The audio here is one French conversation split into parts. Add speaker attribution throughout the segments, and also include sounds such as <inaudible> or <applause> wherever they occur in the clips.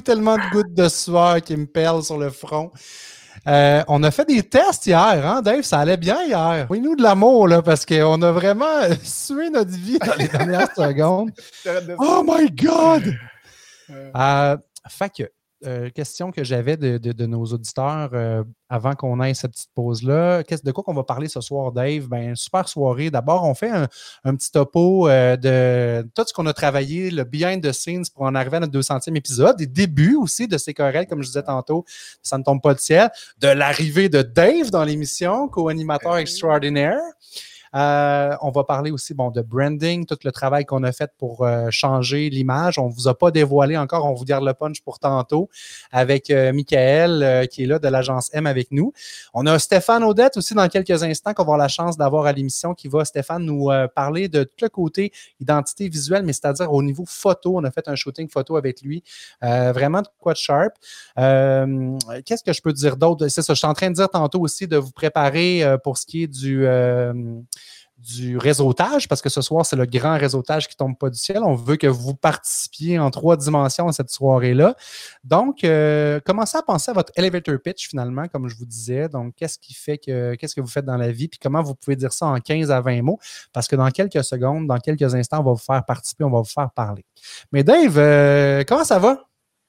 Speaker 1: J'ai tellement de gouttes de sueur qui me perlent sur le front. Euh, on a fait des tests hier, hein, Dave? Ça allait bien hier. Oui, nous de l'amour, là, parce qu'on a vraiment <laughs> sué notre vie dans les dernières <laughs> secondes. Oh my God! Euh, fait que euh, question que j'avais de, nos auditeurs euh, avant qu'on ait cette petite pause-là. De quoi qu'on va parler ce soir, Dave? Ben, super soirée. D'abord, on fait un, petit topo euh, de tout ce qu'on a travaillé, le behind the scenes pour en arriver à notre 200e épisode, des débuts aussi de ces corrects, comme je disais tantôt, ça ne tombe pas de ciel, de l'arrivée de Dave dans l'émission, co-animateur extraordinaire. Euh, on va parler aussi de branding, tout le travail qu'on a fait pour euh, changer l'image. On ne vous a pas dévoilé encore, on vous garde le punch pour tantôt avec euh, Michael qui est là de l'agence M avec nous. On a Stéphane Audette aussi dans quelques instants qu'on va avoir la chance d'avoir à l'émission qui va, Stéphane, nous parler de tout le côté identité visuelle, mais c'est-à-dire au niveau photo. On a fait un shooting photo avec lui. vraiment de quoi de sharp. Qu'est-ce que je peux dire d'autre? C'est ça, je suis en train de dire tantôt aussi de vous préparer pour ce qui est du du réseautage, parce que ce soir, c'est le grand réseautage qui tombe pas du ciel. On veut que vous participiez en trois dimensions à cette soirée-là. Donc, euh, commencez à penser à votre elevator pitch finalement, comme je vous disais. Donc, qu'est-ce qui fait que, qu'est-ce que vous faites dans la vie, puis comment vous pouvez dire ça en 15 à 20 mots, parce que dans quelques secondes, dans quelques instants, on va vous faire participer, on va vous faire parler. Mais Dave, euh, comment ça va?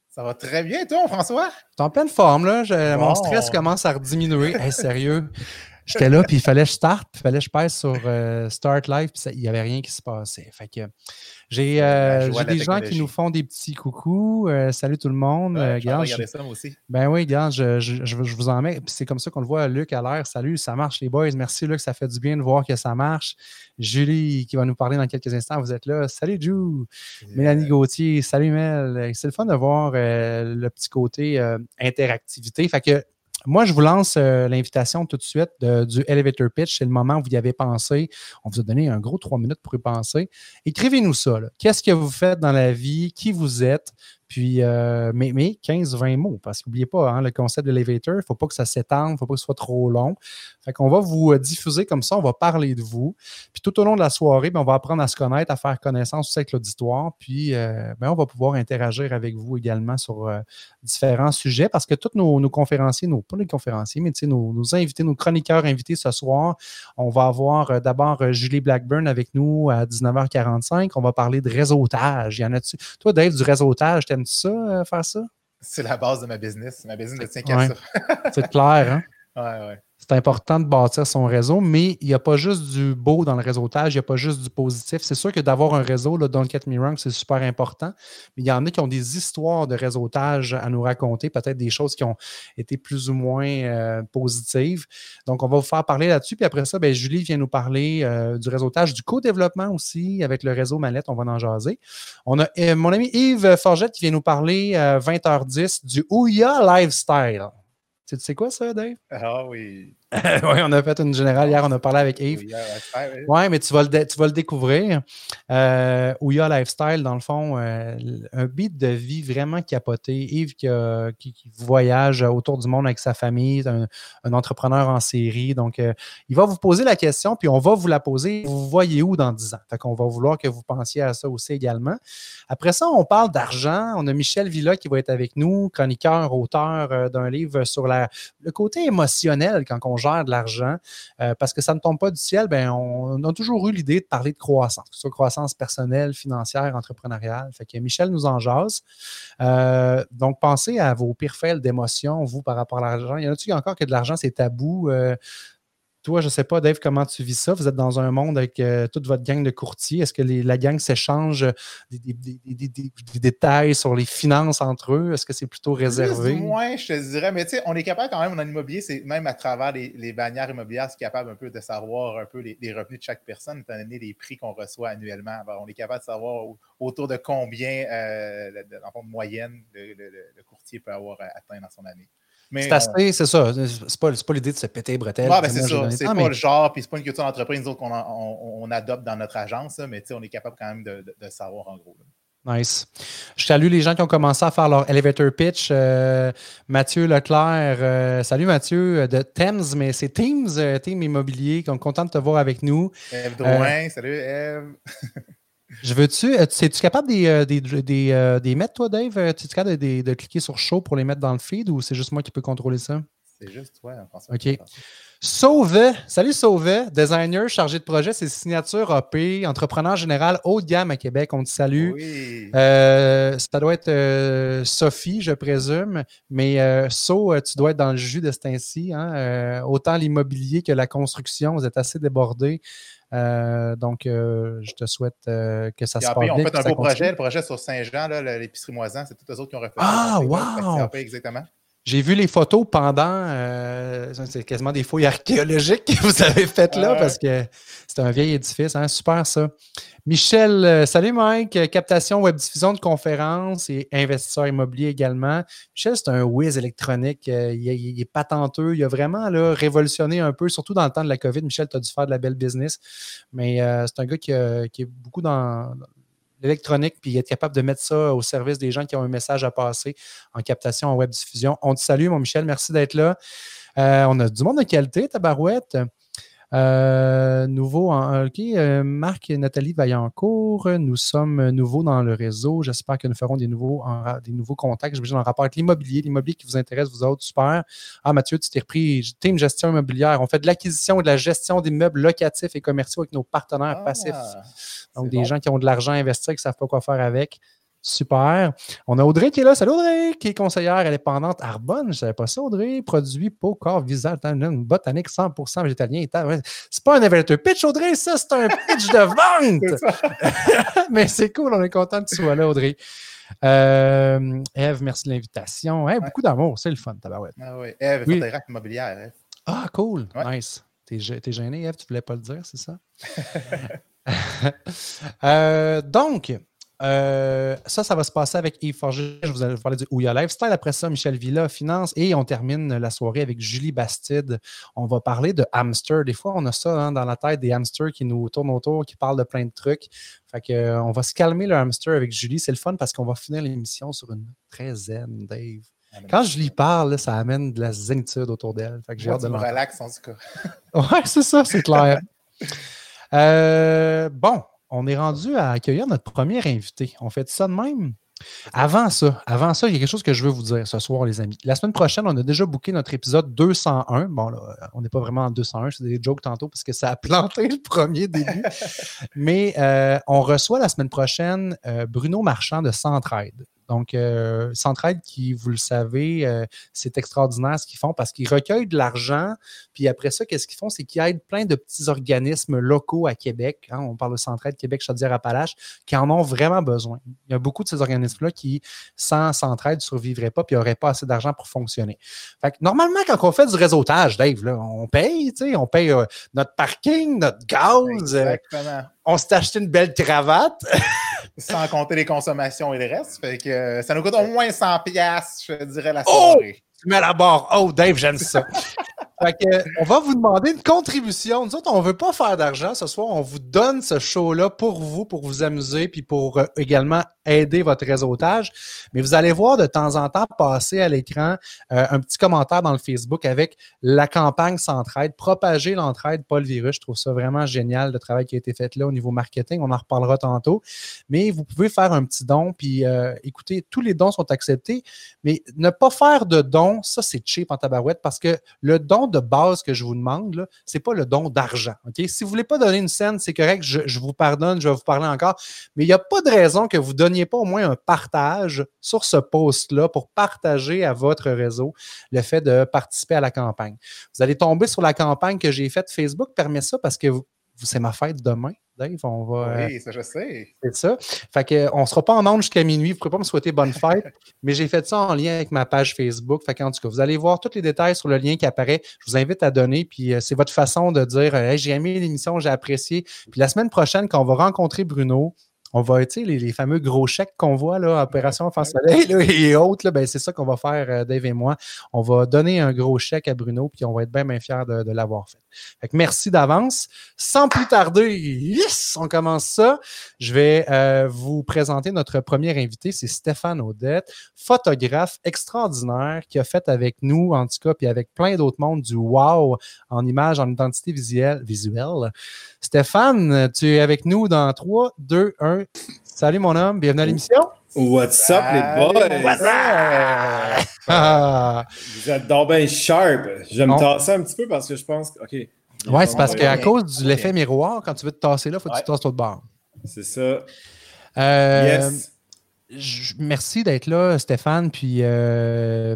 Speaker 2: Ça va très bien, toi, François?
Speaker 1: T'es en pleine forme, là. Mon stress commence à diminuer. sérieux? J'étais là, puis il fallait que je start, puis il fallait que je pèse sur euh, Start Live, puis il n'y avait rien qui se passait. Fait que j'ai euh, des gens qui nous font des petits coucous. Euh, salut tout le monde.
Speaker 2: Regarde, ça, moi aussi.
Speaker 1: Ben oui, regarde, je, je, je, vous en mets. Puis c'est comme ça qu'on le voit, Luc à l'air. Salut, ça marche les boys. Merci Luc, ça fait du bien de voir que ça marche. Julie qui va nous parler dans quelques instants, vous êtes là. Salut Jou. Mélanie Gauthier, salut Mel. C'est le fun de voir le petit côté interactivité. Fait que moi, je vous lance euh, l'invitation tout de suite du elevator pitch. C'est le moment où vous y avez pensé. On vous a donné un gros trois minutes pour y penser. Écrivez-nous ça. Qu'est-ce que vous faites dans la vie? Qui vous êtes? Puis, euh, mais, 15-20 mots, parce qu'oubliez pas, hein, le concept de l'elevator, il ne faut pas que ça s'étende, il ne faut pas que ce soit trop long. Fait qu'on va vous euh, diffuser comme ça, on va parler de vous. Puis tout au long de la soirée, ben, on va apprendre à se connaître, à faire connaissance aussi avec l'auditoire. Puis euh, ben, on va pouvoir interagir avec vous également sur différents sujets, parce que tous nos, conférenciers, nos, pas les conférenciers, mais nos, invités, nos chroniqueurs invités ce soir, on va avoir d'abord Julie Blackburn avec nous à 19h45. On va parler de réseautage. Il y en a-tu? Toi, Dave, du réseautage, ça, euh, faire ça?
Speaker 2: C'est la base de ma business. Ma business ne tient qu'à ça.
Speaker 1: C'est clair, hein? <laughs>
Speaker 2: Ouais, ouais
Speaker 1: c'est important de bâtir son réseau, mais il n'y a pas juste du beau dans le réseautage, il n'y a pas juste du positif. C'est sûr que d'avoir un réseau, là, don't get me wrong, c'est super important, mais il y en a qui ont des histoires de réseautage à nous raconter, peut-être des choses qui ont été plus ou moins euh, positives. Donc, on va vous faire parler là-dessus. Puis après ça, bien, Julie vient nous parler euh, du réseautage, du co-développement aussi avec le réseau Mallette. On va en jaser. On a euh, mon ami Yves Forgette qui vient nous parler 20h10 du Ouya Lifestyle. Tu sais quoi ça, Dave?
Speaker 2: Ah oui. <laughs>
Speaker 1: oui, on a fait une générale hier, on a parlé avec Yves. Oui, mais tu vas le, tu vas le découvrir. Euh, Ouya Lifestyle, dans le fond, euh, un beat de vie vraiment capoté. Yves qui, voyage autour du monde avec sa famille, un, un entrepreneur en série. Donc, euh, il va vous poser la question, puis on va vous la poser. Vous voyez où dans 10 ans? Fait qu'on va vouloir que vous pensiez à ça aussi également. Après ça, on parle d'argent. On a Michel Villa qui va être avec nous, chroniqueur, auteur euh, d'un livre sur la, le côté émotionnel quand on gère de l'argent. Euh, parce que ça ne tombe pas du ciel, ben, on, a toujours eu l'idée de parler de croissance, que ce soit croissance personnelle, financière, entrepreneuriale. Fait que Michel nous en jase. Euh, donc, pensez à vos pires fails d'émotion, vous, par rapport à l'argent. Il y en a-t-il encore que de l'argent, c'est tabou? Toi, je ne sais pas, Dave, comment tu vis ça? Vous êtes dans un monde avec euh, toute votre gang de courtiers. Est-ce que la gang s'échange des, détails sur les finances entre eux? Est-ce que c'est plutôt réservé?
Speaker 2: Oui, je te dirais. Mais tu sais, on est capable quand même, en immobilier, c'est même à travers les, bannières immobilières, c'est capable un peu de savoir un peu les, revenus de chaque personne, étant donné les prix qu'on reçoit annuellement. on est capable de savoir autour de combien, euh, en moyenne, le courtier peut avoir atteint dans son année.
Speaker 1: C'est assez, c'est ça. C'est pas, pas l'idée de se péter les bretelles.
Speaker 2: ben c'est ça. C'est pas le genre, puis c'est pas une culture d'entreprise qu'on on, adopte dans notre agence, mais on est capable quand même de, de, savoir en gros.
Speaker 1: Nice. Je salue les gens qui ont commencé à faire leur elevator pitch. Euh, Mathieu Leclerc, euh, salut Mathieu de Thames, mais c'est Teams, euh, Team Immobilier, qui est content de te voir avec nous.
Speaker 2: Eve Drouin, salut Eve. <laughs>
Speaker 1: Je veux-tu. Es-tu capable des, des, des, des, mettre, toi, Dave? Es-tu capable de, de, cliquer sur show pour les mettre dans le feed ou c'est juste moi qui peux contrôler ça?
Speaker 2: C'est juste toi, en
Speaker 1: OK. Sauvet, salut Sauvet, designer chargé de projet, c'est signature AP, entrepreneur général haut de gamme à Québec, on te salue. Oui. Euh, ça doit être euh, Sophie, je présume, mais euh, So, tu dois être dans le jus de ce temps-ci. Hein? autant l'immobilier que la construction, vous êtes assez débordés. donc, je te souhaite que ça se passe bien.
Speaker 2: On fait un beau projet, le projet sur Saint-Jean, l'épicerie Moisan, c'est tous eux autres qui ont refait
Speaker 1: Ah, wow!
Speaker 2: exactement?
Speaker 1: J'ai vu les photos pendant, euh, c'est quasiment des fouilles archéologiques que vous avez faites là parce que c'est un vieil édifice, hein? super ça. Michel, euh, salut Mike, euh, captation web diffusion de conférences et investisseur immobilier également. Michel, c'est un whiz électronique, il, est patenteux, il a vraiment révolutionné un peu, surtout dans le temps de la COVID. Michel, tu as dû faire de la belle business, mais c'est un gars qui, est beaucoup dans, l'électronique, puis être capable de mettre ça au service des gens qui ont un message à passer en captation en web diffusion. On te salue, mon Michel, merci d'être là. Euh, on a du monde de qualité, Tabarouette. Euh, nouveau, en, OK, euh, Marc et Nathalie Vaillancourt, nous sommes nouveaux dans le réseau. J'espère que nous ferons des nouveaux, des nouveaux contacts. J'imagine en rapport avec l'immobilier, l'immobilier qui vous intéresse, vous autres, super. Ah, Mathieu, tu t'es repris Team Gestion Immobilière. On fait de l'acquisition et de la gestion d'immeubles locatifs et commerciaux avec nos partenaires ah, passifs. Donc, des gens qui ont de l'argent à investir, qui ne savent pas quoi faire avec. Super. On a Audrey qui est là. Salut Audrey, qui est conseillère indépendante Arbonne. Je ne savais pas ça, Audrey. Produit peau, corps, visage, une botanique 100% végétalien. C'est pas un elevator pitch, Audrey, ça, c'est un pitch de <laughs> vente. <laughs> Mais c'est cool, on est content que tu sois là, Audrey. Euh, Eve, merci de l'invitation. Beaucoup d'amour, c'est le fun, tabarouette.
Speaker 2: Ah oui, Eve, oui. immobilière.
Speaker 1: Ah, cool. Nice. T'es gêné, Eve, tu voulais pas le dire, c'est ça? <laughs> Euh, donc, euh, ça, ça va se passer avec Yves Forger. Je vous allez parler du Ouya Lifestyle. Après ça, Michel Villa, Finance. Et on termine la soirée avec Julie Bastide. On va parler de hamster. Des fois, on a ça hein, dans la tête, des hamsters qui nous tournent autour, qui parlent de plein de trucs. Fait que, euh, on va se calmer le hamster avec Julie. C'est le fun parce qu'on va finir l'émission sur une très zen, Dave. Ah, Quand je lui parle, ça amène de la zénitude autour d'elle. Fait que j'ai hâte de me
Speaker 2: relax en tout cas.
Speaker 1: ouais, c'est ça, c'est clair. <laughs> Euh, bon, on est rendu à accueillir notre premier invité. On fait ça de même. Avant ça, avant ça, il y a quelque chose que je veux vous dire ce soir, les amis. La semaine prochaine, on a déjà booké notre épisode 201. Bon, là, on n'est pas vraiment en 201, c'est des jokes tantôt parce que ça a planté le premier début. <laughs> Mais euh, on reçoit la semaine prochaine euh, Bruno Marchand de Centraide. Donc, euh, Centraide, qui, vous le savez, euh, c'est extraordinaire ce qu'ils font parce qu'ils recueillent de l'argent. Puis après ça, qu'est-ce qu'ils font? C'est qu'ils aident plein de petits organismes locaux à Québec. Hein. on parle de Centraide, Québec, Chaudière-Appalaches, qui en ont vraiment besoin. Il y a beaucoup de ces organismes-là qui, sans Centraide, ne survivraient pas puis n'auraient pas assez d'argent pour fonctionner. Fait que, normalement, quand on fait du réseautage, Dave, on paye, on paye euh, notre parking, notre gaz.
Speaker 2: Exactement
Speaker 1: on s'est acheté une belle cravate. <laughs>
Speaker 2: Sans compter les consommations et le reste. Fait que euh, ça nous coûte au moins 100 pièces, je dirais, la oh! soirée.
Speaker 1: Tu mets la barre. Oh, Dave, j'aime ça. <laughs> on va vous demander une contribution. Nous autres, on ne veut pas faire d'argent ce soir. On vous donne ce show-là pour vous, pour vous amuser, puis pour euh, également aider votre réseautage. Mais vous allez voir de temps en temps passer à l'écran euh, un petit commentaire dans le Facebook avec la campagne Centraide, propager l'entraide, pas le virus. Je trouve ça vraiment génial, le travail qui a été fait là au niveau marketing. On en reparlera tantôt. Mais vous pouvez faire un petit don, puis euh, écoutez, tous les dons sont acceptés. Mais ne pas faire de dons, ça, c'est cheap en tabarouette parce que le don de base que je vous demande, ce n'est pas le don d'argent. Si vous ne voulez pas donner une scène, c'est correct, je, vous pardonne, je vais vous parler encore. Mais il n'y a pas de raison que vous ne donniez pas au moins un partage sur ce post-là pour partager à votre réseau le fait de participer à la campagne. Vous allez tomber sur la campagne que j'ai faite. Facebook permet ça parce que c'est ma fête demain. On
Speaker 2: va, oui, ça je sais.
Speaker 1: C'est ça. Fait que, on ne sera pas en onde jusqu'à minuit. Vous ne pourrez pas me souhaiter bonne fête, <laughs> mais j'ai fait ça en lien avec ma page Facebook. Fait en tout cas, vous allez voir tous les détails sur le lien qui apparaît. Je vous invite à donner. Puis euh, c'est votre façon de dire j'ai aimé l'émission, j'ai apprécié. Puis la semaine prochaine, quand on va rencontrer Bruno, on va, tu sais, les, fameux gros chèques qu'on voit, là, Opération Enfant Soleil et autres, ben, c'est ça qu'on va faire, euh, Dave et moi. On va donner un gros chèque à Bruno, puis on va être bien, bien fiers de, l'avoir fait. fait merci d'avance. Sans plus tarder, yes, on commence ça. Je vais euh, vous présenter notre premier invité, c'est Stéphane Audette, photographe extraordinaire qui a fait avec nous, en tout cas, puis avec plein d'autres mondes, du wow en image, en identité visuelle. visuelle. Stéphane, tu es avec nous dans 3, 2, 1 Salut mon homme, bienvenue à l'émission.
Speaker 3: What's up les boys?
Speaker 1: Ah.
Speaker 3: Vous êtes donc bien sharp. Je vais me tasser un petit peu parce que je pense que. OK.
Speaker 1: Ouais, c'est parce qu'à cause de l'effet miroir, quand tu veux te tasser là, il faut que tu
Speaker 2: Ouais.
Speaker 1: tasses l'autre bord.
Speaker 3: C'est ça.
Speaker 1: Euh,
Speaker 3: yes.
Speaker 1: Je- merci d'être là, Stéphane. Puis euh,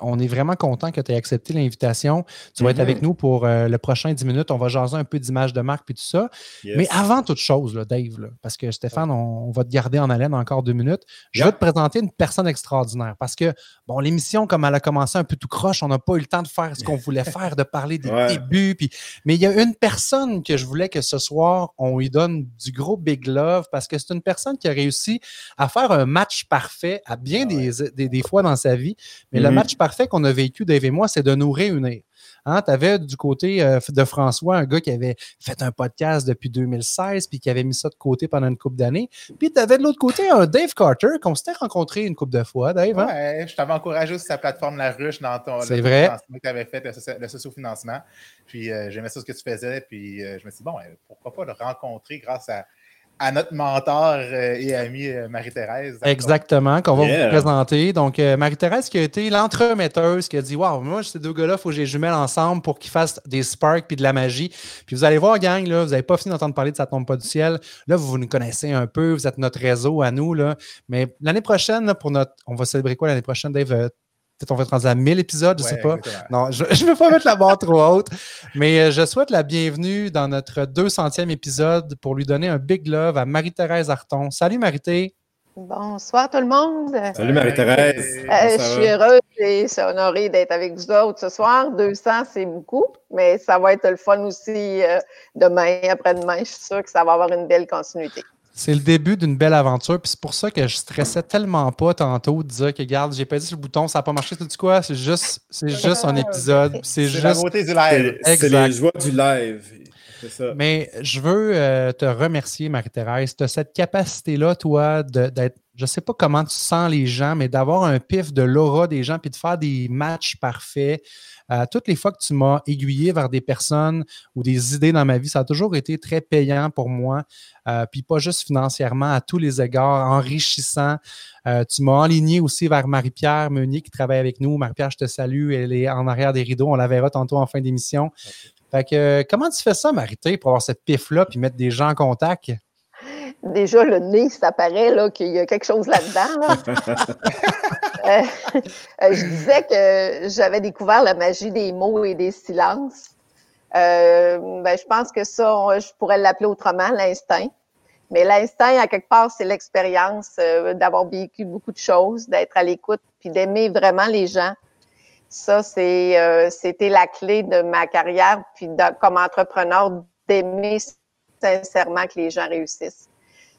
Speaker 1: on est vraiment content que tu aies accepté l'invitation. Tu vas être
Speaker 3: Mhm.
Speaker 1: avec nous pour euh, le prochain 10 minutes. On va jaser un peu d'image de marque puis tout ça.
Speaker 3: yes.
Speaker 1: Mais avant toute chose, là, Dave, là, parce que Stéphane, on, on va te garder en haleine encore deux minutes. Je veux te présenter une personne extraordinaire parce que, bon, l'émission, comme elle a commencé un peu tout croche, on n'a pas eu le temps de faire ce qu'on voulait <laughs> faire, de parler des
Speaker 3: Ouais.
Speaker 1: débuts. Puis, mais il y a une personne que je voulais que ce soir, on lui donne du gros big love parce que c'est une personne qui a réussi à faire un match parfait à bien
Speaker 2: Ah ouais.
Speaker 1: des, des- des fois dans sa vie. Mais le
Speaker 3: Mhm.
Speaker 1: match parfait qu'on a vécu, Dave et moi, c'est de nous réunir. Hein, tu avais du côté euh, de François un gars qui avait fait un podcast depuis 2016 puis qui avait mis ça de côté pendant une couple d'années. Puis tu avais de l'autre côté un Dave Carter qu'on s'était rencontré une couple de fois, Dave. hein?
Speaker 2: Ouais, je t'avais encouragé sur sa plateforme La Ruche dans ton le
Speaker 1: vrai.
Speaker 2: financement que tu avais fait, le, le sociofinancement. Puis euh, j'aimais ça ce que tu faisais. Puis euh, je me suis dit, bon, pourquoi pas le rencontrer grâce à, à notre mentor euh, et amie euh, Marie-Thérèse.
Speaker 1: Exactement, qu'on va
Speaker 3: Yeah.
Speaker 1: vous présenter. Donc, euh, Marie-Thérèse qui a été l'entremetteuse, qui a dit Waouh, moi, ces deux gars-là, il faut que les jumelle ensemble pour qu'ils fassent des sparks puis de la magie. Puis vous allez voir, gang, là, vous n'avez pas fini d'entendre parler de Ça tombe pas du ciel. Là, vous nous connaissez un peu, vous êtes notre réseau à nous. Là. Mais l'année prochaine, là, pour notre. On va célébrer quoi l'année prochaine, Dave? Peut-être on va être rendu à 1000 épisodes, je ne sais pas. Non, je <laughs> ne veux pas mettre la barre trop haute, mais euh, je souhaite la bienvenue dans notre 200e épisode pour lui donner un big love à Marie-Thérèse Arton. Salut Marie-Thé.
Speaker 4: Bonsoir tout le monde.
Speaker 3: Salut Marie-Thérèse.
Speaker 2: Euh,
Speaker 4: je suis heureuse et c'est honorée d'être avec vous autres ce soir. 200, c'est beaucoup, mais ça va être le fun aussi euh, demain, après-demain. Je suis sûre que ça va avoir une belle continuité.
Speaker 1: C'est le début d'une belle aventure, puis c'est pour ça que je stressais tellement pas tantôt de dire que, regarde, j'ai pesé sur le bouton, ça n'a pas marché, tu dis quoi? C'est juste, c'est juste un épisode, puis c'est
Speaker 2: C'est la
Speaker 1: juste
Speaker 2: beauté du live.
Speaker 3: C'est les joies du live. C'est ça.
Speaker 1: Mais je veux euh, te remercier, Marie-Thérèse. Tu as cette capacité-là, toi, de- d'être. Je ne sais pas comment tu sens les gens, mais d'avoir un pif de l'aura des gens puis de faire des matchs parfaits. Euh, toutes les fois que tu m'as aiguillé vers des personnes ou des idées dans ma vie, ça a toujours été très payant pour moi. Euh, puis pas juste financièrement, à tous les égards, enrichissant. Euh, tu m'as enligné aussi vers Marie-Pierre Meunier qui travaille avec nous. Marie-Pierre, je te salue. Elle est en arrière des rideaux. On la verra tantôt en fin d'émission. Fait que, euh, comment tu fais ça, Marité, pour avoir cette pif-là puis mettre des gens en contact?
Speaker 4: Déjà, le nez, ça paraît là, qu'il y a quelque chose là-dedans. là. <laughs> Euh, <laughs> je disais que j'avais découvert la magie des mots et des silences. Euh, ben, je pense que ça, je pourrais l'appeler autrement, l'instinct. Mais l'instinct, à quelque part, c'est l'expérience euh, d'avoir vécu beaucoup de choses, d'être à l'écoute, puis d'aimer vraiment les gens. Ça, c'était la clé de ma carrière, puis comme entrepreneur, d'aimer sincèrement que les gens réussissent.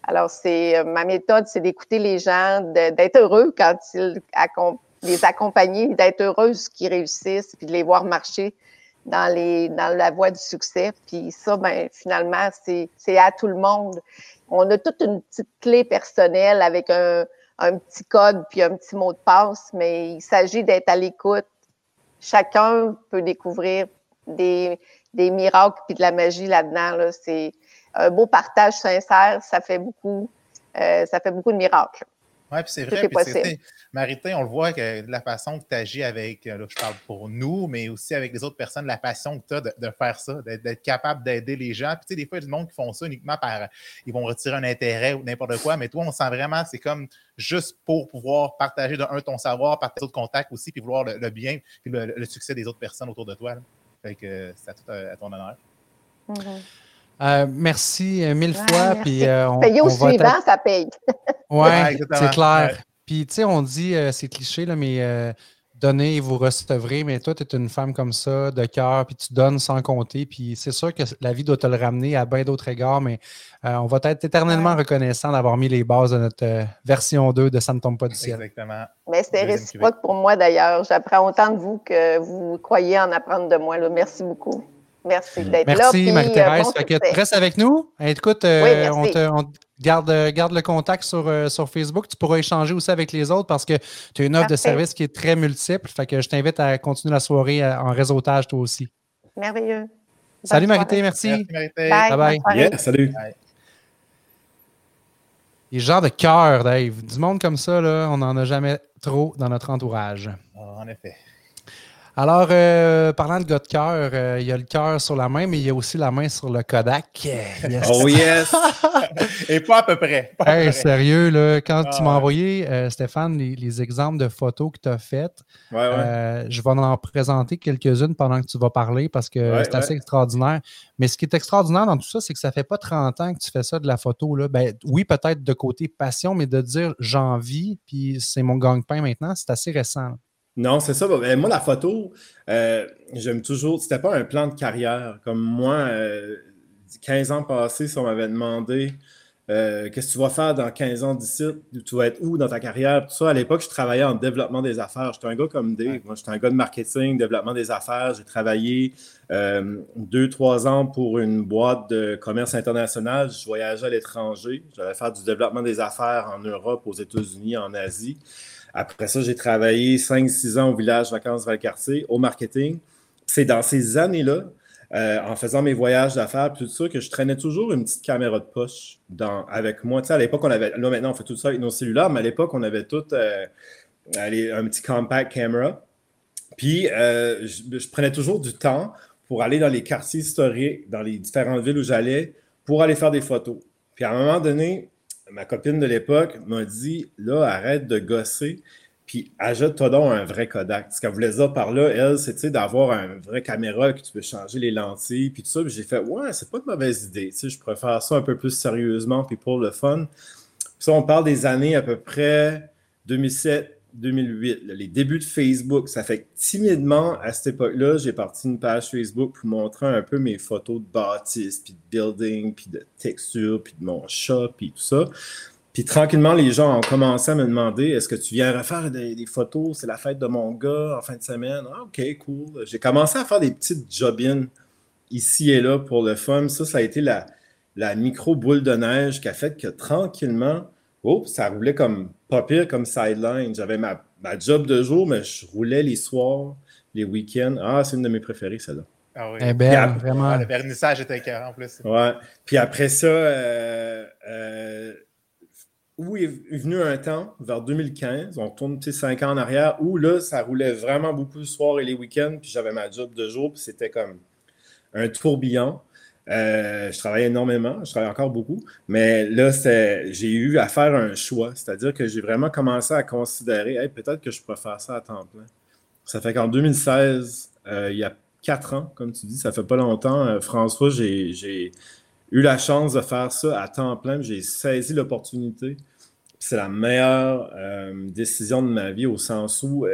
Speaker 4: Alors, c'est euh, ma méthode, c'est d'écouter les gens, d'être heureux quand ils les accompagner, d'être heureuse qu'ils réussissent, puis de les voir marcher dans les dans la voie du succès. Puis ça, ben finalement, c'est c'est à tout le monde. On a toute une petite clé personnelle avec un, un petit code puis un petit mot de passe, mais il s'agit d'être à l'écoute. Chacun peut découvrir des, des miracles puis de la magie là-dedans. Là. C'est un beau partage sincère, ça fait beaucoup, euh, ça fait beaucoup de miracles.
Speaker 2: Oui, puis c'est vrai. Puis c'est-
Speaker 4: possible.
Speaker 2: c'est- Marité, on le voit que la façon que tu agis avec, euh, là, je parle pour nous, mais aussi avec les autres personnes, la passion que tu as de, de faire ça, d'être capable d'aider les gens. Puis tu sais, des fois, il y a du monde qui font ça uniquement par. Ils vont retirer un intérêt ou n'importe quoi, mais toi, on sent vraiment, c'est comme juste pour pouvoir partager de un ton savoir, partager d'autres contacts aussi, puis vouloir le, le bien, puis le, le succès des autres personnes autour de toi. là. Fait que euh, c'est à, tout à, à ton honneur.
Speaker 1: Euh, merci euh, mille fois.
Speaker 4: merci.
Speaker 1: Puis, euh, on,
Speaker 4: Payer au
Speaker 1: on
Speaker 4: suivant, ça paye. <laughs>
Speaker 1: Ouais,
Speaker 2: exactement.
Speaker 1: c'est clair.
Speaker 2: Ouais.
Speaker 1: Puis, tu sais, on dit, euh, c'est cliché, là, mais euh, donnez et vous recevrez. Mais toi, tu es une femme comme ça, de cœur, puis tu donnes sans compter. Puis c'est sûr que la vie doit te le ramener à bien d'autres égards, mais euh, on va être éternellement
Speaker 4: Ouais.
Speaker 1: reconnaissant d'avoir mis les bases de notre euh, version 2 de Ça ne tombe pas du ciel.
Speaker 2: Exactement.
Speaker 4: Mais c'est
Speaker 2: Deuxième
Speaker 4: réciproque pour moi d'ailleurs. J'apprends autant de vous que vous croyez en apprendre de moi. là. Merci beaucoup. Merci d'être là.
Speaker 1: Merci, Marie-Thérèse.
Speaker 4: euh, bon
Speaker 1: restes avec nous. Écoute, euh,
Speaker 4: Oui,
Speaker 1: on, te, on te garde, euh, garde le contact sur, euh, sur Facebook. Tu pourras échanger aussi avec les autres parce que tu as une offre de service qui est très multiple. Fait que je t'invite à continuer la soirée en réseautage toi aussi.
Speaker 4: Merveilleux.
Speaker 1: Salut Marité, merci.
Speaker 2: Merci, Marité.
Speaker 4: Bye.
Speaker 1: Bye bye.
Speaker 3: Yeah, salut.
Speaker 1: Les genres de cœur, Dave. Du monde comme ça, là, on n'en a jamais trop dans notre entourage.
Speaker 2: Ah, en effet.
Speaker 1: Alors, euh, parlant de gars de cœur, euh, il y a le cœur sur la main, mais il y a aussi la main sur le Kodak. <laughs> Yes.
Speaker 3: Oh yes! <laughs>
Speaker 2: Et pas à peu près. pas à peu
Speaker 1: Hey,
Speaker 2: près.
Speaker 1: sérieux, là, quand
Speaker 2: Ah
Speaker 1: tu m'as
Speaker 2: ouais.
Speaker 1: envoyé, euh, Stéphane, les, les exemples de photos que tu as faites,
Speaker 3: Ouais, ouais.
Speaker 1: euh, je vais en présenter quelques-unes pendant que tu vas parler parce que
Speaker 3: Ouais,
Speaker 1: c'est assez
Speaker 3: ouais.
Speaker 1: extraordinaire. Mais ce qui est extraordinaire dans tout ça, c'est que ça fait pas 30 ans que tu fais ça de la photo. Là. Ben, oui, peut-être de côté passion, mais de dire j'en vis, puis c'est mon gang-pain maintenant, c'est assez récent. là.
Speaker 3: Non, c'est ça. Ben, moi, la photo, euh, j'aime toujours. C'était pas un plan de carrière. Comme moi, euh, 15 ans passés, si on m'avait demandé euh, qu'est-ce que tu vas faire dans 15 ans d'ici, tu vas être où dans ta carrière, tout ça. À l'époque, je travaillais en développement des affaires. J'étais un gars comme Dave. Moi, j'étais un gars de marketing, développement des affaires. J'ai travaillé euh, deux, trois ans pour une boîte de commerce international. Je voyageais à l'étranger. J'allais faire du développement des affaires en Europe, aux États-Unis, en Asie. Après ça, j'ai travaillé 5-6 ans au village Vacances Valcartier, au marketing. C'est dans ces années-là, euh, en faisant mes voyages d'affaires, que je traînais toujours une petite caméra de poche avec moi. À l'époque, on avait, là maintenant, on fait tout ça avec nos cellulaires, mais à l'époque, on avait tout euh, un petit compact camera. Puis, euh, je prenais toujours du temps pour aller dans les quartiers historiques, dans les différentes villes où j'allais, pour aller faire des photos. Puis, à un moment donné, ma copine de l'époque m'a dit Là, arrête de gosser, puis ajoute-toi donc un vrai Kodak. Ce qu'elle voulait dire par là, elle, c'est d'avoir un vrai caméra que tu peux changer les lentilles, puis tout ça. Puis j'ai fait Ouais, c'est pas une mauvaise idée. Tu sais, je préfère ça un peu plus sérieusement, puis pour le fun. Puis ça, on parle des années à peu près 2007. 2008, là, les débuts de Facebook. Ça fait que timidement, à cette époque-là, j'ai parti une page Facebook pour montrer un peu mes photos de bâtisses, puis de building, puis de texture, puis de mon chat, puis tout ça. Puis tranquillement, les gens ont commencé à me demander est-ce que tu viens refaire des, photos? C'est la fête de mon gars en fin de semaine. Ah, ok, cool. J'ai commencé à faire des petites job-ins ici et là pour le fun. Ça, ça a été la, la micro boule de neige qui a fait que tranquillement, oh, ça roulait comme pas pire comme sideline. J'avais ma, ma job de jour, mais je roulais les soirs, les week-ends. Ah, c'est une de mes préférées, celle-là.
Speaker 2: Ah oui.
Speaker 1: Eh belle,
Speaker 3: Puis
Speaker 1: vraiment.
Speaker 2: Ah, le vernissage était écœurant en plus.
Speaker 3: Ouais. Puis après ça, euh, euh, où est venu un temps, vers 2015, on tourne cinq ans en arrière, où là, ça roulait vraiment beaucoup le soir et les week-ends, puis j'avais ma job de jour, puis c'était comme un tourbillon. Euh, je travaillais énormément, je travaille encore beaucoup, mais là, j'ai eu à faire un choix, c'est-à-dire que j'ai vraiment commencé à considérer, peut-être que je pourrais faire ça à temps plein. Ça fait qu'en 2016, euh, il y a quatre ans, comme tu dis, ça fait pas longtemps, euh, François, j'ai eu la chance de faire ça à temps plein, j'ai saisi l'opportunité. C'est la meilleure décision de ma vie au sens où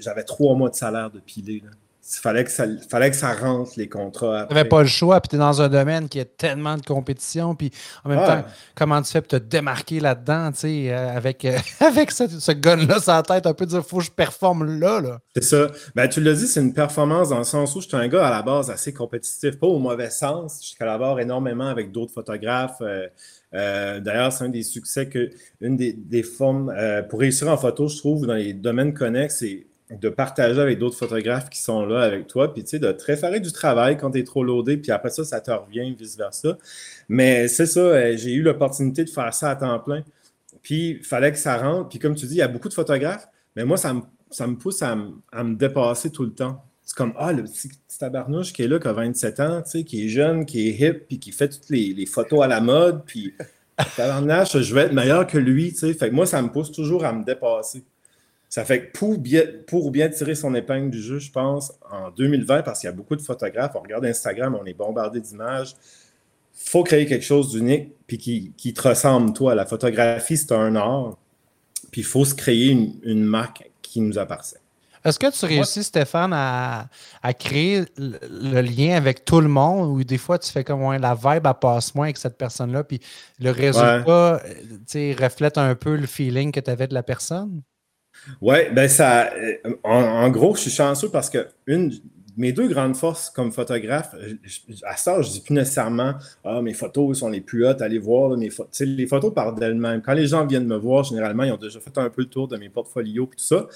Speaker 3: j'avais trois mois de salaire de pilé. Il fallait que ça, fallait que ça rentre les contrats.
Speaker 1: Tu n'avais pas le choix, puis tu es dans un domaine qui a tellement de compétition, puis en même temps, comment tu fais pour te démarquer là-dedans, tu sais, euh, avec, euh, <laughs> avec ce, ce gun-là sur la tête, un peu dire, faut que je performe là, là.
Speaker 3: C'est ça. Ben, tu l'as dit, c'est une performance dans le sens où je suis un gars à la base assez compétitif, pas au mauvais sens. Je collabore énormément avec d'autres photographes. Euh, D'ailleurs, c'est un des succès que, une des, des formes pour réussir en photo, je trouve, dans les domaines connexes, c'est de partager avec d'autres photographes qui sont là avec toi, puis tu sais, de te référer du travail quand tu es trop loadé, puis après ça, ça te revient, vice-versa. Mais c'est ça, euh, j'ai eu l'opportunité de faire ça à temps plein. Puis il fallait que ça rentre. Puis comme tu dis, il y a beaucoup de photographes, mais moi, ça me, ça me pousse à, me- dépasser tout le temps. C'est comme, ah, le petit, petit tabarnouche qui est là, qui a 27 ans, tu sais, qui est jeune, qui est hip, puis qui fait toutes les, les photos à la mode, puis <laughs> tabarnache, je vais être meilleur que lui, tu sais. Fait que moi, ça me pousse toujours à me dépasser. Ça fait que pour bien, pour bien tirer son épingle du jeu, je pense, en 2020, parce qu'il y a beaucoup de photographes, on regarde Instagram, on est bombardé d'images, faut créer quelque chose d'unique puis qui, qui te ressemble, toi. La photographie, c'est un art, puis il faut se créer une, une marque qui nous appartient.
Speaker 1: Est-ce que tu réussis, Stéphane, à, à créer le, le lien avec tout le monde ou des fois tu fais comme ouais, la vibe elle passe moins avec cette personne-là, puis le résultat tu sais, reflète un peu le feeling que tu avais de la personne?
Speaker 3: Oui, ben ça. euh, En, en gros, je suis chanceux parce que une, mes deux grandes forces comme photographe, je- je- à ça, je dis plus nécessairement Ah, mes photos sont les plus hautes, allez voir là, mes les photos parlent d'elles-mêmes. Quand les gens viennent me voir, généralement, ils ont déjà fait un peu le tour de mes portfolios et tout ça.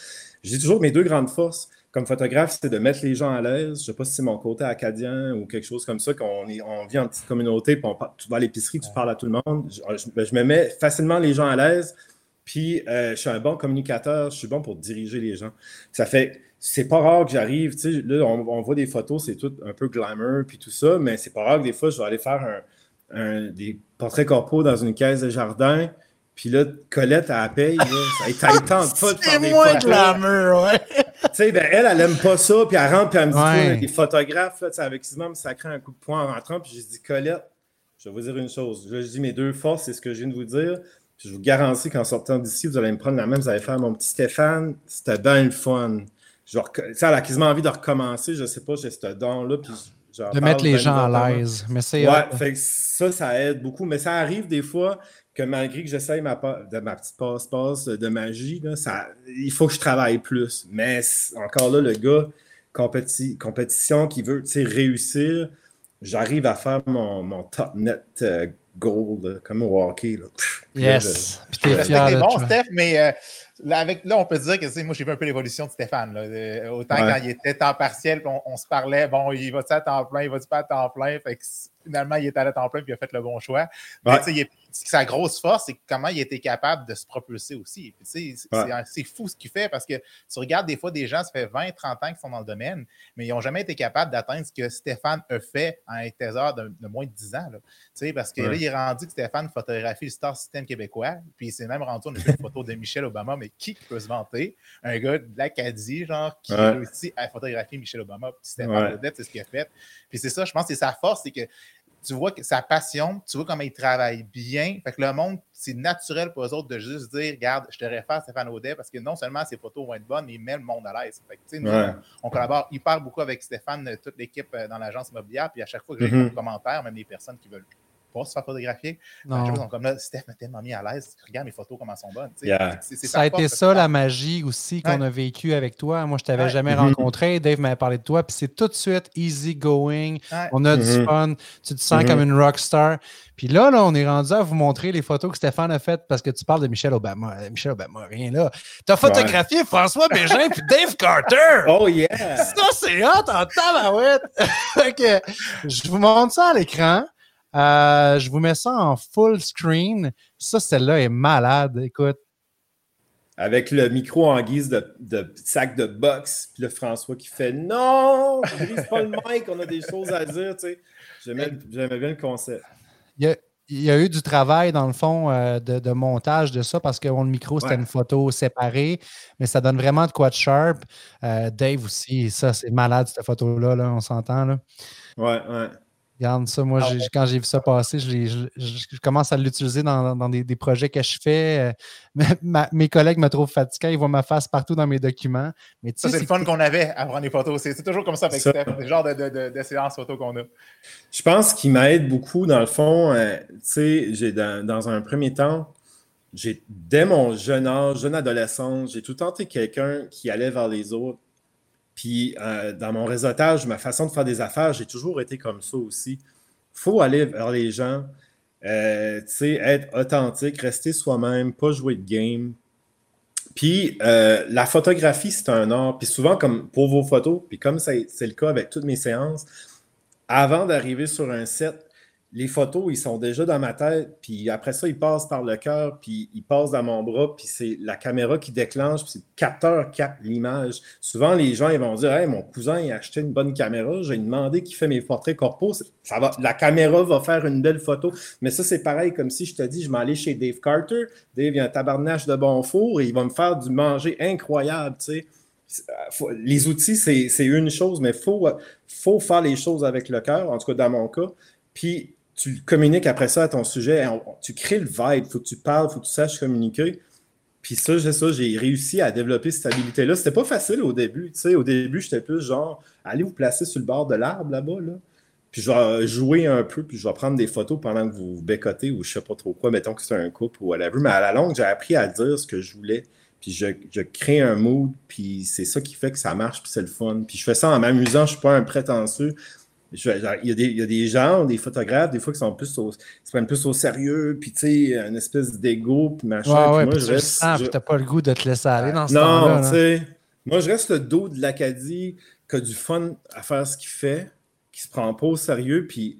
Speaker 3: Je dis toujours mes deux grandes forces, comme photographe, c'est de mettre les gens à l'aise. Je ne sais pas si c'est mon côté acadien ou quelque chose comme ça, qu'on on vit en petite communauté, puis on, tu vas à l'épicerie, tu parles à tout le monde. Ben, je, me mets facilement les gens à l'aise, puis euh, je suis un bon communicateur, je suis bon pour diriger les gens. Ça fait, c'est pas rare que j'arrive, tu sais, là, on, voit des photos, c'est tout un peu glamour, puis tout ça, mais c'est pas rare que des fois, je vais aller faire un, des portraits corporels dans une caisse de jardin, puis là, Colette, elle paye, là, ça tente pas de faire des
Speaker 1: moins glamour, ouais.
Speaker 3: tu sais, ben, elle, elle aime pas ça, puis elle rentre, puis elle me dit, ouais. des photographes, là, avec Simon, ça crée un coup de poing en rentrant, puis j'ai dit, Colette, je vais vous dire une chose. Là, je dis mes deux forces, c'est ce que je viens de vous dire. Puis je vous garantis qu'en sortant d'ici, vous allez me prendre la même, vous allez faire mon petit Stéphane, c'était bien le fun. Genre, elle a quasiment envie de recommencer, je sais pas, j'ai ce don-là, puis
Speaker 1: de mettre les gens à l'aise. Mais c'est.
Speaker 3: Ouais, fait ça, ça aide beaucoup. Mais ça arrive des fois que malgré que j'essaye ma, de ma petite passe-passe de magie, ça, il faut que je travaille plus. Mais encore là, le gars, compétition qui veut réussir, j'arrive à faire mon, mon top net euh, goal comme au hockey. Là.
Speaker 1: yes.
Speaker 2: Puis t'es fier. bon, Steph, mais euh, Là, avec, là, on peut dire que moi, j'ai vu un peu l'évolution de Stéphane. Là. autant quand il était temps partiel, on, on, se parlait, bon, il va-tu à temps plein, il va-tu pas à temps plein. Fait que finalement, il est allé à temps plein et il a fait le bon choix. Mais il est, sa grosse force, c'est comment il était capable de se propulser aussi. C'est fou ce qu'il fait parce que tu regardes des fois des gens, ça fait 20, 30 ans qu'ils sont dans le domaine, mais ils n'ont jamais été capables d'atteindre ce que Stéphane a fait en un thésard de, moins de 10 ans. Là. Parce que là, il est rendu que Stéphane photographie le Star System québécois, puis il s'est même rendu, on a vu une photo de Michel Obama, mais qui peut se vanter? Un gars de l'Acadie, genre, qui a réussi à photographier Michel Obama, puis Stéphane c'est ce qu'il a fait. Puis c'est ça, je pense que c'est sa force, c'est que tu vois que sa passion, tu vois comment il travaille bien. Fait que le monde, c'est naturel pour eux autres de juste dire Regarde, je te réfère Stéphane Audet parce que non seulement ses photos vont être bonnes, mais il met le monde à l'aise. Fait que, nous, on, collabore hyper beaucoup avec Stéphane, toute l'équipe euh, dans l'agence immobilière. Puis à chaque fois que j'ai mm-hmm. des commentaires, même les personnes qui veulent pas se faire photographier. Non. comme là, Steph m'a tellement mis à l'aise. Regarde mes photos, comment elles sont bonnes.
Speaker 1: ça a été ça la magie aussi qu'on a vécu avec toi. Moi, je t'avais jamais mm-hmm. rencontré. Dave m'avait parlé de toi. Puis c'est tout de suite easy going. On a du mm-hmm. fun. Tu te sens comme mm-hmm. une rockstar. Puis là, là, on est rendu à vous montrer les photos que Stéphane a faites parce que tu parles de Michel Obama. Euh, Michel Obama, rien là. Tu as photographié François Bégin puis Dave Carter. <laughs>
Speaker 3: Oh yeah!
Speaker 1: Ça, c'est hot en tabarouette. <laughs> ok. Je vous montre ça à l'écran. Euh, je vous mets ça en full screen. Ça, celle-là est malade. Écoute.
Speaker 3: Avec le micro en guise de, sac de boxe, puis le François qui fait Non, brise pas le mic, on a des choses à dire. Tu sais. J'aimais bien le concept.
Speaker 1: Il y, a, eu du travail, dans le fond, euh, de, montage de ça parce que le micro, c'était une photo séparée, mais ça donne vraiment de quoi de sharp. Euh, Dave aussi, ça, c'est malade, cette photo-là, là, on s'entend. Là.
Speaker 3: Ouais, ouais.
Speaker 1: Regarde ça, moi, ah quand j'ai vu ça passer, je, commence à l'utiliser dans, des, projets que je fais. Euh, <laughs> mes collègues me trouvent fatigué, ils voient ma face partout dans mes documents. Mais,
Speaker 2: ça, c'est le fun qu'on avait à prendre des photos. C'est toujours comme ça avec Steph, le genre de, de, de, séances photos qu'on a.
Speaker 3: Je pense qu'il m'aide beaucoup, dans le fond. Euh, tu sais, dans, dans un premier temps, dès mon jeune âge, jeune adolescence, j'ai tout tenté quelqu'un qui allait vers les autres puis euh, dans mon réseautage, ma façon de faire des affaires, j'ai toujours été comme ça aussi. Faut aller vers les gens, euh, être authentique, rester soi-même, pas jouer de game. Puis euh, la photographie, c'est un art. Puis souvent, comme pour vos photos, puis comme c'est le cas avec toutes mes séances, avant d'arriver sur un set, les photos, ils sont déjà dans ma tête, puis après ça, ils passent par le cœur, puis ils passent dans mon bras, puis c'est la caméra qui déclenche, puis c'est le capteur capte l'image. Souvent, les gens, ils vont dire Hey, mon cousin, a acheté une bonne caméra, j'ai demandé qui fait mes portraits va, la caméra va faire une belle photo. Mais ça, c'est pareil, comme si je te dis, je m'allais chez Dave Carter, Dave, il a un tabarnache de bon four, et il va me faire du manger incroyable, tu sais les outils, c'est une chose, mais il faut, faire les choses avec le cœur, en tout cas dans mon cas. Tu communiques après ça à ton sujet, tu crées le vibe, il faut que tu parles, il faut que tu saches communiquer. Puis ça, j'ai ça, j'ai réussi à développer cette habilité-là. C'était pas facile au début. Tu sais, au début, j'étais plus genre, allez vous placer sur le bord de l'arbre là-bas, là. Puis je vais jouer un peu, puis je vais prendre des photos pendant que vous vous bécotez ou je sais pas trop quoi, mettons que c'est un couple ou whatever. Mais à la longue, j'ai appris à dire ce que je voulais. Puis je, je crée un mood, puis c'est ça qui fait que ça marche, puis c'est le fun. Puis je fais ça en m'amusant, je suis pas un prétentieux il, y a des, il y, a des, gens, des photographes, des fois, qui sont plus au, se prennent plus au sérieux, puis tu sais, une espèce d'ego, puis machin.
Speaker 1: Ouais, ouais, puis moi, je reste. Tu n'as pas le goût de te laisser aller dans ce
Speaker 3: Non, tu sais. Moi, je reste le dos de l'Acadie qui a du fun à faire ce qu'il fait, qui se prend pas au sérieux, puis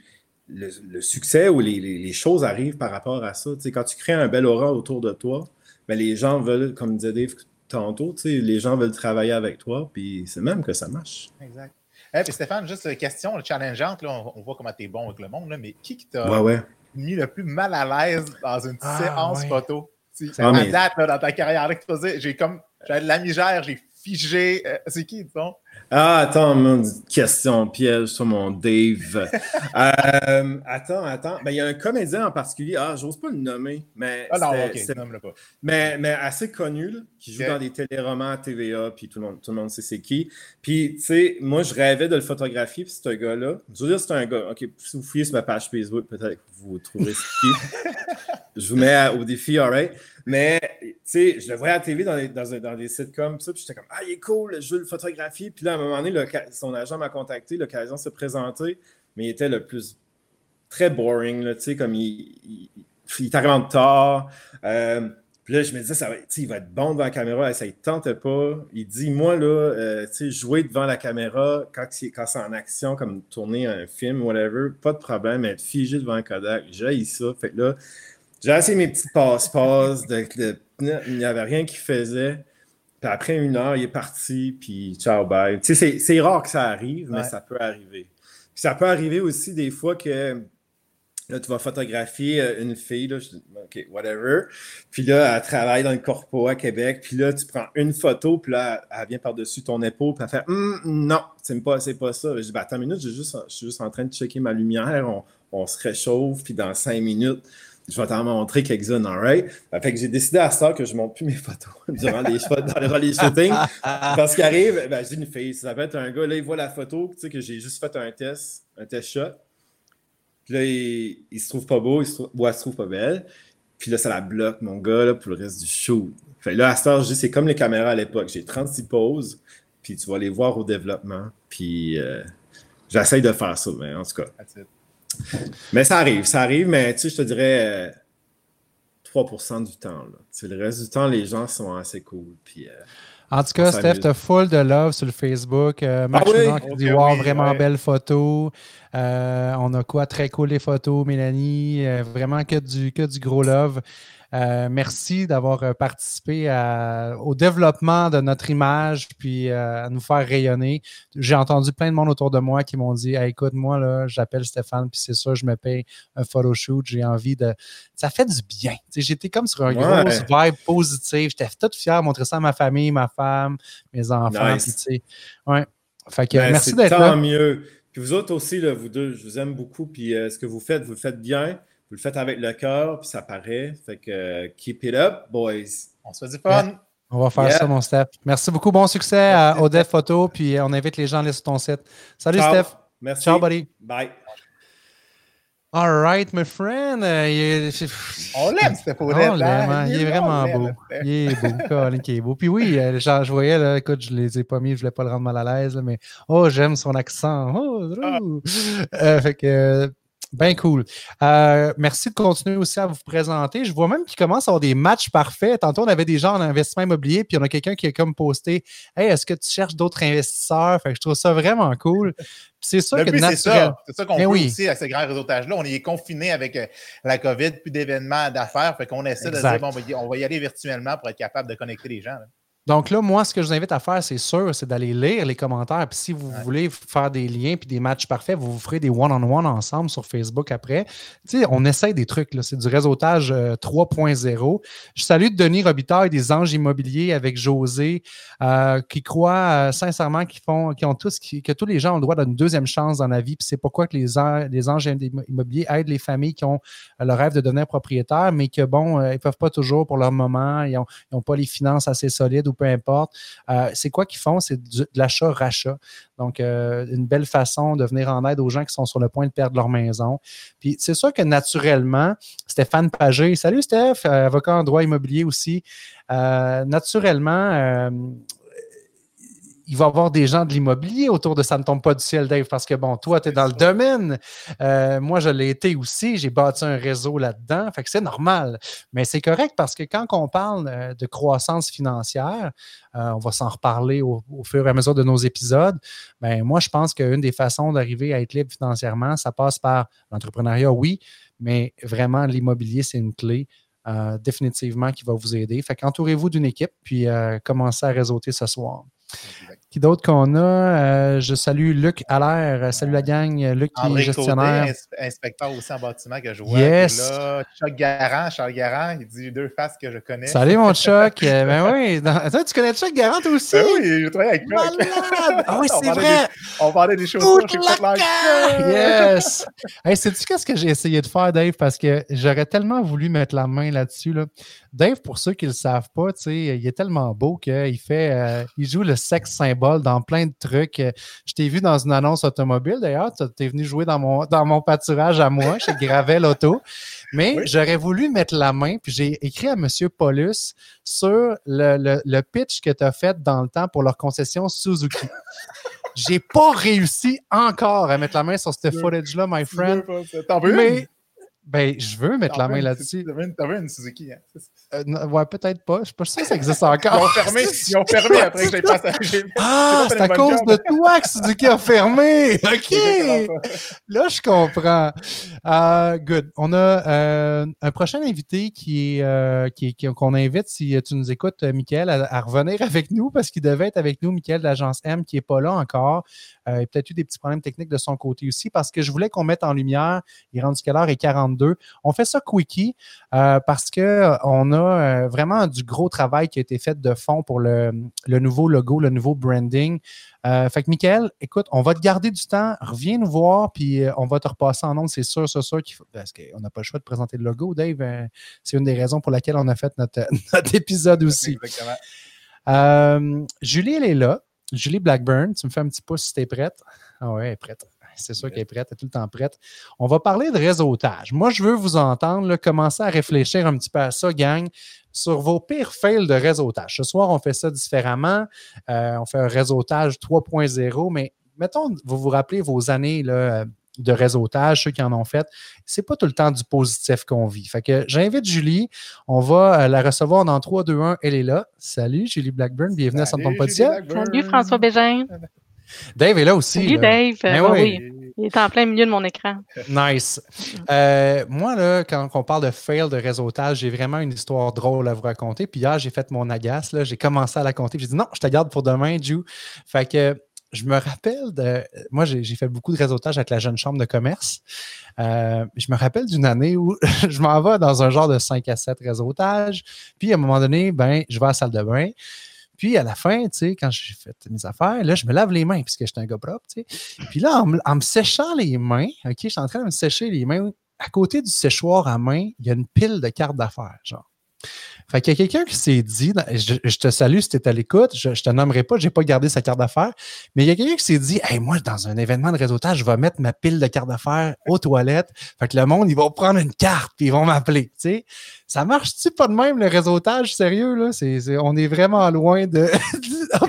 Speaker 3: le, succès ou les, choses arrivent par rapport à ça. quand tu crées un bel aura autour de toi, ben, les gens veulent, comme disait Dave tantôt, les gens veulent travailler avec toi, puis c'est même que ça marche.
Speaker 2: Exact. Et puis Stéphane, juste une question challengeante, là, on, voit comment tu es bon avec le monde, là, mais qui t'a mis le plus mal à l'aise dans une ah, séance photo? C'est ah, date dans ta carrière que tu faisais. J'ai comme j'avais de la misère, j'ai figé. Euh, c'est qui, disons?
Speaker 3: Ah, attends, une question piège sur mon Dave. <laughs> Euh, attends, attends. Ben, il y a un comédien en particulier, ah, j'ose pas le nommer, mais.
Speaker 2: Ah non, ok, nomme-le pas.
Speaker 3: Mais, mais assez connu, qui joue dans des téléromans à TVA, puis tout le monde, tout le monde sait c'est qui. Puis, tu sais, moi, je rêvais de le photographier, puis ce gars-là. Je veux dire, c'est un gars. Ok, si vous fouillez sur ma page Facebook, peut-être que vous trouverez ce qui. <laughs> je vous mets au défi, alright. Mais, tu sais, je le voyais à la TV dans, des, dans, dans des sitcoms, ça, puis j'étais comme, ah, il est cool, je veux le photographier. Puis là, à un moment donné, son agent m'a contacté, l'occasion de se présenter, mais il était le plus très boring, tu sais, comme il, il, il est arrivé en tard. Euh, puis là, je me disais, ça va, il va être bon devant la caméra, ça ne tente pas. Il dit, moi, là, euh, sais, jouer devant la caméra quand c'est, quand c'est en action, comme tourner un film, whatever, pas de problème, être figé devant un Kodak, j'ai ça. Fait que là, j'ai essayé mes petits passe-passe, il n'y avait rien qui faisait. Puis après une heure, il est parti, puis ciao, bye. Tu sais, c'est rare que ça arrive, mais ça peut arriver. Puis ça peut arriver aussi des fois que là, tu vas photographier euh, une fille, là, je dis, OK, whatever. Puis là, elle travaille dans le corpo à Québec, puis là, tu prends une photo, puis là, elle vient par-dessus ton épaule, puis elle fait hum, non, c'est pas, pas ça. Je dis, ben, attends une minute, juste, je suis juste en train de checker ma lumière, on, on se réchauffe, puis dans cinq minutes, je vais t'en montrer quelques-unes, alright? Fait que j'ai décidé à ça que je ne monte plus mes photos <laughs> durant les, dans les shootings. parce qu'arrive, ben, j'ai une fille, ça va être un gars, là, il voit la photo, tu sais, que j'ai juste fait un test, un test shot. Puis là, il, il se trouve pas beau, il se trouve, se trouve pas belle. Puis là, ça la bloque, mon gars, pour le reste du shoot. Fait là, à dis, c'est comme les caméras à l'époque. J'ai 36 poses, puis tu vas les voir au développement. Puis euh, j'essaye de faire ça, mais en tout cas. Mais ça arrive, ça arrive, mais tu sais, je te dirais 3% euh, du temps. Là. le reste du temps, les gens sont assez cool. Puis, euh,
Speaker 1: en tout cas, Steph, t'as full de love sur le Facebook. Euh, Max ah qui dit Wow, vraiment belle photo. on a quoi? Très cool les photos, Mélanie. vraiment que du, que du gros love. Euh, merci d'avoir euh, participé au développement de notre image puis euh, à nous faire rayonner. J'ai entendu plein de monde autour de moi qui m'ont dit écoute, moi, là, j'appelle Stéphane, puis c'est ça, je me paye un photoshoot. J'ai envie de. Ça fait du bien. J'étais comme sur un gros vibe positif. J'étais tout fier de montrer ça à ma famille, ma femme, mes enfants. ouais. Fait que,
Speaker 3: ben,
Speaker 1: merci d'être
Speaker 3: là. mieux. Puis vous autres aussi, là, vous deux, je vous aime beaucoup. Puis ce que vous faites, vous le faites bien. Vous le faites avec le cœur, puis ça paraît. Fait que keep it up, boys.
Speaker 2: On se fait du fun.
Speaker 1: On va faire ça, mon Steph. Merci beaucoup. Bon succès à Odette Photo. Puis on invite les gens à aller sur ton site. Salut, Steph.
Speaker 3: Merci.
Speaker 1: Ciao, buddy.
Speaker 3: Bye.
Speaker 1: All right, my friend. Euh,
Speaker 2: on l'aime, Steph
Speaker 1: l'aime. Hein. Il, est vraiment beau. Il est beau. <laughs> Colin qui est beau. Puis oui, euh, genre, je voyais, là, écoute, je ne les ai pas mis, je ne voulais pas le rendre mal à l'aise, mais oh, j'aime son accent. Oh, ah. euh, fait que Bien cool. Euh, merci de continuer aussi à vous présenter. Je vois même qu'il commence à avoir des matchs parfaits. Tantôt, on avait des gens en investissement immobilier, puis on a quelqu'un qui a comme posté Hey, est-ce que tu cherches d'autres investisseurs? Fait que je trouve ça vraiment cool.
Speaker 2: C'est sûr que C'est ça, ça qu'on ben oui. aussi à ce grand réseautage-là. On est confiné avec euh, la COVID, plus d'événements d'affaires. Fait qu'on essaie de dire bon, on va y aller virtuellement pour être capable de connecter les gens.
Speaker 1: Donc là, moi, ce que je vous invite à faire, c'est sûr, c'est d'aller lire les commentaires. Puis si vous voulez faire des liens puis des matchs parfaits, vous vous ferez des one-on-one ensemble sur Facebook après. Tu sais, on essaye des trucs. Là. C'est du réseautage 3.0. Euh, je salue Denis Robitaille des Anges Immobiliers avec José, euh, qui croient euh, sincèrement qu'ils font, qu'ils ont tous, que tous les gens ont le droit d'une deuxième chance dans la vie. Puis c'est pourquoi que les, les Anges Immobiliers aident les familles qui ont le rêve de devenir propriétaires, mais que bon, ils ne peuvent pas toujours pour leur moment, ils n'ont pas les finances assez solides ou peu importe. Euh, c'est quoi qu'ils font? C'est de l'achat-rachat. Donc, euh, une belle façon de venir en aide aux gens qui sont sur le point de perdre leur maison. Puis, c'est sûr que naturellement, Stéphane Pagé, salut Steph, euh, avocat en droit immobilier aussi, naturellement, il va y avoir des gens de l'immobilier autour de ça ne tombe pas du ciel, Dave, parce que bon, toi, tu es dans le domaine. Euh, moi, je l'ai été aussi. J'ai bâti un réseau là-dedans. Fait que c'est normal. Mais c'est correct parce que quand on parle euh, de croissance financière, euh, on va s'en reparler au, fur et à mesure de nos épisodes. Ben, moi, je pense qu'une des façons d'arriver à être libre financièrement, ça passe par l'entrepreneuriat, oui, mais vraiment, l'immobilier, c'est une clé. définitivement qui va vous aider. Fait qu'entourez-vous d'une équipe, puis commencez à réseauter ce soir. Qui d'autre qu'on a? Euh, je salue Luc Allaire. Salut la gang. Luc qui est gestionnaire.
Speaker 2: Côté, inspecteur aussi en bâtiment que je vois. Yes. Là, Chuck Garant, Charles Garant, il dit deux faces que je connais.
Speaker 1: Salut mon <laughs> Chuck. Euh, ben oui. Attends, tu connais Chuck Garant toi aussi?
Speaker 2: Ben oui, je travaille avec.
Speaker 1: Ah oui, <laughs> c'est vrai.
Speaker 2: on parlait des choses.
Speaker 1: Yes. hey, sais-tu qu'est-ce que j'ai essayé de faire, Dave? Parce que j'aurais tellement voulu mettre la main là-dessus. Là. Dave, pour ceux qui ne le savent pas, il est tellement beau qu'il fait, euh, il joue le sexe symbole dans plein de trucs. Je t'ai vu dans une annonce automobile, d'ailleurs. Tu es venu jouer dans mon, dans mon pâturage à moi, chez Gravel Auto. Mais j'aurais voulu mettre la main, puis j'ai écrit à M. Paulus sur le, le pitch que tu as fait dans le temps pour leur concession Suzuki. J'ai pas réussi encore à mettre la main sur ce footage-là, my friend. Mais ben, je veux mettre la main là-dessus.
Speaker 2: T'avais une, Suzuki, hein?
Speaker 1: Euh, ouais, peut-être pas. Je suis pas sûr que ça existe encore.
Speaker 2: Ils ont fermé, <laughs> ils ont fermé après que j'ai passé.
Speaker 1: Ah, c'est à cause de toi que Suzuki a fermé. <laughs> OK. Là, je comprends. Uh, good. On a euh, un prochain invité qui est, euh, qui, qu'on invite, si tu nous écoutes, Michael, à, revenir avec nous parce qu'il devait être avec nous, Michael de l'agence M, qui n'est pas là encore. Il a peut-être eu des petits problèmes techniques de son côté aussi parce que je voulais qu'on mette en lumière, il est rendu quelle heure? Et 42. On fait ça quickie parce qu'on a euh, vraiment du gros travail qui a été fait de fond pour le, nouveau logo, le nouveau branding. Euh, fait que, Michael, écoute, on va te garder du temps. Reviens nous voir, puis euh, on va te repasser en nom. C'est sûr, c'est sûr qu'il faut. Parce qu'on n'a pas le choix de présenter le logo, Dave. c'est une des raisons pour laquelle on a fait notre, <laughs> épisode <laughs> aussi. Julie, elle est là. Julie Blackburn, tu me fais un petit pouce si tu es prête. Ah ouais, elle est prête c'est sûr qu'elle est prête, elle est tout le temps prête. On va parler de réseautage. Moi, je veux vous entendre commencer à réfléchir un petit peu à ça, gang, sur vos pires fails de réseautage. Ce soir, on fait ça différemment. Euh, on fait un réseautage 3.0, mais mettons, vous vous rappelez vos années là, de réseautage, ceux qui en ont fait, c'est pas tout le temps du positif qu'on vit. Fait que j'invite Julie, on va euh, la recevoir dans 3, 2, 1, elle est là. Salut Julie Blackburn, bienvenue à Santon Podia.
Speaker 5: Salut François Bégin.
Speaker 1: Dave est là aussi.
Speaker 5: Salut Dave. Ben oui. Il est en plein milieu de mon écran.
Speaker 1: Nice. Euh, moi, là, quand on parle de fail de réseautage, j'ai vraiment une histoire drôle à vous raconter. Puis hier, j'ai fait mon agace. J'ai commencé à la compter. J'ai dit non, je te garde pour demain, Ju. Fait que je me rappelle de. Moi, j'ai fait beaucoup de réseautage avec la jeune chambre de commerce. Euh, je me rappelle d'une année où <laughs> je m'en vais dans un genre de 5 à 7 réseautage. Puis à un moment donné, ben, je vais à la salle de bain. Puis à la fin, tu sais, quand j'ai fait mes affaires, là, je me lave les mains puisque j'étais un gars propre, tu sais. Puis là, en, me séchant les mains, OK, je suis en train de me sécher les mains. À côté du séchoir à main, il y a une pile de cartes d'affaires, genre. Fait qu'il y a quelqu'un qui s'est dit, je, te salue si tu es à l'écoute, je, ne te nommerai pas, je n'ai pas gardé sa carte d'affaires, mais il y a quelqu'un qui s'est dit, hey, moi, dans un événement de réseautage, je vais mettre ma pile de cartes d'affaires aux toilettes. Fait que le monde, ils vont prendre une carte puis ils vont m'appeler. Tu ça marche-tu pas de même le réseautage sérieux là? On est vraiment loin de <laughs>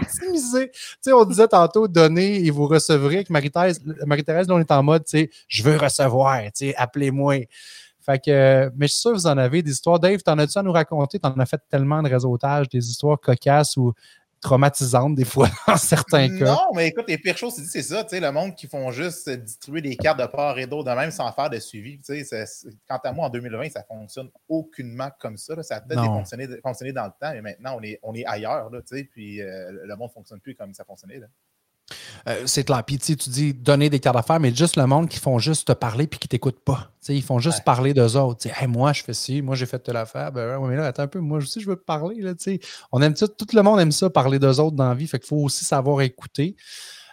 Speaker 1: on disait tantôt, donnez et vous recevrez. Avec Marie-Thérèse, Marie-Thérèse, on est en mode, je veux recevoir. Appelez-moi. Fait que, mais je suis sûr que vous en avez des histoires. Dave, t'en as-tu à nous raconter? T'en as fait tellement de réseautage, des histoires cocasses ou traumatisantes des fois <laughs> dans certains cas.
Speaker 2: Non, mais écoute, les pires choses, c'est ça, tu sais, le monde qui font juste distribuer des cartes de part et d'autre de même sans faire de suivi. Tu sais, quant à moi, en 2020, ça fonctionne aucunement comme ça. Ça a peut-être fonctionné, dans le temps, mais maintenant, on est, on est ailleurs, là, tu sais, puis euh, le monde ne fonctionne plus comme ça fonctionnait. Là.
Speaker 1: Euh, c'est clair. Puis tu dis donner des cartes d'affaires, mais juste le monde qui font juste te parler puis qui ne t'écoutent pas. ils font juste parler d'eux autres. moi, je fais ci, moi, j'ai fait telle affaire. Ben ouais, mais là, attends un peu, moi aussi, je veux te parler. Là, On aime ça, tout le monde aime ça, parler d'eux autres dans la vie. Fait qu'il faut aussi savoir écouter.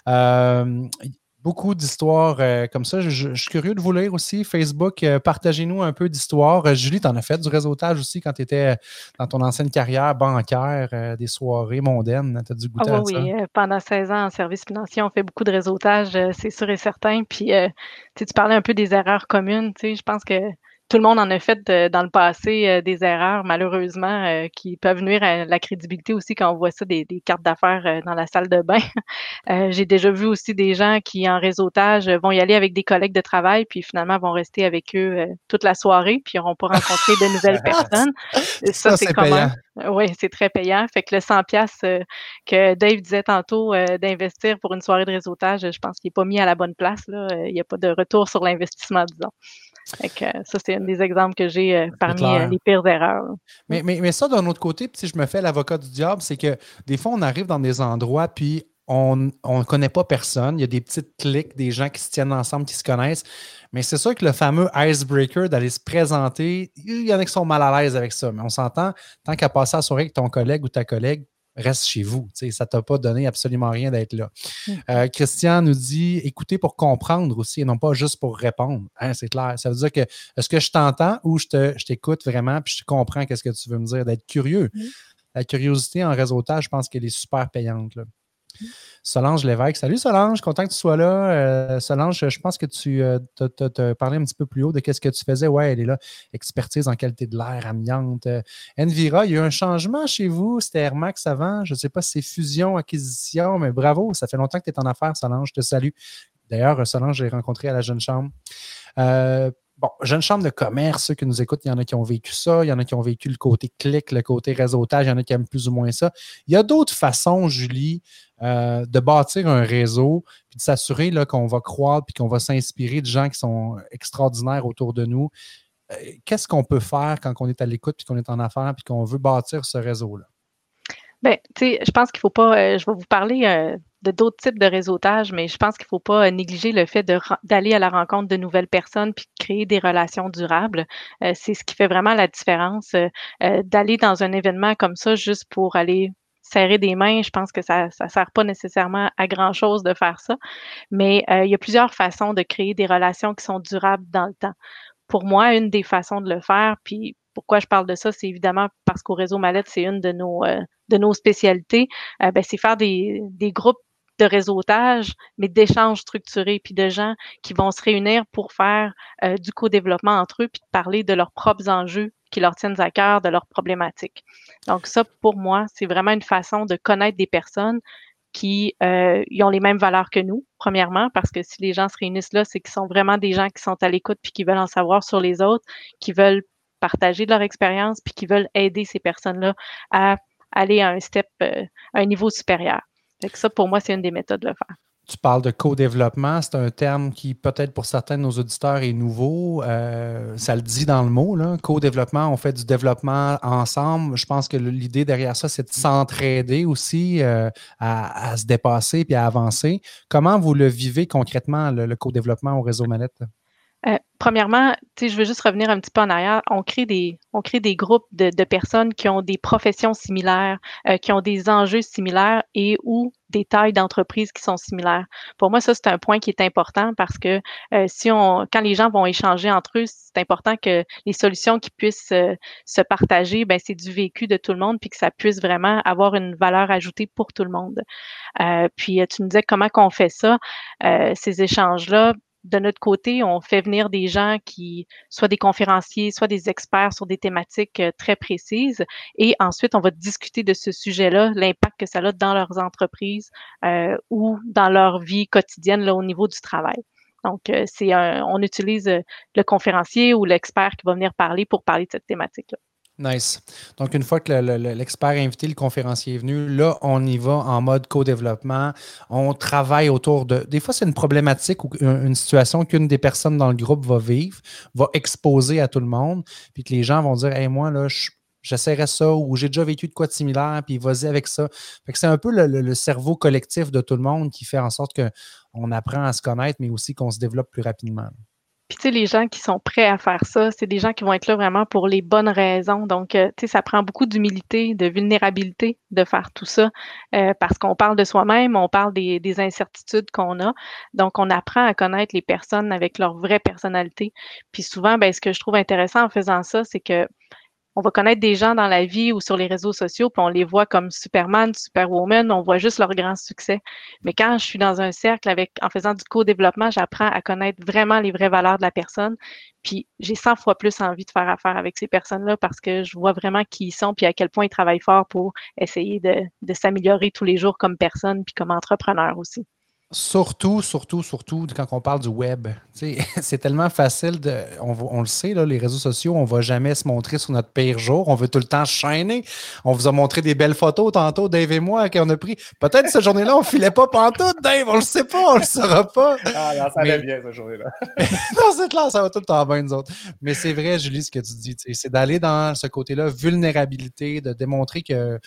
Speaker 1: Euh, beaucoup d'histoires euh, comme ça. Je, suis curieux de vous lire aussi. Facebook, euh, partagez-nous un peu d'histoires. Euh, Julie, tu en as fait du réseautage aussi quand tu étais dans ton ancienne carrière bancaire, des soirées mondaines. Tu as dû goûter
Speaker 5: ah
Speaker 1: à
Speaker 5: oui,
Speaker 1: ça.
Speaker 5: Oui, pendant 16 ans en service financier, on fait beaucoup de réseautage, c'est sûr et certain. Puis tu parlais un peu des erreurs communes. Je pense que tout le monde en a fait dans le passé euh, des erreurs, malheureusement, euh, qui peuvent nuire à la crédibilité aussi quand on voit ça des, cartes d'affaires euh, dans la salle de bain. <laughs> J'ai déjà vu aussi des gens qui, en réseautage, vont y aller avec des collègues de travail, puis finalement vont rester avec eux toute la soirée, puis n'auront pas rencontré de nouvelles <laughs> personnes.
Speaker 1: Ça, c'est payant.
Speaker 5: Oui, c'est très payant. Fait que le 100 pièces que Dave disait tantôt d'investir pour une soirée de réseautage, je pense qu'il n'est pas mis à la bonne place. Là. Il n'y a pas de retour sur l'investissement, disons. Que, ça, c'est un des exemples que j'ai euh, parmi euh, les pires erreurs.
Speaker 1: Mais, mais, mais, ça, d'un autre côté, si je me fais l'avocat du diable, c'est que des fois, on arrive dans des endroits, puis on ne connaît pas personne. Il y a des petites clics, des gens qui se tiennent ensemble, qui se connaissent. Mais c'est sûr que le fameux icebreaker d'aller se présenter, il y en a qui sont mal à l'aise avec ça. Mais on s'entend, tant qu'à passer à la soirée avec ton collègue ou ta collègue, reste chez vous. Ça ne t'a pas donné absolument rien d'être là. Mm. Euh, Christian nous dit écoutez pour comprendre aussi et non pas juste pour répondre. Hein, c'est clair. Ça veut dire que est-ce que je t'entends ou je, te, t'écoute vraiment puis je comprends qu'est-ce que tu veux me dire, d'être curieux. Mm. La curiosité en réseautage, je pense qu'elle est super payante. Là. Solange Lévesque. Salut Solange, content que tu sois là. Euh, Solange, je pense que tu euh, as parlé un petit peu plus haut de qu'est-ce que tu faisais. Ouais, elle est là. Expertise en qualité de l'air, amiante. Euh, Envira, il y a eu un changement chez vous. C'était Air Max avant. Je ne sais pas si c'est fusion, acquisition, mais bravo. Ça fait longtemps que tu es en affaires, Solange. Je te salue. D'ailleurs, Solange, j'ai rencontré à la Jeune Chambre. Bon, jeune chambre de commerce, ceux qui nous écoutent, il y en a qui ont vécu ça, il y en a qui ont vécu le côté clic, le côté réseautage, il y en a qui aiment plus ou moins ça. Il y a d'autres façons, Julie, euh, de bâtir un réseau, puis de s'assurer qu'on va croître, puis qu'on va s'inspirer de gens qui sont extraordinaires autour de nous. Euh, qu'est-ce qu'on peut faire quand on est à l'écoute, puis qu'on est en affaires, puis qu'on veut bâtir ce réseau-là?
Speaker 5: Bien, tu sais, je pense qu'il ne faut pas. Euh, je vais vous parler de d'autres types de réseautage, mais je pense qu'il ne faut pas négliger le fait d'aller à la rencontre de nouvelles personnes puis créer des relations durables. C'est ce qui fait vraiment la différence. D'aller dans un événement comme ça juste pour aller serrer des mains, je pense que ça ne sert pas nécessairement à grand-chose de faire ça. Mais il y a plusieurs façons de créer des relations qui sont durables dans le temps. Pour moi, une des façons de le faire, puis pourquoi je parle de ça, c'est évidemment parce qu'au réseau Mallette, c'est une de nos, de nos spécialités, ben, c'est faire des, des groupes de réseautage, mais d'échanges structurés, puis de gens qui vont se réunir pour faire euh, du co-développement entre eux, puis de parler de leurs propres enjeux qui leur tiennent à cœur, de leurs problématiques. Donc ça, pour moi, c'est vraiment une façon de connaître des personnes qui euh, ont les mêmes valeurs que nous, premièrement, parce que si les gens se réunissent là, c'est qu'ils sont vraiment des gens qui sont à l'écoute puis qui veulent en savoir sur les autres, qui veulent partager de leur expérience puis qui veulent aider ces personnes-là à aller à un step, euh, à un niveau supérieur ça, pour moi, c'est une des méthodes de le faire.
Speaker 1: Tu parles de co-développement, c'est un terme qui peut-être pour certains de nos auditeurs est nouveau. Euh, ça le dit dans le mot, co-développement, on fait du développement ensemble. Je pense que l'idée derrière ça, c'est de s'entraider aussi euh, à, se dépasser puis à avancer. Comment vous le vivez concrètement, le, co-développement au réseau Manette?
Speaker 5: Euh, premièrement, je veux juste revenir un petit peu en arrière. On crée des, on crée des groupes de, personnes qui ont des professions similaires, euh, qui ont des enjeux similaires et ou des tailles d'entreprise qui sont similaires. Pour moi, ça, c'est un point qui est important parce que euh, si on, quand les gens vont échanger entre eux, c'est important que les solutions qui puissent se partager, ben, c'est du vécu de tout le monde puis que ça puisse vraiment avoir une valeur ajoutée pour tout le monde. puis, tu nous disais comment qu'on fait ça, ces échanges-là de notre côté, on fait venir des gens qui, soient des conférenciers, soit des experts sur des thématiques euh, très précises. Et ensuite, on va discuter de ce sujet-là, l'impact que ça a dans leurs entreprises euh, ou dans leur vie quotidienne là, au niveau du travail. Donc, euh, c'est on utilise le conférencier ou l'expert qui va venir parler pour parler de cette thématique-là.
Speaker 1: Nice. Donc, une fois que l'expert invité, le conférencier est venu, là, on y va en mode co-développement. On travaille autour de. Des fois, c'est une problématique ou une situation qu'une des personnes dans le groupe va vivre, va exposer à tout le monde, puis que les gens vont dire Hey, moi, là, j'essaierai ça ou j'ai déjà vécu de quoi de similaire, puis vas-y avec ça. C'est un peu le, le, cerveau collectif de tout le monde qui fait en sorte qu'on apprend à se connaître, mais aussi qu'on se développe plus rapidement.
Speaker 5: Puis, tu sais, les gens qui sont prêts à faire ça, c'est des gens qui vont être là vraiment pour les bonnes raisons. Donc, euh, tu sais, ça prend beaucoup d'humilité, de vulnérabilité de faire tout ça euh, parce qu'on parle de soi-même, on parle des, des incertitudes qu'on a. Donc, on apprend à connaître les personnes avec leur vraie personnalité. Puis souvent, ben, ce que je trouve intéressant en faisant ça, c'est que on va connaître des gens dans la vie ou sur les réseaux sociaux, puis on les voit comme Superman, Superwoman, on voit juste leur grand succès. Mais quand je suis dans un cercle avec, en faisant du co-développement, j'apprends à connaître vraiment les vraies valeurs de la personne. Puis j'ai 100 fois plus envie de faire affaire avec ces personnes-là parce que je vois vraiment qui ils sont, puis à quel point ils travaillent fort pour essayer de, de s'améliorer tous les jours comme personne, puis comme entrepreneur aussi.
Speaker 1: Surtout, surtout, surtout quand on parle du web. <laughs> C'est tellement facile de. On, le sait, là, les réseaux sociaux, on ne va jamais se montrer sur notre pire jour. On veut tout le temps chaîner. On vous a montré des belles photos tantôt, Dave et moi, qu'on a pris. Peut-être cette journée-là, on ne filait pas pantoute, Dave. On ne le sait pas, on ne le saura pas.
Speaker 2: Ah non, ça allait bien cette journée-là. <laughs>
Speaker 1: non, c'est clair, ça va tout le temps bien, nous autres. Mais c'est vrai, Julie, ce que tu dis. C'est d'aller dans ce côté-là, vulnérabilité, de démontrer que.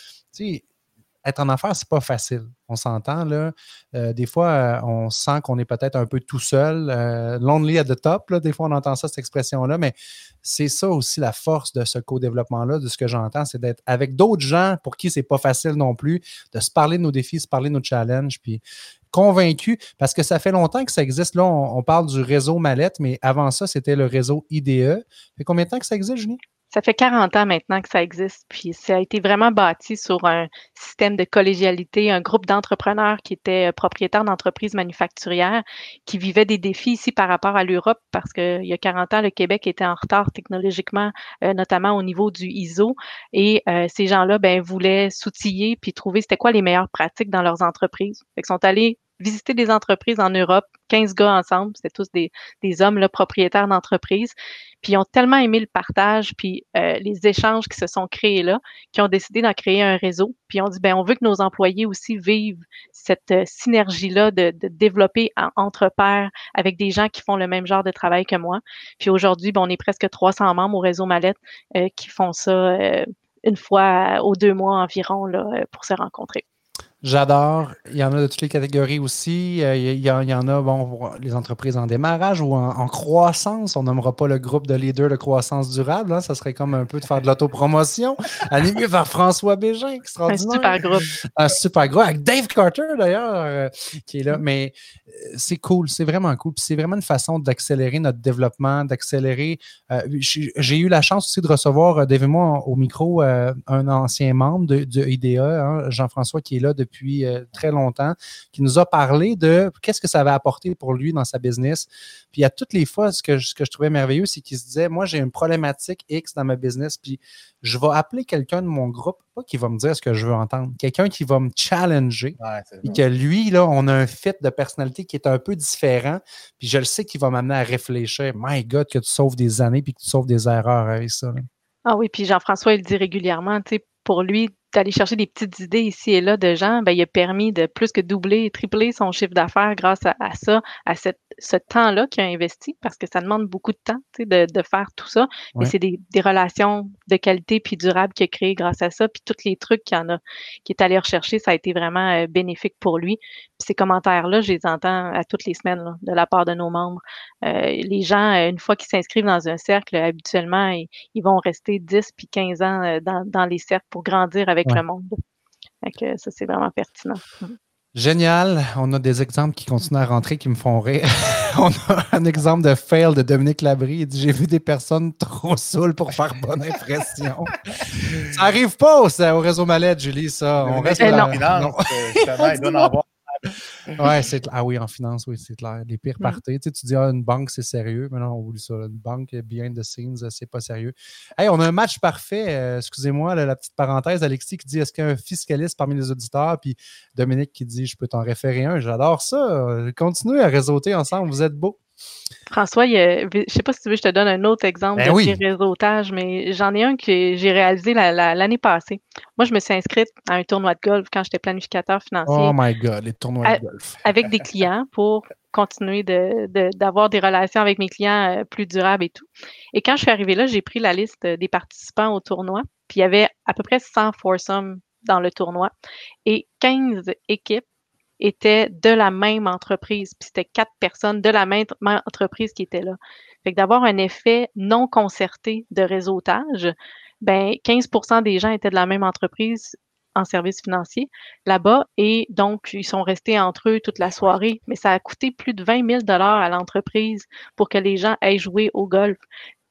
Speaker 1: Être en affaires, c'est pas facile. On s'entend, là. Euh, des fois, euh, on sent qu'on est peut-être un peu tout seul. Euh, lonely at the top, là, des fois, on entend ça, cette expression-là, mais c'est ça aussi la force de ce co-développement-là, de ce que j'entends, c'est d'être avec d'autres gens pour qui c'est pas facile non plus, de se parler de nos défis, se parler de nos challenges, puis convaincu, parce que ça fait longtemps que ça existe. Là, on, on parle du réseau Mallette, mais avant ça, c'était le réseau IDE. Ça fait combien de temps que ça existe, Julie?
Speaker 5: Ça fait 40 ans maintenant que ça existe, puis ça a été vraiment bâti sur un système de collégialité, un groupe d'entrepreneurs qui étaient euh, propriétaires d'entreprises manufacturières, qui vivaient des défis ici par rapport à l'Europe, parce qu'il y a 40 ans, le Québec était en retard technologiquement, euh, notamment au niveau du ISO, et euh, ces gens-là ben, voulaient s'outiller puis trouver c'était quoi les meilleures pratiques dans leurs entreprises. Ils sont allés visiter des entreprises en Europe, 15 gars ensemble, c'était tous des, hommes là, propriétaires d'entreprises, puis ils ont tellement aimé le partage, puis euh, les échanges qui se sont créés là, qu'ils ont décidé d'en créer un réseau, puis on dit, ben on veut que nos employés aussi vivent cette euh, synergie-là de, de, développer entre pairs avec des gens qui font le même genre de travail que moi. Puis aujourd'hui, ben, on est presque 300 membres au réseau Mallette euh, qui font ça une fois aux deux mois environ là, pour se rencontrer.
Speaker 1: J'adore. Il y en a de toutes les catégories aussi. Euh, il y, en a, bon, les entreprises en démarrage ou en, croissance. On nommera pas le groupe de leaders de croissance durable. Hein. Ça serait comme un peu de faire de l'autopromotion. <laughs> Animé par François Bégin, extraordinaire.
Speaker 5: Un super groupe.
Speaker 1: Un super groupe. Avec Dave Carter, d'ailleurs, euh, qui est là. Mais euh, c'est cool. C'est vraiment cool. c'est vraiment une façon d'accélérer notre développement, d'accélérer. J'ai eu la chance aussi de recevoir, Dave et moi, au micro, un ancien membre de, de IDE, hein, Jean-François, qui est là depuis depuis euh, très longtemps, qui nous a parlé de qu'est-ce que ça va apporter pour lui dans sa business. Puis à toutes les fois, ce que, je, ce que je trouvais merveilleux, c'est qu'il se disait, moi, j'ai une problématique X dans ma business, puis je vais appeler quelqu'un de mon groupe, pas qui va me dire ce que je veux entendre, quelqu'un qui va me challenger, et que lui, là, on a un fit de personnalité qui est un peu différent, puis je le sais qu'il va m'amener à réfléchir. My God, que tu sauves des années, puis que tu sauves des erreurs avec ça.
Speaker 5: Ah oui, puis Jean-François, il le dit régulièrement, tu sais, pour lui, d'aller chercher des petites idées ici et là de gens, ben, il a permis de plus que doubler, tripler son chiffre d'affaires grâce à, ça, à cette, ce temps-là qu'il a investi, parce que ça demande beaucoup de temps de, de faire tout ça. Mais c'est des, des, relations de qualité puis durables qu'il a créées grâce à ça. Puis tous les trucs qu'il en a, qu'il est allé rechercher, ça a été vraiment euh, bénéfique pour lui. Puis ces commentaires-là, je les entends à toutes les semaines là, de la part de nos membres. Euh, les gens, euh, une fois qu'ils s'inscrivent dans un cercle, habituellement, ils, ils, vont rester 10 puis 15 ans dans, dans les cercles pour grandir avec avec le monde. que ça, c'est vraiment pertinent.
Speaker 1: Génial. On a des exemples qui continuent à rentrer qui me font rire. <laughs> On a un exemple de fail de Dominique Labrie. Il dit J'ai vu des personnes trop saoules pour faire bonne impression. ça n'arrive pas au, réseau Mallette, Julie, ça. On reste
Speaker 5: là.
Speaker 2: Non. non. Justement, il doit en avoir <laughs>
Speaker 1: ouais, c'est ah oui, en finance, oui, c'est clair. Les pires mm. parties. Tu, sais, tu dis, ah, une banque, c'est sérieux. Mais non, on voulait ça. Une banque, behind the scenes, c'est pas sérieux. Hey, on a un match parfait. Euh, excusez-moi, la petite parenthèse. Alexis qui dit, est-ce qu'il y a un fiscaliste parmi les auditeurs? Puis Dominique qui dit, je peux t'en référer un. J'adore ça. Continuez à réseauter ensemble. Vous êtes beaux.
Speaker 5: François, je ne sais pas si tu veux, je te donne un autre exemple ben de réseautage, mais j'en ai un que j'ai réalisé l'année passée. Moi, je me suis inscrite à un tournoi de golf quand j'étais planificateur financier.
Speaker 1: Oh my God, les tournois de golf.
Speaker 5: Avec des clients pour continuer d'avoir des relations avec mes clients euh, plus durables et tout. Et quand je suis arrivée là, j'ai pris la liste des participants au tournoi, puis il y avait à peu près 100 foursomes dans le tournoi et 15 équipes étaient de la même entreprise. Puis c'était quatre personnes de la même entreprise qui étaient là. Fait que d'avoir un effet non concerté de réseautage, ben 15% des gens étaient de la même entreprise en service financier là-bas et donc ils sont restés entre eux toute la soirée. Mais ça a coûté plus de 20 000 dollars à l'entreprise pour que les gens aient joué au golf.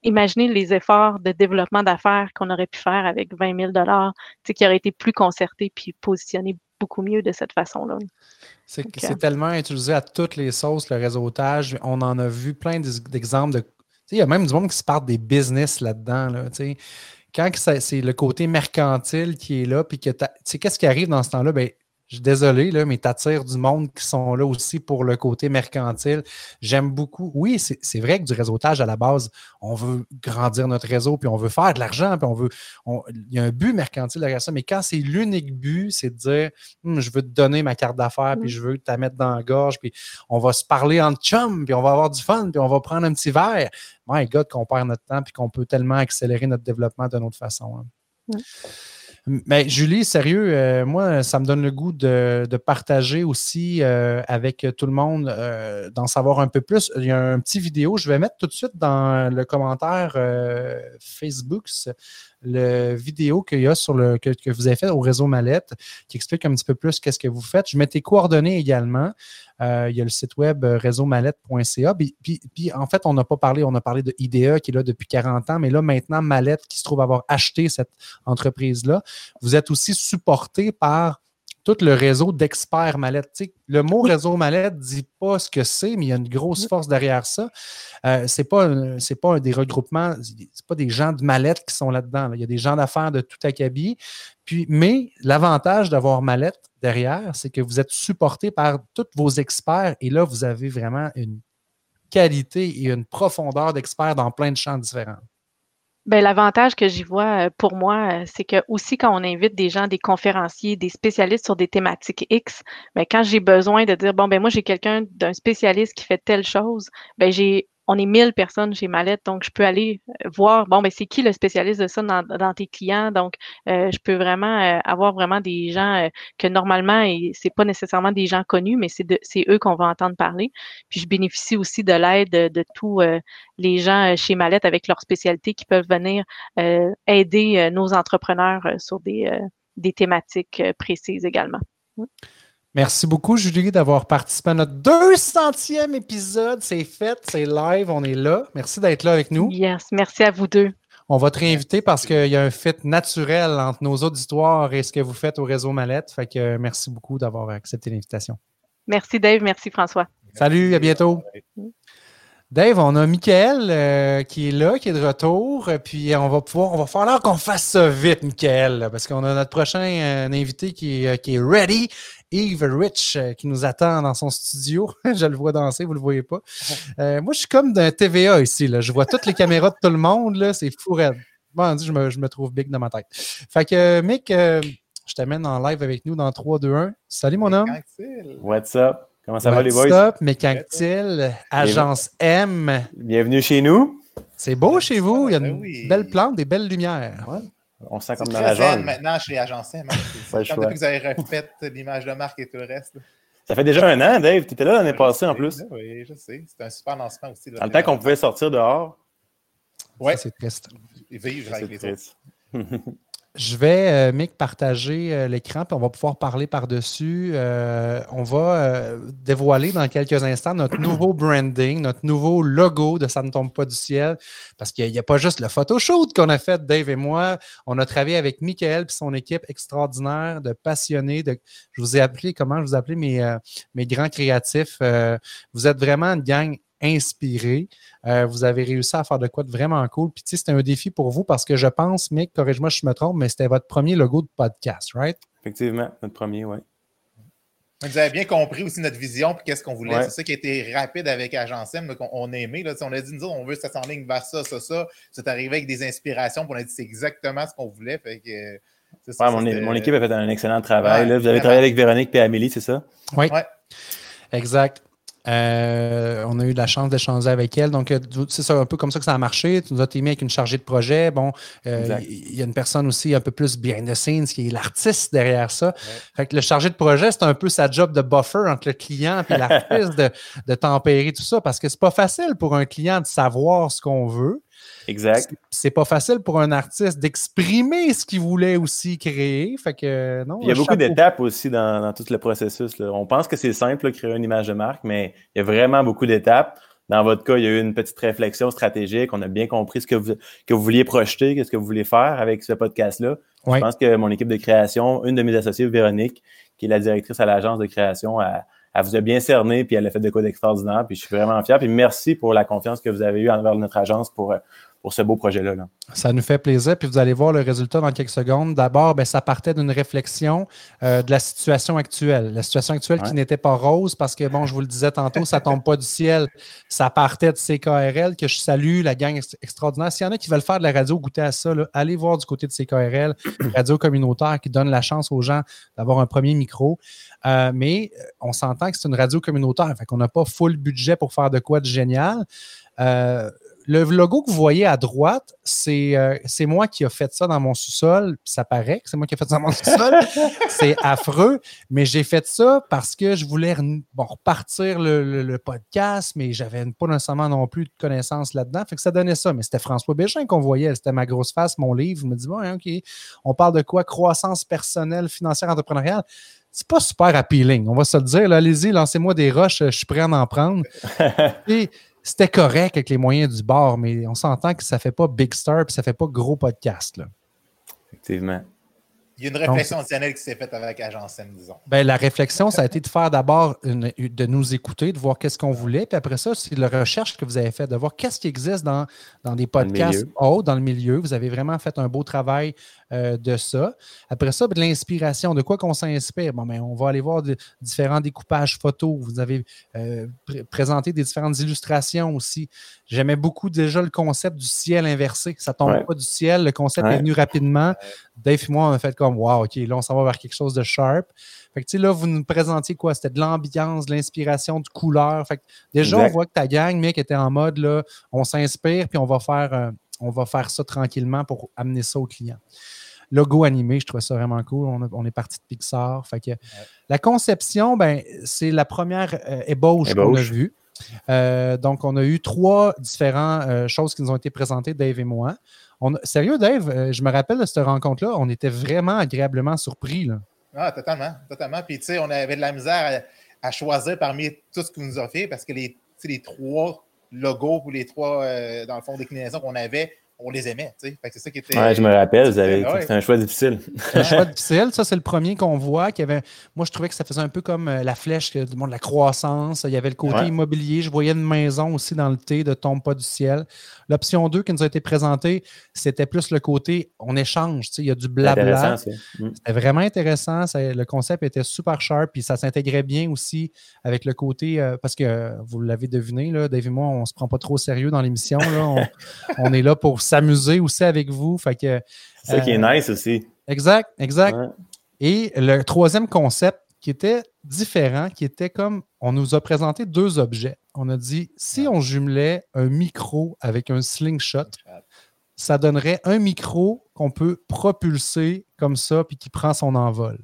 Speaker 5: imaginez les efforts de développement d'affaires qu'on aurait pu faire avec 20 000 qui auraient été plus concertés puis positionnés beaucoup mieux de cette façon-là.
Speaker 1: C'est euh, tellement utilisé à toutes les sauces, le réseautage. On en a vu plein d'exemples de. Il y a même du monde qui se parle des business là-dedans. Là, quand c'est le côté mercantile qui est là, puis que qu'est-ce qui arrive dans ce temps-là? Je suis désolé, là, mais tu attires du monde qui sont là aussi pour le côté mercantile. J'aime beaucoup. Oui, c'est vrai que du réseautage à la base, on veut grandir notre réseau, puis on veut faire de l'argent, puis on veut. il y a un but mercantile derrière ça, mais quand c'est l'unique but, c'est de dire hum, je veux te donner ma carte d'affaires, puis mmh. je veux te mettre dans la gorge, puis on va se parler en chum, puis on va avoir du fun, puis on va prendre un petit verre. My God, qu'on perd notre temps, puis qu'on peut tellement accélérer notre développement d'une autre façon. Hein. Mais Julie, sérieux, euh, moi, ça me donne le goût de, partager aussi euh, avec tout le monde, euh, d'en savoir un peu plus. Il y a un petit vidéo, je vais mettre tout de suite dans le commentaire Facebook le vidéo qu'il y a sur le que, vous avez fait au réseau Mallette qui explique un petit peu plus qu'est-ce que vous faites. Je mets tes coordonnées également. Euh, il y a le site web euh, réseaumallette.ca. Puis, puis, en fait, on n'a pas parlé, on a parlé de IDE qui est là depuis 40 ans, mais là, maintenant, Mallette qui se trouve avoir acheté cette entreprise-là. Vous êtes aussi supporté par tout le réseau d'experts mallettes. le mot réseau mallette ne dit pas ce que c'est, mais il y a une grosse force derrière ça. Euh, ce n'est pas, pas des regroupements, ce pas des gens de mallette qui sont là-dedans. Il y a des gens d'affaires de tout acabit. Puis, mais l'avantage d'avoir mallette derrière, c'est que vous êtes supporté par tous vos experts et là, vous avez vraiment une qualité et une profondeur d'experts dans plein de champs différents.
Speaker 5: Ben, l'avantage que j'y vois euh, pour moi, euh, c'est que aussi quand on invite des gens, des conférenciers, des spécialistes sur des thématiques X, ben, quand j'ai besoin de dire, bon, ben, moi, j'ai quelqu'un d'un spécialiste qui fait telle chose, ben, j'ai on est 1000 personnes chez Mallette, donc je peux aller euh, voir, bon, ben c'est qui le spécialiste de ça dans, tes clients? Donc, euh, je peux vraiment euh, avoir vraiment des gens que normalement, et c'est pas nécessairement des gens connus, mais c'est eux qu'on va entendre parler. Puis, je bénéficie aussi de l'aide de, tous les gens chez Mallette avec leur spécialité qui peuvent venir aider nos entrepreneurs sur des thématiques précises également.
Speaker 1: Merci beaucoup, Julie, d'avoir participé à notre 200e épisode. C'est fait, c'est live, on est là. Merci d'être là avec nous.
Speaker 5: Yes, merci à vous deux.
Speaker 1: On va te réinviter parce qu'il y a un fit naturel entre nos auditoires et ce que vous faites au réseau Mallette. Fait que euh, merci beaucoup d'avoir accepté l'invitation.
Speaker 5: Merci Dave, merci François.
Speaker 1: Salut, à bientôt. Dave, on a Michael euh, qui est là, qui est de retour. Puis on va pouvoir, on va falloir qu'on fasse ça vite, Michael, parce qu'on a notre prochain euh, invité qui qui est ready. Yves Rich euh, qui nous attend dans son studio. <laughs> je le vois danser, vous ne le voyez pas. Euh, moi, je suis comme d'un TVA ici. Là. Je vois toutes les caméras de tout le monde. Là. C'est fou Bon, je me, je me trouve big dans ma tête. Fait que, Mick, euh, je t'amène en live avec nous dans 3, 2, 1. Salut, mon homme.
Speaker 6: What's up? Comment ça va, les boys?
Speaker 1: What's up, Mécanique Agence M.
Speaker 6: Bienvenue chez nous.
Speaker 1: C'est beau chez vous. Il y a une ben belle plante, des belles lumières.
Speaker 6: Ouais. On sent comme dans la jungle.
Speaker 2: maintenant chez Agence M. Hein. <laughs> C'est comme depuis que vous avez refait l'image de marque et tout le reste.
Speaker 6: Ça fait déjà un an, Dave. Tu étais là l'année passée en plus.
Speaker 2: Oui, je sais. C'était un super lancement aussi.
Speaker 6: Dans le temps qu'on pouvait sortir dehors.
Speaker 2: Oui.
Speaker 1: C'est triste.
Speaker 2: Et vivre avec les autres. <laughs>
Speaker 1: Je vais, euh, Mick, partager euh, l'écran, puis on va pouvoir parler par-dessus. Euh, on va dévoiler dans quelques instants notre <clears throat> nouveau branding, notre nouveau logo de Ça ne tombe pas du ciel, parce qu'il n'y a, pas juste le photoshoot qu'on a fait, Dave et moi. On a travaillé avec Michael et son équipe extraordinaire de passionnés. De, je vous ai appelé, comment je vous ai appelé mes, mes grands créatifs. vous êtes vraiment une gang inspiré. Euh, vous avez réussi à faire de quoi de vraiment cool. Puis, tu sais, c'était un défi pour vous parce que je pense, Mick, corrige-moi si je me trompe, mais c'était votre premier logo de podcast, right?
Speaker 6: Effectivement, notre premier, oui.
Speaker 2: Vous avez bien compris aussi notre vision et qu'est-ce qu'on voulait. C'est ça qui a été rapide avec Agence M, qu'on on a aimé. Là. On a dit, nous on veut ça ligne vers ça, ça, ça. C'est arrivé avec des inspirations, puis on a dit, c'est exactement ce qu'on voulait. Fait que,
Speaker 6: ça, mon, mon, équipe a fait un excellent travail. Vous avez travaillé avec Véronique et Amélie, c'est ça?
Speaker 1: Oui. Ouais. Exact. Euh, on a eu la chance d'échanger avec elle. Donc, euh, c'est un peu comme ça que ça a marché. Tu nous as aimé avec une chargée de projet. Bon, euh, il y a une personne aussi un peu plus behind the scenes qui est l'artiste derrière ça. Fait que le chargé de projet, c'est un peu sa job de buffer entre le client et <laughs> l'artiste de, de, tempérer tout ça parce que c'est pas facile pour un client de savoir ce qu'on veut.
Speaker 6: Exact.
Speaker 1: C'est pas facile pour un artiste d'exprimer ce qu'il voulait aussi créer. Fait que, non,
Speaker 6: il y a beaucoup d'étapes aussi dans, tout le processus. On pense que c'est simple, créer une image de marque, mais il y a vraiment beaucoup d'étapes.
Speaker 3: dans votre cas, il y a eu une petite réflexion stratégique. On a bien compris ce que vous, que vous vouliez projeter, qu'est-ce que vous voulez faire avec ce podcast-là. Je pense que mon équipe de création, une de mes associées, Véronique, qui est la directrice à l'agence de création, elle, vous a bien cerné, puis elle a fait de quoi d'extraordinaire, puis je suis vraiment fier. Puis merci pour la confiance que vous avez eue envers notre agence pour, pour ce beau projet-là.
Speaker 1: Ça nous fait plaisir, puis vous allez voir le résultat dans quelques secondes. D'abord, ben, ça partait d'une réflexion euh, de la situation actuelle. La situation actuelle qui n'était pas rose parce que, bon, je vous le disais tantôt, ça ne tombe pas du ciel. Ça partait de CKRL, que je salue, la gang extraordinaire. S'il y en a qui veulent faire de la radio, goûter à ça, allez voir du côté de CKRL, radio communautaire qui donne la chance aux gens d'avoir un premier micro. Euh, mais euh, on s'entend que c'est une radio communautaire, fait qu'on n'a pas full budget pour faire de quoi de génial. Euh, le logo que vous voyez à droite, euh, c'est moi qui ai fait ça dans mon sous-sol. Ça paraît que c'est moi qui ai fait ça dans mon sous-sol. <laughs> c'est affreux, mais j'ai fait ça parce que je voulais bon, repartir le, podcast, mais j'avais pas nécessairement non plus de connaissances là-dedans. Fait que ça donnait ça. Mais c'était François Bégin qu'on voyait. C'était ma grosse face, mon livre. Je me dis, bon, OK, on parle de quoi? Croissance personnelle, financière, entrepreneuriale c'est pas super appealing, on va se le dire. Allez-y, lancez-moi des roches, je suis prêt à en prendre. <laughs> Et c'était correct avec les moyens du bord, mais on s'entend que ça fait pas big star et ça fait pas gros podcast. Là.
Speaker 3: Effectivement.
Speaker 2: Il y a une réflexion additionnelle qui s'est faite avec Agence disons.
Speaker 1: Ben, la réflexion, ça a été de faire d'abord de nous écouter, de voir qu'est-ce qu'on voulait. Puis après ça, c'est la recherche que vous avez faite, de voir qu'est-ce qui existe dans, dans des podcasts hauts, dans le milieu. Vous avez vraiment fait un beau travail euh, de ça. Après ça, de l'inspiration, de quoi qu'on s'inspire? Bon, ben, on va aller voir de, différents découpages photos. Vous avez euh, présenté des différentes illustrations aussi. J'aimais beaucoup déjà le concept du ciel inversé. Ça tombe pas du ciel. Le concept est venu rapidement. Dave et moi, on a fait comme Wow, OK, là, on s'en va vers quelque chose de sharp. Fait que, là, vous nous présentiez quoi? C'était de l'ambiance, de l'inspiration, de couleur. Fait que, déjà, on voit que ta gang, mec, était en mode là, on s'inspire, puis on va faire. Euh, on va faire ça tranquillement pour amener ça au client logo animé, je trouvais ça vraiment cool. On, est parti de Pixar. Fait que, La conception, ben, c'est la première euh, ébauche, qu'on a vue. Euh, donc, on a eu trois différentes euh, choses qui nous ont été présentées, Dave et moi. On sérieux, Dave, je me rappelle de cette rencontre-là, on était vraiment agréablement surpris. Là.
Speaker 2: Ah, totalement, totalement. Puis, tu sais, on avait de la misère à, choisir parmi tout ce qu'on nous a fait parce que les, les trois logos ou les trois, dans le fond, déclinaisons qu'on avait, on les aimait. Tu sais. c'est ça qui était.
Speaker 3: Ouais, je me rappelle, c'était un choix difficile.
Speaker 1: un choix difficile. Ça, c'est le premier qu'on voit. Qui avait... Moi, je trouvais que ça faisait un peu comme euh, la flèche du monde de la croissance. Il y avait le côté immobilier. Je voyais une maison aussi dans le thé de Tombe pas du ciel. L'option 2 qui nous a été présentée, c'était plus le côté on échange. Tu sais, il y a du blabla. Mm. C'était vraiment intéressant. le concept était super sharp. Puis ça s'intégrait bien aussi avec le côté. Euh, parce que vous l'avez deviné, là, Dave et moi, on ne se prend pas trop au sérieux dans l'émission. On, <laughs> on est là pour s'amuser aussi avec vous. Fait que,
Speaker 3: c'est ça qui est euh, nice aussi.
Speaker 1: Exact, exact. Et le troisième concept qui était différent, qui était comme on nous a présenté deux objets. On a dit si on jumelait un micro avec un slingshot, ça donnerait un micro qu'on peut propulser comme ça puis qui prend son envol.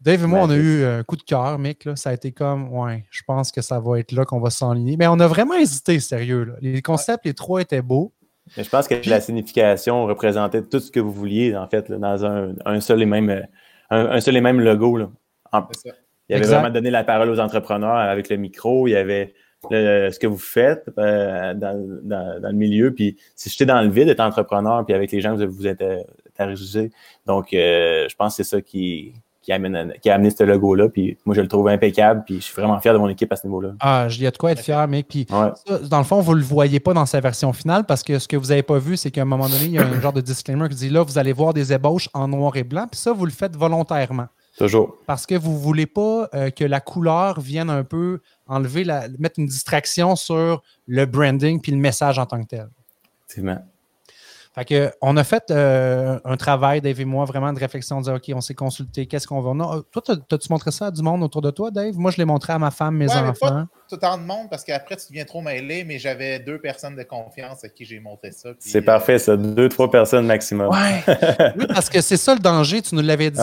Speaker 1: Dave et moi, on a eu un coup de cœur, Mick. Ça a été comme, ouais, je pense que ça va être là qu'on va s'enligner. Mais on a vraiment hésité, sérieux. Les concepts, les trois étaient beaux.
Speaker 3: Mais je pense que la signification représentait tout ce que vous vouliez, en fait, dans un, seul et même, un, seul et même logo. Là. il y avait vraiment donné la parole aux entrepreneurs avec le micro, il y avait ce que vous faites euh, dans, le milieu. Puis si j'étais dans le vide, être entrepreneur, puis avec les gens que vous êtes interagissez. Donc, euh, je pense que c'est ça qui, qui, amène, qui a amené ce logo-là. Puis moi, je le trouve impeccable. Puis je suis vraiment fier de mon équipe à ce niveau-là.
Speaker 1: Ah, il y a de quoi être fier, mec. Puis dans le fond, vous ne le voyez pas dans sa version finale parce que ce que vous n'avez pas vu, c'est qu'à un moment donné, il y a un <laughs> genre de disclaimer qui dit là, vous allez voir des ébauches en noir et blanc. Puis ça, vous le faites volontairement.
Speaker 3: Toujours.
Speaker 1: Parce que vous ne voulez pas euh, que la couleur vienne un peu enlever, la, mettre une distraction sur le branding puis le message en tant que tel.
Speaker 3: Effectivement.
Speaker 1: Fait que, on a fait euh, un travail, Dave et moi, vraiment de réflexion, de dire OK, on s'est consulté, qu'est-ce qu'on va. Non, toi, t'as-tu montré ça à du monde autour de toi, Dave? Moi, je l'ai montré à ma femme, mes enfants. Pas
Speaker 2: tout tant de monde parce qu'après, tu deviens trop mêlé, mais j'avais deux personnes de confiance à qui j'ai montré ça.
Speaker 3: C'est parfait, ça. Deux, trois personnes maximum.
Speaker 1: Ouais. <laughs> oui, parce que c'est ça le danger, tu nous l'avais dit.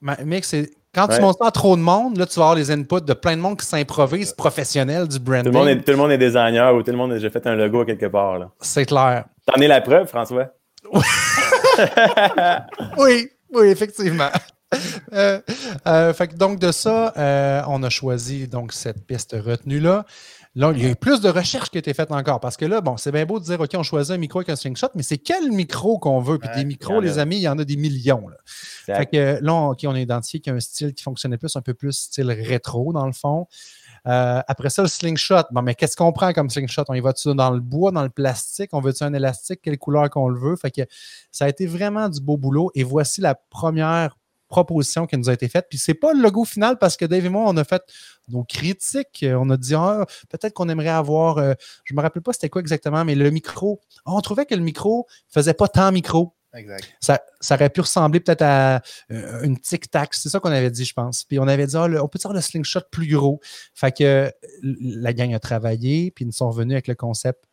Speaker 1: mec, c'est quand tu montres ça à trop de monde, là, tu vas avoir les inputs de plein de monde qui s'improvisent professionnels du branding.
Speaker 3: Tout le monde est, tout le monde est designer ou tout le monde a déjà fait un logo quelque part.
Speaker 1: C'est clair.
Speaker 3: T'en es la preuve, François? <laughs>
Speaker 1: oui, oui, effectivement. Euh, euh, fait donc de ça, euh, on a choisi donc cette piste retenue-là. Là, il y a eu plus de recherches qui ont été faites encore. Parce que là, bon, c'est bien beau de dire, OK, on choisit un micro avec un slingshot, mais c'est quel micro qu'on veut? Puis des micros, les amis, il y en a des millions. Là. Fait que là, on, on a identifié qu'il y a un style qui fonctionnait plus, un peu plus style rétro, dans le fond. Euh, après ça, le slingshot. Bon, mais qu'est-ce qu'on prend comme slingshot? On y va-tu dans le bois, dans le plastique? On veut-tu un élastique? Quelle couleur qu'on le veut? Fait que ça a été vraiment du beau boulot. Et voici la première proposition qui nous a été faite. Puis c'est pas le logo final parce que Dave et moi, on a fait nos critiques. On a dit ah, peut-être qu'on aimerait avoir. Euh, je me rappelle pas c'était quoi exactement, mais le micro. on trouvait que le micro faisait pas tant micro.
Speaker 2: Exact.
Speaker 1: Ça, ça, aurait pu ressembler peut-être à euh, une tic-tac. C'est ça qu'on avait dit, je pense. Puis on avait dit, ah, on peut faire le slingshot plus gros. Fait que la gang a travaillé, puis ils sont revenus avec le concept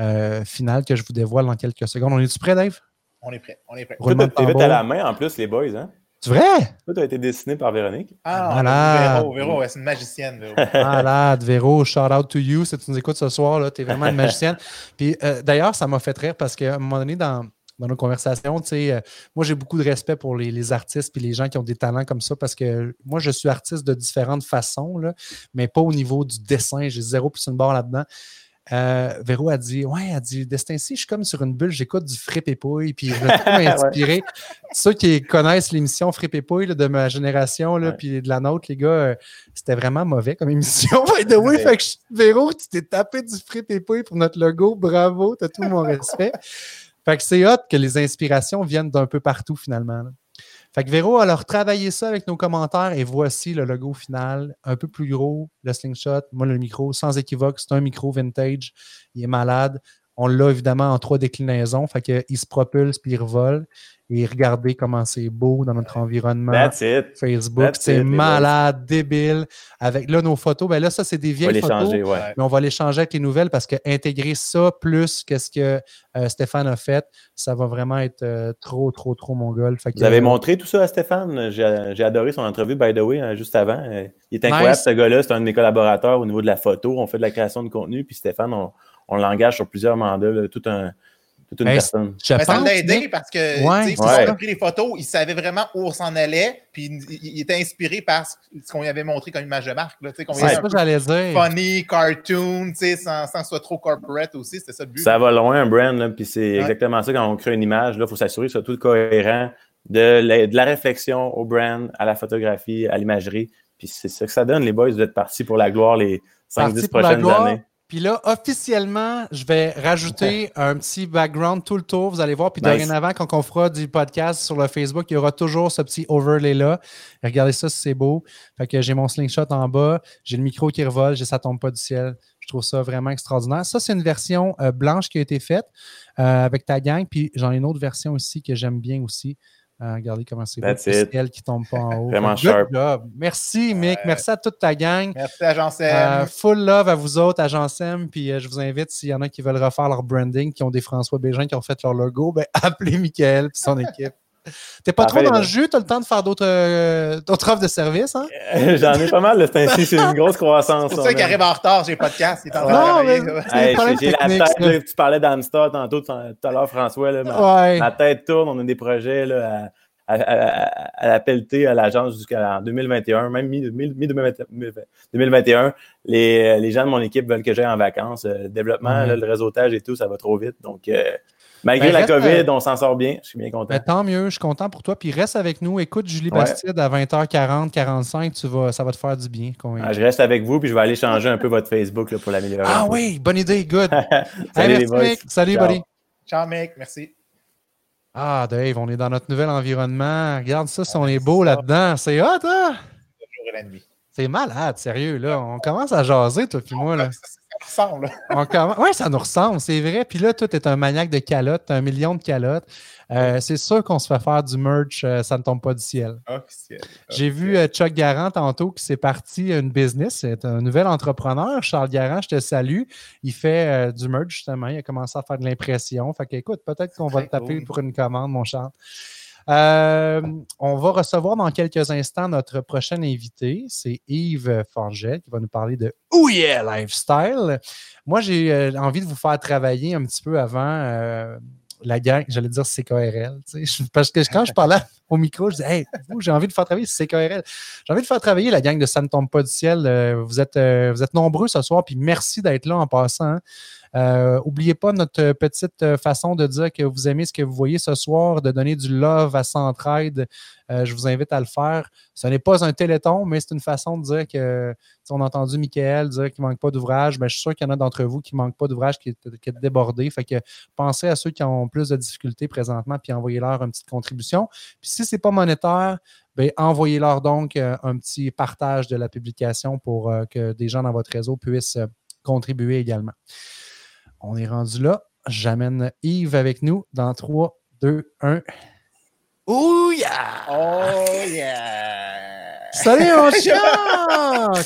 Speaker 1: euh, final que je vous dévoile dans quelques secondes. On est-tu prêt, Dave?
Speaker 2: On est prêt. On est prêt.
Speaker 3: Tu fait à la main en plus, les boys, hein?
Speaker 1: C'est vrai?
Speaker 3: Tout a été dessiné par Véronique.
Speaker 2: Ah, Malade. Véro, Véro, c'est une magicienne, Véro. <laughs>
Speaker 1: Malade, Véro, shout out to you. Si tu nous écoutes ce soir, tu es vraiment une magicienne. Puis euh, d'ailleurs, ça m'a fait rire parce qu'à un moment donné, dans, dans nos conversations. Tu sais, euh, moi, j'ai beaucoup de respect pour les, artistes et les gens qui ont des talents comme ça parce que moi, je suis artiste de différentes façons, là, mais pas au niveau du dessin. J'ai zéro plus une barre là-dedans. Euh, Véro a dit Ouais, elle a dit Destin-ci, je suis comme sur une bulle, j'écoute du Frippe et Pouille, puis je me trouve <laughs> inspiré. Ceux qui connaissent l'émission Frippe et Pouille de ma génération, là, puis de la nôtre, les gars, euh, c'était vraiment mauvais comme émission. <laughs> fait que Véro, tu t'es tapé du Frippe et Pouille pour notre logo, bravo, t'as tout mon respect. Fait que c'est hot que les inspirations viennent d'un peu partout finalement. Fait que Véro, alors travaillé ça avec nos commentaires et voici le logo final, un peu plus gros, le slingshot. Moi, le micro, sans équivoque, c'est un micro vintage. Il est malade. On l'a évidemment en trois déclinaisons, fait qu'il se propulse puis il revole et regardez comment c'est beau dans notre environnement. Facebook. C'est malade, débile. Avec là, nos photos, ben là, ça, c'est des vieilles photos. Mais on va les changer avec les nouvelles parce que intégrer ça plus que ce que euh, Stéphane a fait, ça va vraiment être euh, trop, trop, trop mon Fait
Speaker 3: Vous avez montré tout ça à Stéphane? J'ai adoré son entrevue, by the way, hein, juste avant. Euh, il est incroyable, ce gars-là. C'est un de mes collaborateurs au niveau de la photo. On fait de la création de contenu. Puis Stéphane, on, l'engage sur plusieurs mandats, tout un toute une personne.
Speaker 2: ça l'a aidé parce que ouais, on a pris les photos, il savait vraiment où on s'en allait, puis il, était inspiré par ce qu'on lui avait montré comme image de marque. C'est
Speaker 1: ça que j'allais dire.
Speaker 2: Funny, cartoon, sans, sans soit trop corporate aussi, c'était ça le but.
Speaker 3: Ça va loin un brand, puis c'est exactement ça quand on crée une image. Il faut s'assurer que ce soit tout cohérent de la, de la réflexion au brand, à la photographie, à l'imagerie. Puis c'est ça que ça donne, les boys. Vous êtes partis pour la gloire les 5-10 prochaines années.
Speaker 1: Puis là, officiellement, je vais rajouter un petit background tout le tour. Vous allez voir. Puis dorénavant, quand on fera du podcast sur le Facebook, il y aura toujours ce petit overlay-là. Regardez ça, c'est beau. Fait que j'ai mon slingshot en bas, j'ai le micro qui revole, j'ai ça tombe pas du ciel. Je trouve ça vraiment extraordinaire. Ça, c'est une version euh, blanche qui a été faite euh, avec ta gang. Puis j'en ai une autre version aussi que j'aime bien aussi. Euh, regardez comment c'est beau. C'est elle qui tombe pas en haut.
Speaker 3: Vraiment sharp.
Speaker 1: Merci, Mick. Merci à toute ta gang.
Speaker 2: Merci, Agence M. Euh,
Speaker 1: full love à vous autres, Agence M. Puis euh, je vous invite, s'il y en a qui veulent refaire leur branding, qui ont des François Bégin qui ont fait leur logo, ben, <laughs> appelez Michael et son équipe. T'es pas trop dans le jus, t'as le temps de faire d'autres offres de services, hein?
Speaker 3: J'en ai pas mal, c'est c'est une grosse <laughs> croissance.
Speaker 2: C'est pour ça qu'il arrive en retard, j'ai pas de casse.
Speaker 1: Non, mais
Speaker 3: j'ai la tête, tu parlais d'Amstar tantôt, tout à l'heure, François, là, ma, tête tourne, on a des projets là, à, à, à, la pelleter à l'agence jusqu'en 2021, même mi-2021. Les, les gens de mon équipe veulent que j'aille en vacances. Le euh, développement, le réseautage et tout, ça va trop vite. Donc, euh, malgré ben, la COVID, euh, on s'en sort bien. Je suis bien content.
Speaker 1: Ben, tant mieux, je suis content pour toi. Puis reste avec nous. Écoute Julie Bastide à 20h40, 45, tu vas, ça va te faire du bien.
Speaker 3: Ah, je reste avec vous, puis je vais aller changer un peu votre Facebook là, pour l'améliorer.
Speaker 1: Ah oui, bonne idée, good. <laughs>
Speaker 3: Salut, les
Speaker 1: Salut, buddy.
Speaker 2: Ciao, mec. Merci.
Speaker 1: Ah, Dave, on est dans notre nouvel environnement. Regarde ça, si on est beau là-dedans. C'est hot, hein? C'est malade, sérieux, là. On commence à jaser, toi puis moi, là.
Speaker 2: Ça ressemble.
Speaker 1: Oui, ça nous ressemble, c'est vrai. Puis là, toi, tu es un maniaque de calottes, un million de calottes. Euh, c'est sûr qu'on se fait faire du merch, euh, ça ne tombe pas du ciel. J'ai vu euh, Chuck Garant tantôt qui s'est parti une business. C'est un nouvel entrepreneur. Charles Garant, je te salue. Il fait du merch, justement. Il a commencé à faire de l'impression. Fait qu'écoute, peut-être qu'on va te taper pour une commande, mon Charles. On va recevoir dans quelques instants notre prochain invité. C'est Yves Forget qui va nous parler de yeah Lifestyle. Moi, j'ai envie de vous faire travailler un petit peu avant la gang, j'allais dire CKRL. <laughs> Parce que quand je parlais au micro, je disais Hey, vous, j'ai envie de faire travailler CKRL. J'ai envie de faire travailler la gang de Ça ne tombe pas du ciel. Euh, vous, êtes, euh, vous êtes nombreux ce soir, puis merci d'être là en passant. Euh, oubliez pas notre petite euh, façon de dire que vous aimez ce que vous voyez ce soir, de donner du love à Centraide. Euh, je vous invite à le faire. Ce n'est pas un téléthon, mais c'est une façon de dire que, on a entendu Michael dire qu'il ne manque pas d'ouvrage. Ben, je suis sûr qu'il y en a d'entre vous qui ne manquent pas d'ouvrage, qui, qui est débordé. Fait que pensez à ceux qui ont plus de difficultés présentement, puis envoyez-leur une petite contribution. Puis si ce n'est pas monétaire, ben, envoyez-leur donc un petit partage de la publication pour que des gens dans votre réseau puissent contribuer également. On est rendu là. J'amène Yves avec nous dans 3, 2, 1.
Speaker 2: Oh yeah! Oh yeah!
Speaker 1: Salut mon <laughs> chien!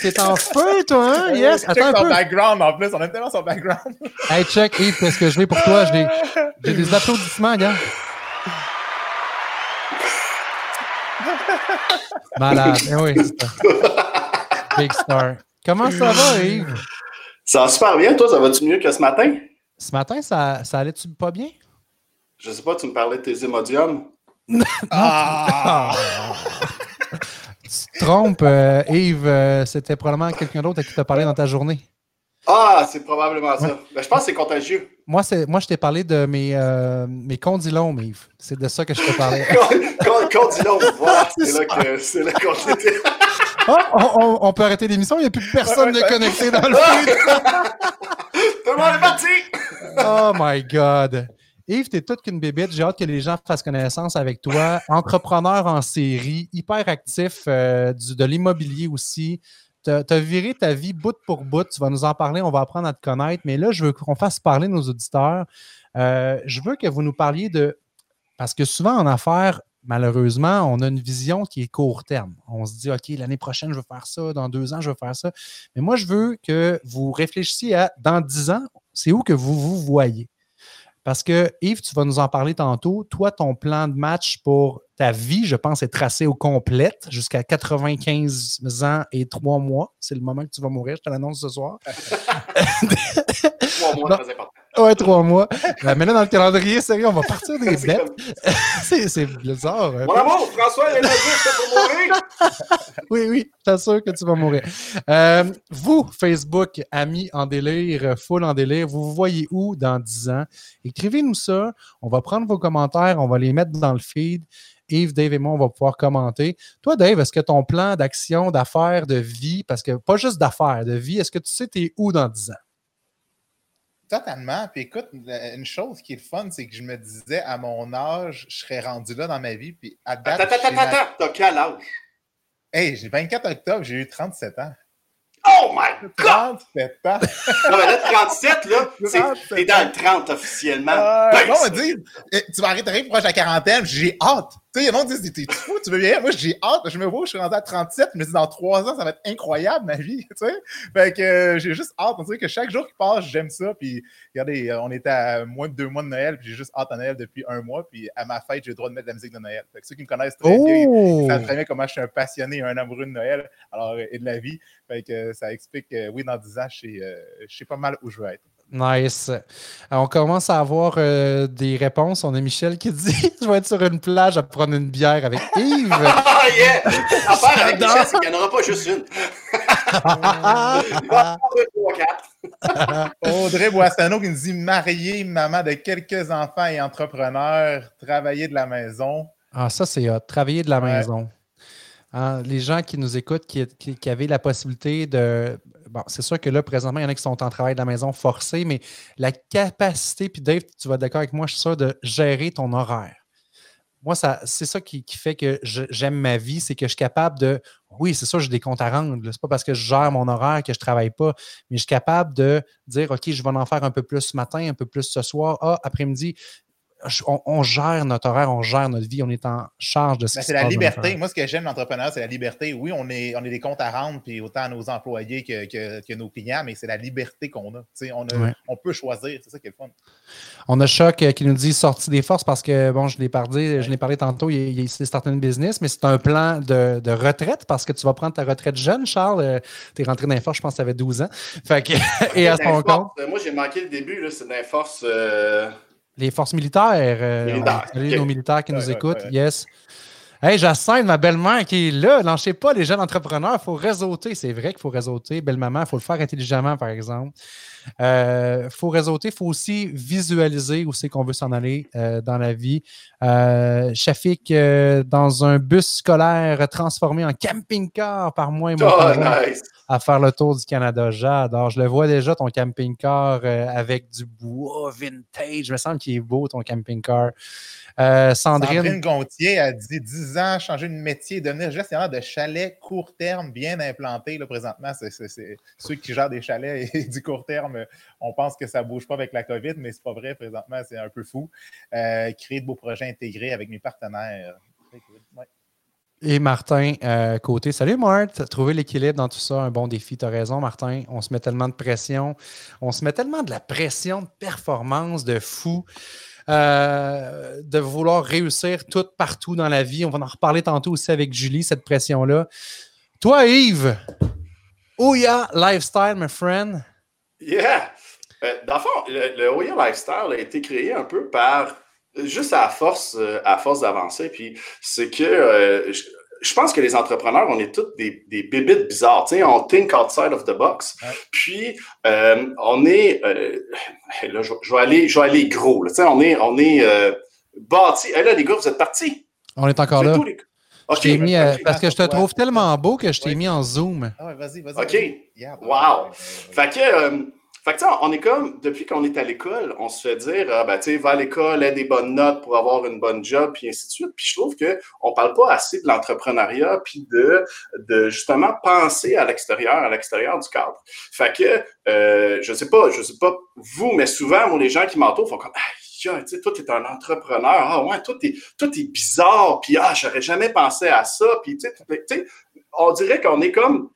Speaker 1: T'es en feu, toi, hein? Yes!
Speaker 2: Attends un peu. background en plus, on aime tellement son background. <laughs>
Speaker 1: hey, check, Yves, qu'est-ce que je vais pour toi? J'ai des, des applaudissements, gars. Malade. Eh oui, Big star. Comment ça va, Yves?
Speaker 7: Ça va super bien, toi, ça va-tu mieux que ce matin?
Speaker 1: Ce matin, ça, ça allait-tu pas bien?
Speaker 7: Je sais pas, tu me parlais de tes émodiums. <laughs>
Speaker 1: ah! tu te trompes, euh, Yves, euh, c'était probablement quelqu'un d'autre à qui t'a parlé dans ta journée.
Speaker 7: Ah, c'est probablement ça. Ben, je pense que c'est contagieux.
Speaker 1: Moi, moi, je t'ai parlé de mes, euh, mes condylomes, Yves. C'est de ça que je te parlais. <laughs>
Speaker 7: condylomes, voilà. <laughs> C'est là qu'on était.
Speaker 1: Oh, on, peut arrêter l'émission, il n'y a plus personne de connecté dans le feed. <laughs>
Speaker 7: Tout le monde est parti!
Speaker 1: oh my God. Yves, t'es toute qu'une bébête. J'ai hâte que les gens fassent connaissance avec toi. Entrepreneur en série, hyper actif euh, de l'immobilier aussi. Tu as, viré ta vie bout pour bout. Tu vas nous en parler, on va apprendre à te connaître. Mais là, je veux qu'on fasse parler nos auditeurs. Euh, je veux que vous nous parliez de. Parce que souvent en affaires, malheureusement, on a une vision qui est court terme. On se dit, OK, l'année prochaine, je veux faire ça, dans deux ans, je veux faire ça. Mais moi, je veux que vous réfléchissiez à, dans dix ans, c'est où que vous vous voyez? Parce que, Yves, tu vas nous en parler tantôt. Toi, ton plan de match pour ta vie, je pense, est tracé au complète jusqu'à 95 ans et trois mois. C'est le moment que tu vas mourir, je te l'annonce ce soir.
Speaker 7: trois mois, très important.
Speaker 1: Ouais, trois mois. Euh, mais là, dans le calendrier, sérieux, on va partir des <laughs> bêtes. <laughs> c'est bizarre.
Speaker 7: Hein. Mon amour, François, il a dit pour mourir. <laughs>
Speaker 1: oui, oui, t'assure que tu vas mourir. Euh, vous, Facebook, amis en délire, full en délire, vous vous voyez où dans 10 ans? Écrivez-nous ça. On va prendre vos commentaires, on va les mettre dans le feed. Yves, Dave et moi, on va pouvoir commenter. Toi, Dave, est-ce que ton plan d'action, d'affaires, de vie, parce que pas juste d'affaires, de vie, est-ce que tu sais t'es où dans 10 ans?
Speaker 2: Totalement. Puis écoute, une chose qui est fun, c'est que je me disais à mon âge, je serais rendu là dans ma vie. Puis à
Speaker 7: date. Attends, attends, attends, t'as quel âge?
Speaker 2: Hey, j'ai 24 octobre, j'ai eu 37 ans.
Speaker 7: Oh my God!
Speaker 2: 37 ans.
Speaker 7: non, mais là, 37, là, t'es dans le 30 officiellement. Euh,
Speaker 2: ben, on va dire, eh, tu vas arrêter proche de la quarantaine, j'ai hâte. Tu sais, les gens disent, t'es fou, tu veux bien. Moi, j'ai hâte. Je me vois, je suis rendu à 37. Je me dis, dans trois ans, ça va être incroyable, ma vie. Tu sais? Fait que euh, j'ai juste hâte. On dirait que chaque jour qui passe, j'aime ça. Puis, regardez, euh, on était à moins de deux mois de Noël. Puis, j'ai juste hâte à Noël depuis un mois. Puis, à ma fête, j'ai le droit de mettre de la musique de Noël. Fait que ceux qui me connaissent très bien, ils savent très bien comment je suis un passionné et un amoureux de Noël alors, et de la vie. Fait que ça explique que, oui, dans dix ans, je sais pas mal où je veux être.
Speaker 1: Nice. on commence à avoir euh, des réponses. On a Michel qui dit <laughs> Je vais être sur une plage à prendre une bière avec Yves. <laughs>
Speaker 7: Ah, yeah! L'affaire avec Michel, c'est qu'il n'y en aura pas juste une. <laughs>
Speaker 2: Audrey Boissano qui nous dit Marié, maman de quelques enfants et entrepreneur, travailler de la maison.
Speaker 1: Ah, ça, c'est hot. Travailler de la maison. Hein, les gens qui nous écoutent, qui, avaient la possibilité de. Bon, c'est sûr que là, présentement, il y en a qui sont en travail de la maison forcé, mais la capacité, puis Dave, tu vas d'accord avec moi, je suis sûr, de gérer ton horaire. Moi, ça, c'est ça qui, fait que j'aime ma vie, c'est que je suis capable de. Oui, c'est sûr, j'ai des comptes à rendre. C'est pas parce que je gère mon horaire que je travaille pas, mais je suis capable de dire OK, je vais en faire un peu plus ce matin, un peu plus ce soir. Ah, après-midi, on, gère notre horaire, on gère notre vie, on est en charge de ce
Speaker 2: ben, C'est la liberté. Moi, ce que j'aime l'entrepreneur, c'est la liberté. Oui, on est, on est des comptes à rendre, puis autant à nos employés que, que, nos clients, mais c'est la liberté qu'on a. On, on peut choisir, c'est ça qui est le fun.
Speaker 1: On a Choc euh, qui nous dit sortie des forces parce que, bon, je l'ai parlé, je l'ai parlé tantôt, il, il s'est starté une business, mais c'est un plan de, retraite parce que tu vas prendre ta retraite jeune, Charles. Euh, tu es rentré dans les forces, je pense que tu avais 12 ans. Fait que, <laughs> et à son compte.
Speaker 7: Moi, j'ai manqué le début, c'est dans les forces.
Speaker 1: Les forces militaires. Salut nos militaires qui nous écoutent. Yes. Hey, Jacinthe, ma belle-mère qui est là. Lancez pas les jeunes entrepreneurs. Il faut réseauter. C'est vrai qu'il faut réseauter. Belle-maman, il faut le faire intelligemment, par exemple. Il euh, faut réseauter. Il faut aussi visualiser où c'est qu'on veut s'en aller euh, dans la vie. Euh, Shafik, euh, dans un bus scolaire transformé en camping-car par moi et moi.
Speaker 7: Oh,
Speaker 1: à faire le tour du Canada. J'adore. Je le vois déjà, ton camping-car avec du bois vintage. Je me semble qu'il est beau, ton camping-car. Euh, Sandrine...
Speaker 2: Gontier a dit 10 ans, changer de métier, devenir gestionnaire de chalets court terme bien implantés. Là, présentement, ceux qui gèrent des chalets et <laughs> du court terme, on pense que ça ne bouge pas avec la COVID, mais c'est pas vrai. Présentement, c'est un peu fou. Euh, créer de beaux projets intégrés avec mes partenaires.
Speaker 1: Et Martin, euh, côté, salut Marthe, trouver l'équilibre dans tout ça, un bon défi. Tu as raison, Martin. On se met tellement de pression. On se met tellement de la pression de performance, de fou. Euh, de vouloir réussir tout partout dans la vie. On va en reparler tantôt aussi avec Julie, cette pression-là. Toi, Yves, Ouya Lifestyle, my friend.
Speaker 7: Yeah! Euh, dans le fond, le, Ouya Lifestyle a été créé un peu par juste à force, euh, à force d'avancer. Puis c'est que je pense que les entrepreneurs, on est tous des, des bébites bizarres. Tu sais, on think outside of the box. Puis, euh, on est. Euh, là, je, vais aller, je vais aller gros. Là. Tu sais, on est, on est euh, bâti. Hey, là, les gars, vous êtes partis.
Speaker 1: On est encore là. Les... Okay. Mis, parce que je te trouve tellement beau que je t'ai mis en zoom.
Speaker 2: Ah ouais, vas-y, vas-y.
Speaker 7: OK. wow. Fait que fait que, tu on est comme, depuis qu'on est à l'école, on se fait dire, ah, ben, tu sais, va à l'école, aie des bonnes notes pour avoir une bonne job, puis ainsi de suite. Puis je trouve qu'on ne parle pas assez de l'entrepreneuriat, puis de, de justement penser à l'extérieur, à l'extérieur du cadre. Fait que, euh, je sais pas, je sais pas vous, mais souvent, moi, les gens qui m'entourent font comme, ah, tu sais, toi, un entrepreneur. Ah, ouais, toi, tu es, bizarre. Puis, ah, j'aurais jamais pensé à ça. Puis, tu sais, on dirait qu'on est comme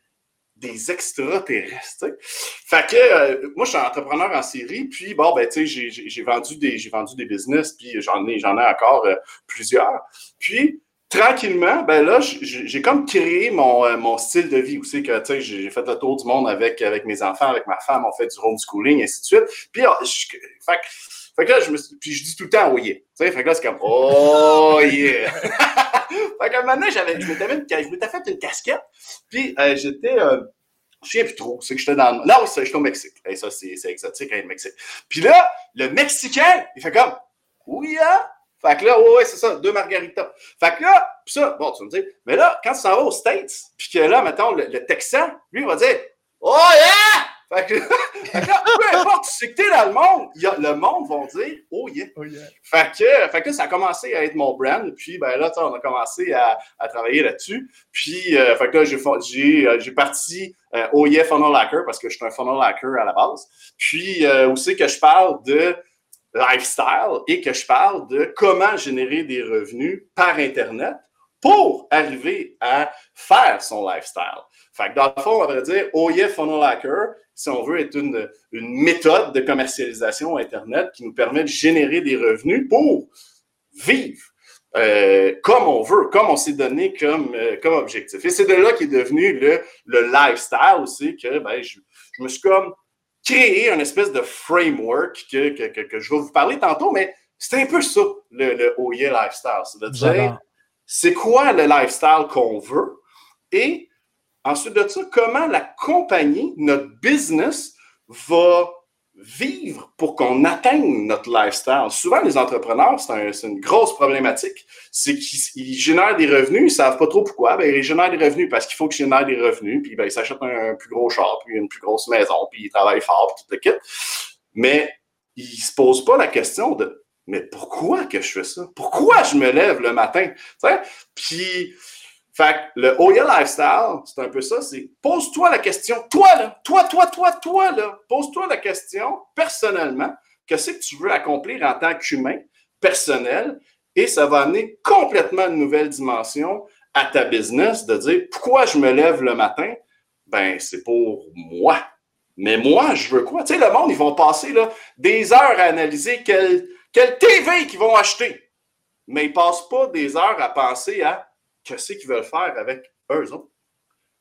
Speaker 7: des extraterrestres. Fait que euh, moi, je suis entrepreneur en série, puis bon, ben, tu sais, j'ai vendu des j'ai vendu des business, puis j'en ai, j'en ai encore euh, plusieurs. Puis tranquillement, ben là, j'ai comme créé mon, euh, mon style de vie c'est que, tu sais, j'ai fait le tour du monde avec, avec mes enfants, avec ma femme, on fait du homeschooling, et ainsi de suite. Puis, ah, fait, fait que là, je me puis je dis tout le temps, oh yeah. Tu sais, fait que là, c'est comme, oh yeah. <laughs> fait qu'à un moment donné, j'avais, je m'étais fait une casquette, puis euh, j'étais, euh, je sais plus trop, c'est que j'étais dans, non, j'étais au Mexique. Et ça, c'est, exotique, hein, le Mexique. Puis là, le Mexicain, il fait comme, oui, yeah. Fait que là, ouais, c'est ça, deux margaritas. Fait que là, pis ça, bon, tu me dis, mais là, quand tu s'en vas aux States, puis que là, mettons, le, le Texan, lui, il va dire, oh yeah! Fait que, <laughs> peu importe c'est que t'es dans le monde, le monde va dire Oh yeah. Oh yeah. Fait, que, fait que ça a commencé à être mon brand. Puis ben là, on a commencé à, à travailler là-dessus. Puis euh, fait que là, j'ai, euh, j'ai, parti euh, Oh yeah Funnel Hacker parce que je suis un funnel hacker à la base. Puis euh, aussi que je parle de lifestyle et que je parle de comment générer des revenus par Internet pour arriver à faire son lifestyle. Fait que dans le fond, on va dire OIF Funnel Hacker, si on veut, est une, une méthode de commercialisation Internet qui nous permet de générer des revenus pour vivre euh, comme on veut, comme on s'est donné comme, euh, comme objectif. Et c'est de là qu'est devenu le, le lifestyle aussi, que ben, je, me suis comme créé un espèce de framework que, je vais vous parler tantôt, mais c'est un peu ça, le, le OIE lifestyle. C'est c'est quoi le lifestyle qu'on veut? Et Ensuite de ça, comment la compagnie, notre business, va vivre pour qu'on atteigne notre lifestyle? Souvent, les entrepreneurs, c'est une grosse problématique. C'est qu'ils génèrent des revenus, ils ne savent pas trop pourquoi. Ben, ils génèrent des revenus parce qu'il faut qu'ils génèrent des revenus, puis ben, ils s'achètent un, plus gros char, puis une plus grosse maison, puis ils travaillent fort, puis tout le kit. Mais ils ne se posent pas la question de mais pourquoi que je fais ça? Pourquoi je me lève le matin? Puis fait le OIA Lifestyle, c'est un peu ça, c'est pose-toi la question, toi là, toi, toi, toi, toi là, pose-toi la question personnellement, qu'est-ce que tu veux accomplir en tant qu'humain, personnel, et ça va amener complètement une nouvelle dimension à ta business de dire pourquoi je me lève le matin? Ben, c'est pour moi. Mais moi, je veux quoi? Tu sais, le monde, ils vont passer là, des heures à analyser quelle, quelle TV qu'ils vont acheter? Mais ils ne passent pas des heures à penser à qu'est-ce qu'ils veulent faire avec eux autres.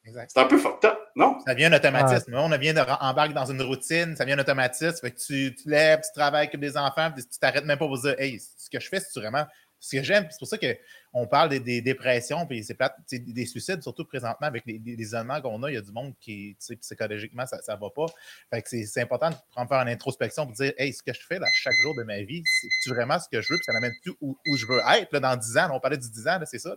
Speaker 7: C'est un peu fucked up, non?
Speaker 2: Ça devient un automatisme. On vient d'embarquer dans une routine, ça devient un automatisme. Fait que tu, tu lèves, tu travailles avec des enfants, puis tu t'arrêtes même pas pour dire Hey, ce que je fais, c'est vraiment ce que j'aime? C'est pour ça qu'on parle des, dépressions, puis c'est des suicides, surtout présentement avec les, les isolements qu'on a. Il y a du monde qui, psychologiquement, ça ne va pas. Fait que c'est important de prendre faire une introspection pour dire Hey, ce que je fais là, chaque jour de ma vie, c'est vraiment ce que je veux, puis ça m'amène tout où, je veux être là, dans 10 ans. on parlait du 10 ans, c'est ça.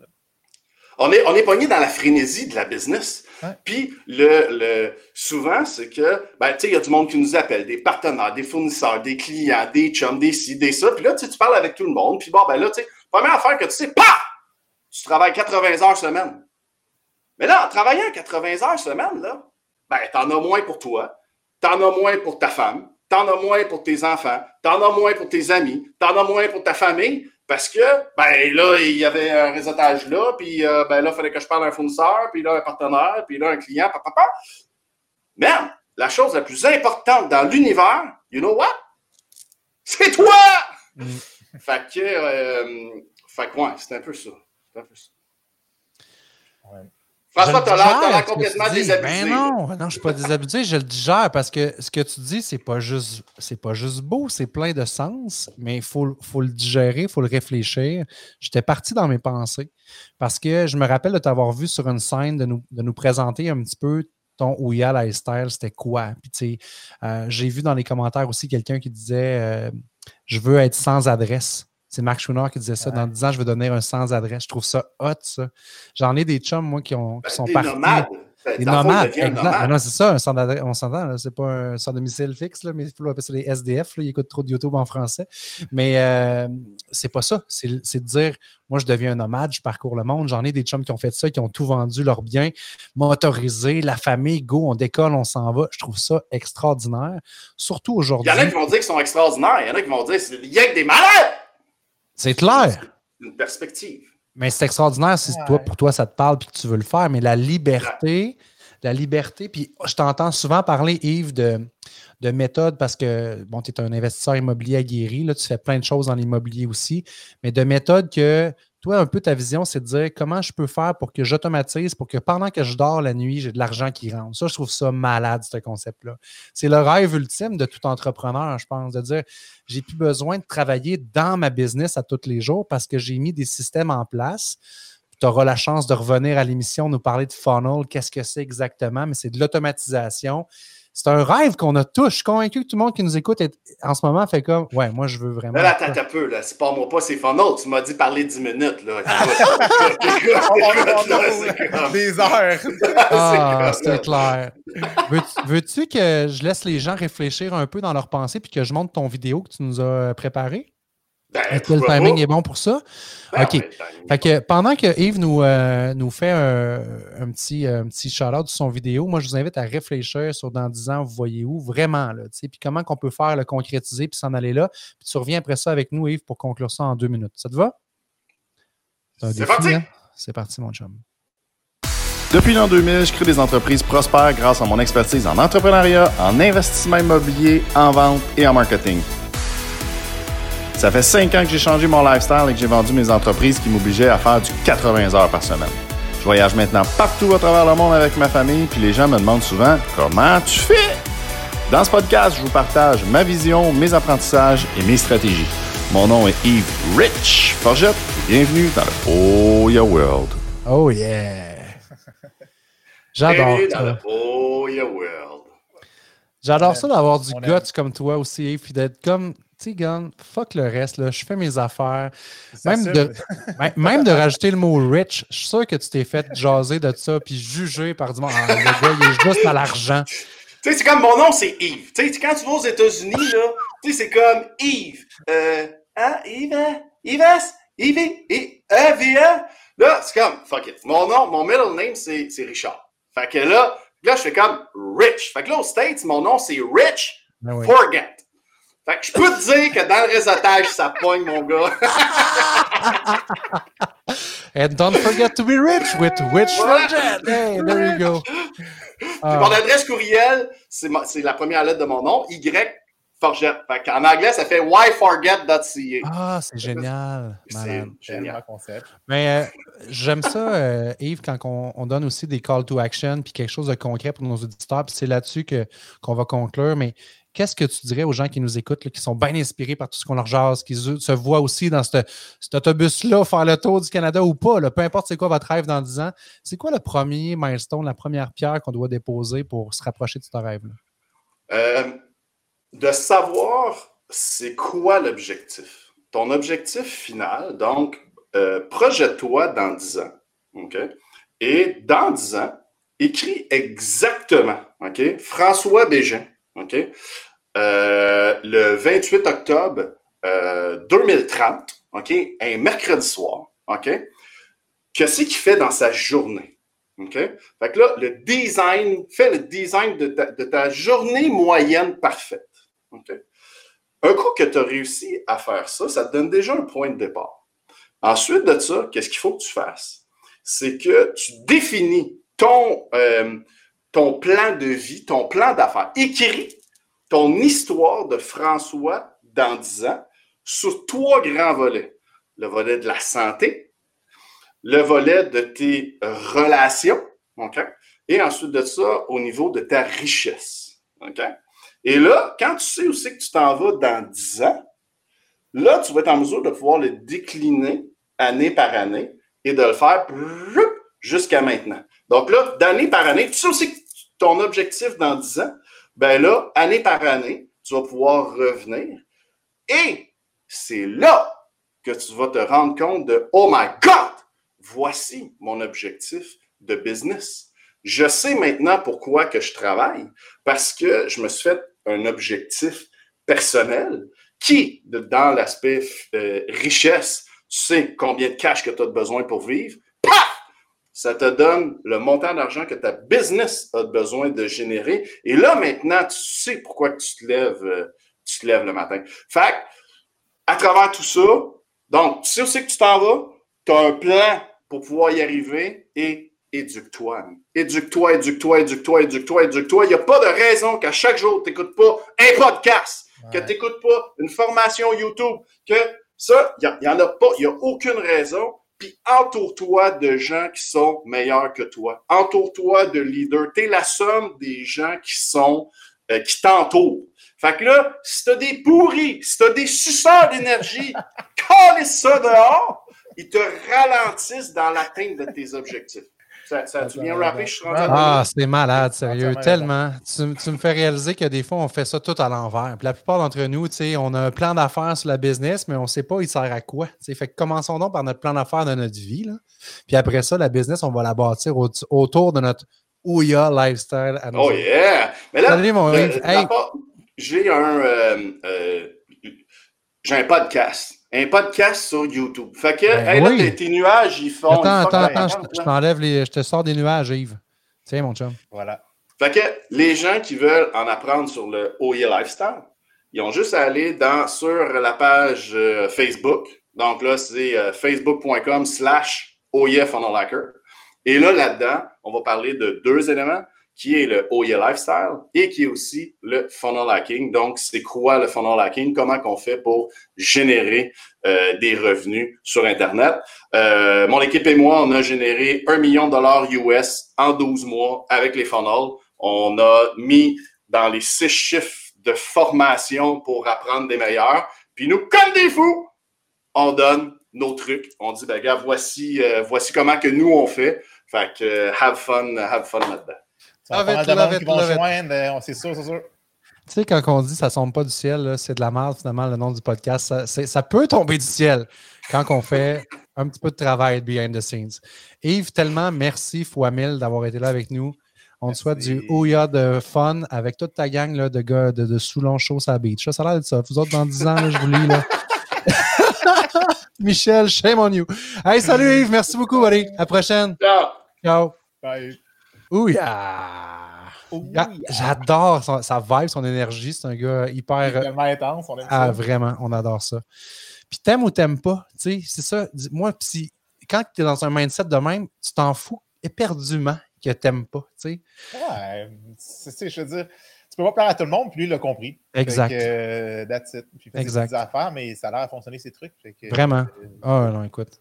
Speaker 7: On est, on est pogné dans la frénésie de la business. Puis le, le, souvent, c'est que, ben, tu sais, il y a du monde qui nous appelle, des partenaires, des fournisseurs, des clients, des chums, des ci, des ça. Puis là, tu parles avec tout le monde. Puis bon, ben là, tu sais, première affaire que tu sais, pas Tu travailles 80 heures semaine. Mais là, en travaillant 80 heures semaine, là, ben, t'en as moins pour toi, t'en as moins pour ta femme, t'en as moins pour tes enfants, t'en as moins pour tes amis, t'en as moins pour ta famille, parce que, ben là, il y avait un réseautage là, puis euh, ben là, il fallait que je parle à un fournisseur, puis là, un partenaire, puis là, un client, papa. Merde, la chose la plus importante dans l'univers, you know what? C'est toi! Mm. Fait que, euh, fait que ouais, c'est un peu ça. Ça. Ouais. François, tu as l'air complètement désabusé.
Speaker 1: Ben non, non, je ne suis pas désabusé, je le digère parce que ce que tu dis, c'est pas juste pas juste beau, c'est plein de sens, mais il faut, faut, le digérer, il faut le réfléchir. J'étais parti dans mes pensées parce que je me rappelle de t'avoir vu sur une scène, de nous, de nous présenter un petit peu ton Ouya Lifestyle, c'était quoi? Puis, euh, j'ai vu dans les commentaires aussi quelqu'un qui disait euh, Je veux être sans adresse. C'est Marc Chouinard qui disait ça. Dans 10 ans, je vais donner un sans-adresse. Je trouve ça hot, ça. J'en ai des chums, moi, qui, ont, qui ben, sont partis. Nomades. Des nomades. Ah non, c'est ça, un sans adresse. On s'entend, c'est pas un sans domicile fixe, là, mais il faut appeler ça les SDF. Là, ils écoutent trop de YouTube en français. Mais euh, c'est pas ça. C'est de dire, moi, je deviens un nomade, je parcours le monde. J'en ai des chums qui ont fait ça, qui ont tout vendu, leurs biens, motorisé, la famille, go, on décolle, on s'en va. Je trouve ça extraordinaire. Surtout aujourd'hui.
Speaker 7: Il y en a qui vont dire qu'ils sont extraordinaires. Il y en a qui vont dire qu'il y a que des malades.
Speaker 1: C'est clair.
Speaker 7: Une perspective.
Speaker 1: Mais c'est extraordinaire si toi, pour toi, ça te parle et que tu veux le faire. Mais la liberté, la liberté, puis je t'entends souvent parler, Yves, de, de méthode parce que, bon, tu es un investisseur immobilier aguerri, là, tu fais plein de choses dans l'immobilier aussi, mais de méthode que toi, un peu ta vision, c'est de dire comment je peux faire pour que j'automatise, pour que pendant que je dors la nuit, j'ai de l'argent qui rentre. Ça, je trouve ça malade, ce concept-là. C'est le rêve ultime de tout entrepreneur, je pense, de dire j'ai plus besoin de travailler dans ma business à tous les jours parce que j'ai mis des systèmes en place. Tu auras la chance de revenir à l'émission, nous parler de funnel, qu'est-ce que c'est exactement, mais c'est de l'automatisation c'est un rêve qu'on a tous. Je suis convaincu que tout le monde qui nous écoute en ce moment fait comme Ouais, moi, je veux vraiment.
Speaker 7: Là, attends un peu. Là. C'est pas moi pas, c'est funnel. Tu m'as dit parler 10 minutes. Là.
Speaker 2: Des heures. <laughs>
Speaker 1: Ah, c'est clair. Veux-tu que je laisse les gens réfléchir un peu dans leurs pensées puis que je montre ton vidéo que tu nous as préparé? Ben, Est-ce que le timing est bon pour ça? Ben, OK. Fait que pendant que Yves nous, euh, nous fait un, petit, un petit shout-out de son vidéo, moi, je vous invite à réfléchir sur dans 10 ans, vous voyez où, vraiment, là, puis comment qu'on peut faire le concrétiser, puis s'en aller là. Puis tu reviens après ça avec nous, Yves, pour conclure ça en deux minutes. Ça te va?
Speaker 7: C'est parti! Hein?
Speaker 1: C'est parti, mon chum.
Speaker 8: Depuis l'an 2000, je crée des entreprises prospères grâce à mon expertise en entrepreneuriat, en investissement immobilier, en vente et en marketing. Ça fait cinq ans que j'ai changé mon lifestyle et que j'ai vendu mes entreprises qui m'obligeaient à faire du 80 heures par semaine. Je voyage maintenant partout à travers le monde avec ma famille, puis les gens me demandent souvent comment tu fais? Dans ce podcast, je vous partage ma vision, mes apprentissages et mes stratégies. Mon nom est Yves Rich Forgette bienvenue dans le Oh Yeah World.
Speaker 1: Oh yeah! <laughs> J'adore ça.
Speaker 7: Oh Yeah World.
Speaker 1: J'adore ça d'avoir du guts comme toi aussi, puis d'être comme tu sais, fuck le reste, là, je fais mes affaires. Même de, <laughs> <laughs> même de rajouter le mot rich, je suis sûr que tu t'es fait jaser de ça, puis juger par du monde. Ah, le gars, il est juste à l'argent. <laughs> Tu
Speaker 7: sais, c'est comme mon nom, c'est Yves. Tu sais, quand tu vas aux États-Unis, là, tu sais, c'est comme Yves. Euh, hein, Yves, hein? Yves, Yves, Yves, E, Là, c'est comme, fuck it. Mon nom, mon middle name, c'est Richard. Fait que là, là, je fais comme Rich. Fait que là, aux States, mon nom, c'est Rich ben Forget. Fait que je peux te dire que dans le réseautage, ça pogne, mon gars. <laughs>
Speaker 1: And don't forget to be rich with Witch Hey, there you go. <laughs>
Speaker 7: Mon adresse courriel, c'est la première lettre de mon nom, Y Forget. en anglais, ça fait whyforget.ca.
Speaker 1: Ah, c'est génial.
Speaker 7: C'est génial
Speaker 2: concept.
Speaker 1: Mais euh, j'aime ça, euh, Yves, quand on, donne aussi des call to action puis quelque chose de concret pour nos auditeurs. Puis c'est là-dessus qu'on va conclure. Mais qu'est-ce que tu dirais aux gens qui nous écoutent, qui sont bien inspirés par tout ce qu'on leur jase, qui se voient aussi dans cet autobus-là faire le tour du Canada ou pas, peu importe c'est quoi votre rêve dans 10 ans, c'est quoi le premier milestone, la première pierre qu'on doit déposer pour se rapprocher de ce rêve-là?
Speaker 7: Euh, de savoir c'est quoi l'objectif. Ton objectif final, donc, euh, projette-toi dans 10 ans. Et dans 10 ans, écris exactement, OK? François Bégin, OK? Euh, le 28 octobre 2030, euh, OK? Un mercredi soir, OK? Qu'est-ce qu'il fait dans sa journée? OK? Fait que là, le design, fais le design de ta, journée moyenne parfaite. OK? Un coup que tu as réussi à faire ça, ça te donne déjà un point de départ. Ensuite de ça, qu'est-ce qu'il faut que tu fasses? C'est que tu définis ton, euh, ton plan de vie, ton plan d'affaires. Écris ton histoire de François dans 10 ans sur trois grands volets. Le volet de la santé, le volet de tes relations, OK? Et ensuite de ça, au niveau de ta richesse. OK? Et là, quand tu sais aussi que tu t'en vas dans 10 ans, là, tu vas être en mesure de pouvoir le décliner année par année et de le faire jusqu'à maintenant. Donc là, d'année par année, tu sais aussi que ton objectif dans 10 ans, ben là, année par année, tu vas pouvoir revenir. Et c'est là que tu vas te rendre compte de Oh my God, voici mon objectif de business. Je sais maintenant pourquoi que je travaille, parce que je me suis fait un objectif personnel qui, dans l'aspect euh, richesse, tu sais combien de cash que tu as besoin pour vivre. Ça te donne le montant d'argent que ta business a besoin de générer. Et là, maintenant, tu sais pourquoi tu te lèves, euh, tu te lèves le matin. Fait à travers tout ça, donc, tu sais aussi que tu t'en vas, tu as un plan pour pouvoir y arriver et éduque-toi. Éduque-toi, éduque-toi, éduque-toi, éduque-toi, éduque-toi. Il n'y a pas de raison qu'à chaque jour, tu n'écoutes pas un podcast, que tu n'écoutes pas une formation YouTube, que ça, il n'y en a pas, il n'y a aucune raison puis entoure-toi de gens qui sont meilleurs que toi. Entoure-toi de leaders. Tu es la somme des gens qui sont euh, qui t'entourent. Fait que là, si t'as des pourris, si t'as des suceurs d'énergie, <laughs> colle ça dehors, ils te ralentissent dans l'atteinte de tes objectifs. Ça, ça tu viens rapper, je suis rendu
Speaker 1: Ah, c'est malade, sérieux, tellement. Tu, me fais réaliser que des fois, on fait ça tout à l'envers. Puis la plupart d'entre nous, tu sais, on a un plan d'affaires sur la business, mais on ne sait pas il sert à quoi. sais. Fait que commençons donc par notre plan d'affaires de notre vie. Là. Puis après ça, la business, on va la bâtir autour de notre Ouya lifestyle.
Speaker 7: oh yeah! Mais là, euh, j'ai un, euh, euh, j'ai un podcast un podcast sur YouTube. Fait que, ben là, tes, nuages, ils font.
Speaker 1: Attends, attends, attends, je, t'enlève les. Je te sors des nuages, Yves. Tiens, mon chum.
Speaker 2: Voilà.
Speaker 7: Fait que les gens qui veulent en apprendre sur le OE Lifestyle, ils ont juste à aller dans, sur la page euh, Facebook. Donc là, c'est euh, facebook.com slash OE Et là, là-dedans, on va parler de deux éléments qui est le OE Lifestyle et qui est aussi le funnel hacking. Donc, c'est quoi le funnel hacking? Comment qu'on fait pour générer euh, des revenus sur Internet? Euh, mon équipe et moi, on a généré un million de dollars US en 12 mois avec les funnels. On a mis dans les six chiffres de formation pour apprendre des meilleurs. Puis nous, comme des fous, on donne nos trucs. On dit, ben gars, voici, euh, voici comment que nous on fait. Fait que have fun, have fun là-dedans.
Speaker 2: Ça va de qui vont joindre, c'est sûr, c'est sûr.
Speaker 1: Tu sais, quand on dit ça ne tombe pas du ciel, c'est de la merde, finalement, le nom du podcast. Ça, peut tomber du ciel quand on fait un petit peu de travail behind the scenes. Yves, tellement merci fois mille d'avoir été là avec nous. On te souhaite du Ouya de fun avec toute ta gang là, de gars de, de Soulon Show à beach. Ça a l'air de ça. Vous autres, dans 10 ans, je vous lis. Là. <laughs> Michel, shame on you. Hey, salut Yves. Merci beaucoup, buddy. À la prochaine.
Speaker 7: Ciao.
Speaker 1: Ciao.
Speaker 2: Bye.
Speaker 1: Ouya! J'adore sa vibe, son énergie. C'est un gars hyper.
Speaker 2: Vraiment intense, on aime
Speaker 1: ah, ça. Vraiment, on adore ça. Puis t'aimes ou t'aimes pas, tu sais, c'est ça. Moi, si, quand tu es dans un mindset de même, tu t'en fous éperdument que t'aimes pas, tu sais.
Speaker 2: Ouais, je veux dire, peux pas plaire à tout le monde, puis lui, il l'a compris.
Speaker 1: Exact.
Speaker 2: Euh, that's it. Puis il faisait des affaires, mais ça a l'air à fonctionner ces trucs.
Speaker 1: Vraiment. Ah non, écoute.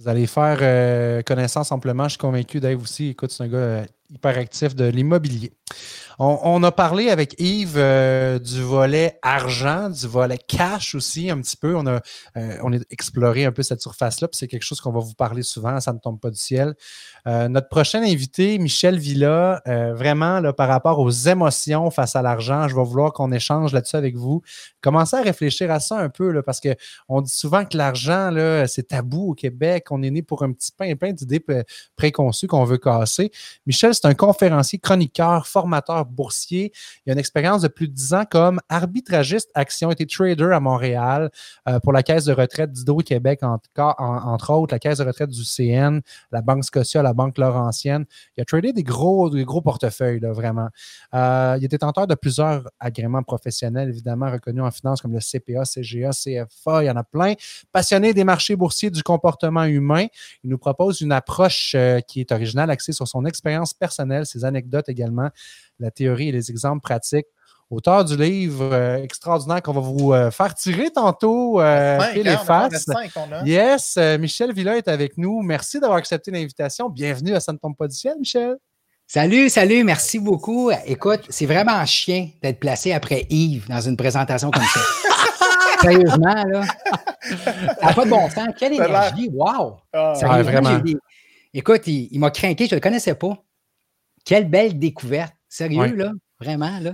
Speaker 1: Vous allez faire euh, connaissance amplement, je suis convaincu. Dave aussi, écoute, c'est un gars euh, hyper actif de l'immobilier. On, a parlé avec Yves euh, du volet argent, du volet cash aussi un petit peu. On a, euh, on a exploré un peu cette surface-là, puis c'est quelque chose qu'on va vous parler souvent, ça ne tombe pas du ciel. Euh, notre prochain invité, Michel Villa, vraiment là, par rapport aux émotions face à l'argent, je vais vouloir qu'on échange là-dessus avec vous. Commencez à réfléchir à ça un peu, là, parce qu'on dit souvent que l'argent, c'est tabou au Québec, on est né pour un petit pain, plein d'idées préconçues qu'on veut casser. Michel, c'est un conférencier, chroniqueur, formateur boursier. Il a une expérience de plus de 10 ans comme arbitragiste action, été trader à Montréal euh, pour la caisse de retraite d'Hydro-Québec, entre autres, la caisse de retraite du CN, la Banque Scotia, la Banque Laurentienne. Il a tradé des gros, des gros portefeuilles, vraiment. Euh, il était tenteur de plusieurs agréments professionnels, évidemment, reconnus en finance comme le CPA, CGA, CFA, il y en a plein. Passionné des marchés boursiers, du comportement humain, il nous propose une approche euh, qui est originale, axée sur son expérience personnelle, ses anecdotes également la théorie et les exemples pratiques. Auteur du livre euh, extraordinaire qu'on va vous euh, faire tirer tantôt, euh, les faces. Yes, Michel Villa est avec nous. Merci d'avoir accepté l'invitation. Bienvenue à Ça ne tombe pas du ciel, Michel.
Speaker 9: Salut, salut, merci beaucoup. Écoute, c'est vraiment chien d'être placé après Yves dans une présentation comme ça. <laughs> Sérieusement, là. Ça n'a pas de bon sens. Quelle énergie. Wow!
Speaker 1: Ah, vraiment.
Speaker 9: Écoute, il, il m'a craqué, je ne le connaissais pas. Quelle belle découverte. Sérieux, là? Vraiment, là?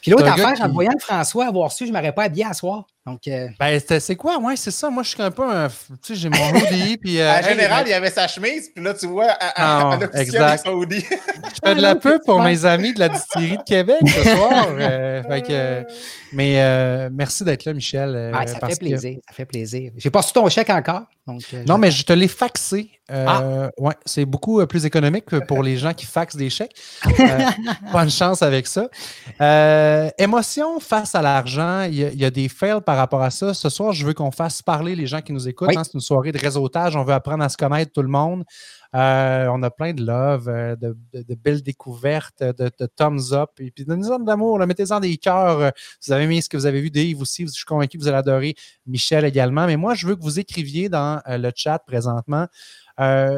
Speaker 9: Puis l'autre affaire, en voyant François avoir su, je ne m'aurais pas habillé à soir. Donc, euh...
Speaker 1: Ben, c'est quoi? Ouais, c'est ça. Moi, je suis un peu un. Tu sais, j'ai mon hoodie. <laughs> Puis,
Speaker 2: euh, en général, il y avait sa chemise. Puis là, tu vois, à, à,
Speaker 1: exact. hoodie. <laughs> je fais de la pub pour mes amis de la distillerie de Québec ce <laughs> soir. Euh, fait que, mais euh, merci d'être là, Michel.
Speaker 9: Ah, ça fait plaisir. Ça fait plaisir. J'ai pas reçu ton chèque encore. Donc,
Speaker 1: non, mais je te l'ai faxé. Ah. Ouais, c'est beaucoup plus économique pour les gens qui faxent des chèques. bonne chance avec ça. émotion face à l'argent, il y, y, a des fails par rapport à ça. Ce soir, je veux qu'on fasse parler les gens qui nous écoutent. Hein. c'est une soirée de réseautage. On veut apprendre à se connaître tout le monde. Euh, on a plein de love, euh, de, belles découvertes, de, thumbs up, et puis donnez-en de l'amour, mettez-en des cœurs. Vous avez mis ce que vous avez vu d'Yves aussi, je suis convaincu que vous allez adorer Michel également. Mais moi, je veux que vous écriviez dans euh, le chat présentement.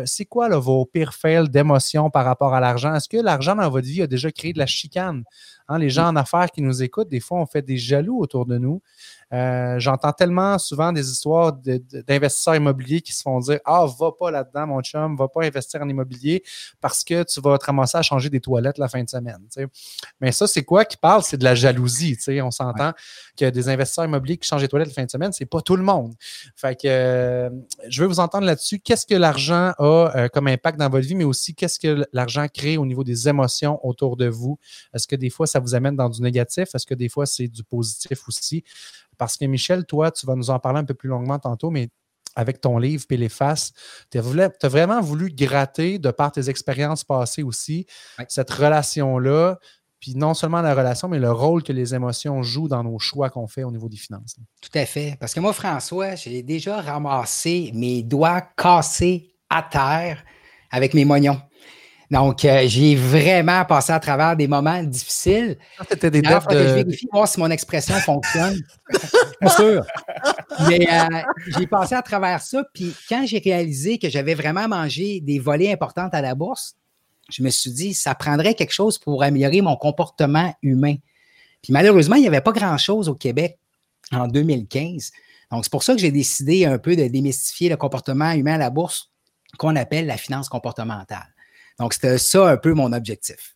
Speaker 1: c'est quoi vos pires fails d'émotion par rapport à l'argent? Est-ce que l'argent dans votre vie a déjà créé de la chicane? Hein, les gens en affaires qui nous écoutent, des fois, on fait des jaloux autour de nous. Euh, j'entends tellement souvent des histoires d'investisseurs immobiliers qui se font dire Ah, va pas là-dedans, mon chum, va pas investir en immobilier parce que tu vas te ramasser à changer des toilettes la fin de semaine. Mais ça, c'est quoi qui parle? C'est de la jalousie. On s'entend que des investisseurs immobiliers qui changent des toilettes la fin de semaine, c'est pas tout le monde. Fait que euh, je veux vous entendre là-dessus. Qu'est-ce que l'argent a euh, comme impact dans votre vie, mais aussi qu'est-ce que l'argent crée au niveau des émotions autour de vous? Est-ce que des fois, ça vous amène dans du négatif? Est-ce que des fois, c'est du positif aussi? Parce que Michel, toi, tu vas nous en parler un peu plus longuement tantôt, mais avec ton livre et les faces, tu as, vraiment voulu gratter, de par tes expériences passées aussi, cette relation-là, puis non seulement la relation, mais le rôle que les émotions jouent dans nos choix qu'on fait au niveau des finances.
Speaker 9: Tout à fait. Parce que moi, François, j'ai déjà ramassé mes doigts cassés à terre avec mes moignons. Donc, euh, j'ai vraiment passé à travers des moments difficiles.
Speaker 1: C'était des de...
Speaker 9: Je vérifie voir si mon expression fonctionne. <laughs> Pas sûr. Mais euh, j'ai passé à travers ça. Puis quand j'ai réalisé que j'avais vraiment mangé des volées importantes à la bourse, je me suis dit, ça prendrait quelque chose pour améliorer mon comportement humain. Puis malheureusement, il n'y avait pas grand-chose au Québec en 2015. Donc, c'est pour ça que j'ai décidé un peu de démystifier le comportement humain à la bourse qu'on appelle la finance comportementale. Donc, c'était ça un peu mon objectif.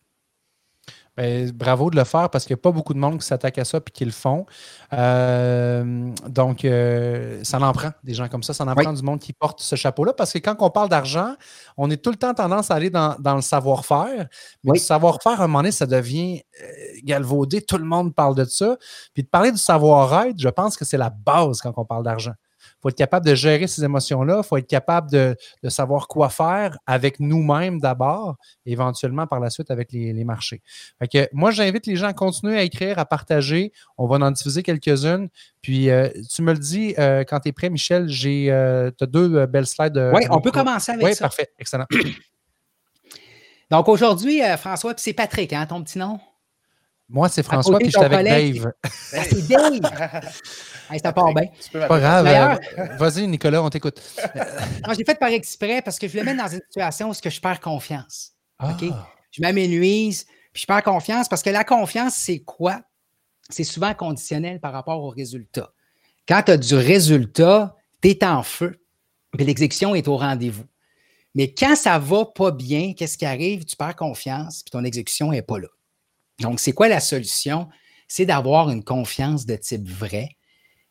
Speaker 1: Ben, bravo de le faire parce qu'il n'y a pas beaucoup de monde qui s'attaque à ça et qui le font. Euh, donc, euh, ça en prend des gens comme ça. Ça en prend du monde qui porte ce chapeau-là parce que quand on parle d'argent, on est tout le temps tendance à aller dans, le savoir-faire. Mais le savoir-faire, à un moment donné, ça devient euh, galvaudé. Tout le monde parle de ça. Puis de parler du savoir-être, je pense que c'est la base quand on parle d'argent faut être capable de gérer ces émotions-là. Il faut être capable de, savoir quoi faire avec nous-mêmes d'abord, éventuellement par la suite avec les, marchés. que moi, j'invite les gens à continuer à écrire, à partager. On va en diffuser quelques-unes. Puis, euh, tu me le dis euh, quand tu es prêt, Michel, j'ai euh, as deux belles slides.
Speaker 9: oui, on peut commencer avec ça.
Speaker 1: Oui, parfait. Excellent. <clears throat>
Speaker 9: Donc, aujourd'hui, François, c'est Patrick, hein, ton petit nom?
Speaker 1: Moi, c'est François, puis je suis avec Dave.
Speaker 9: Ah, <laughs> c'est Dave! hey, ça part bien.
Speaker 1: Pas grave. Euh, vas-y, Nicolas, on t'écoute. <laughs>
Speaker 9: je l'ai fait par exprès parce que je voulais mettre dans une situation où je perds confiance. Ah. Je m'aménuise, puis je perds confiance parce que la confiance, c'est quoi? C'est souvent conditionnel par rapport au résultat. Quand tu as du résultat, tu es en feu, puis l'exécution est au rendez-vous. Mais quand ça ne va pas bien, qu'est-ce qui arrive? Tu perds confiance, puis ton exécution n'est pas là. Donc, c'est quoi la solution? C'est d'avoir une confiance de type vrai.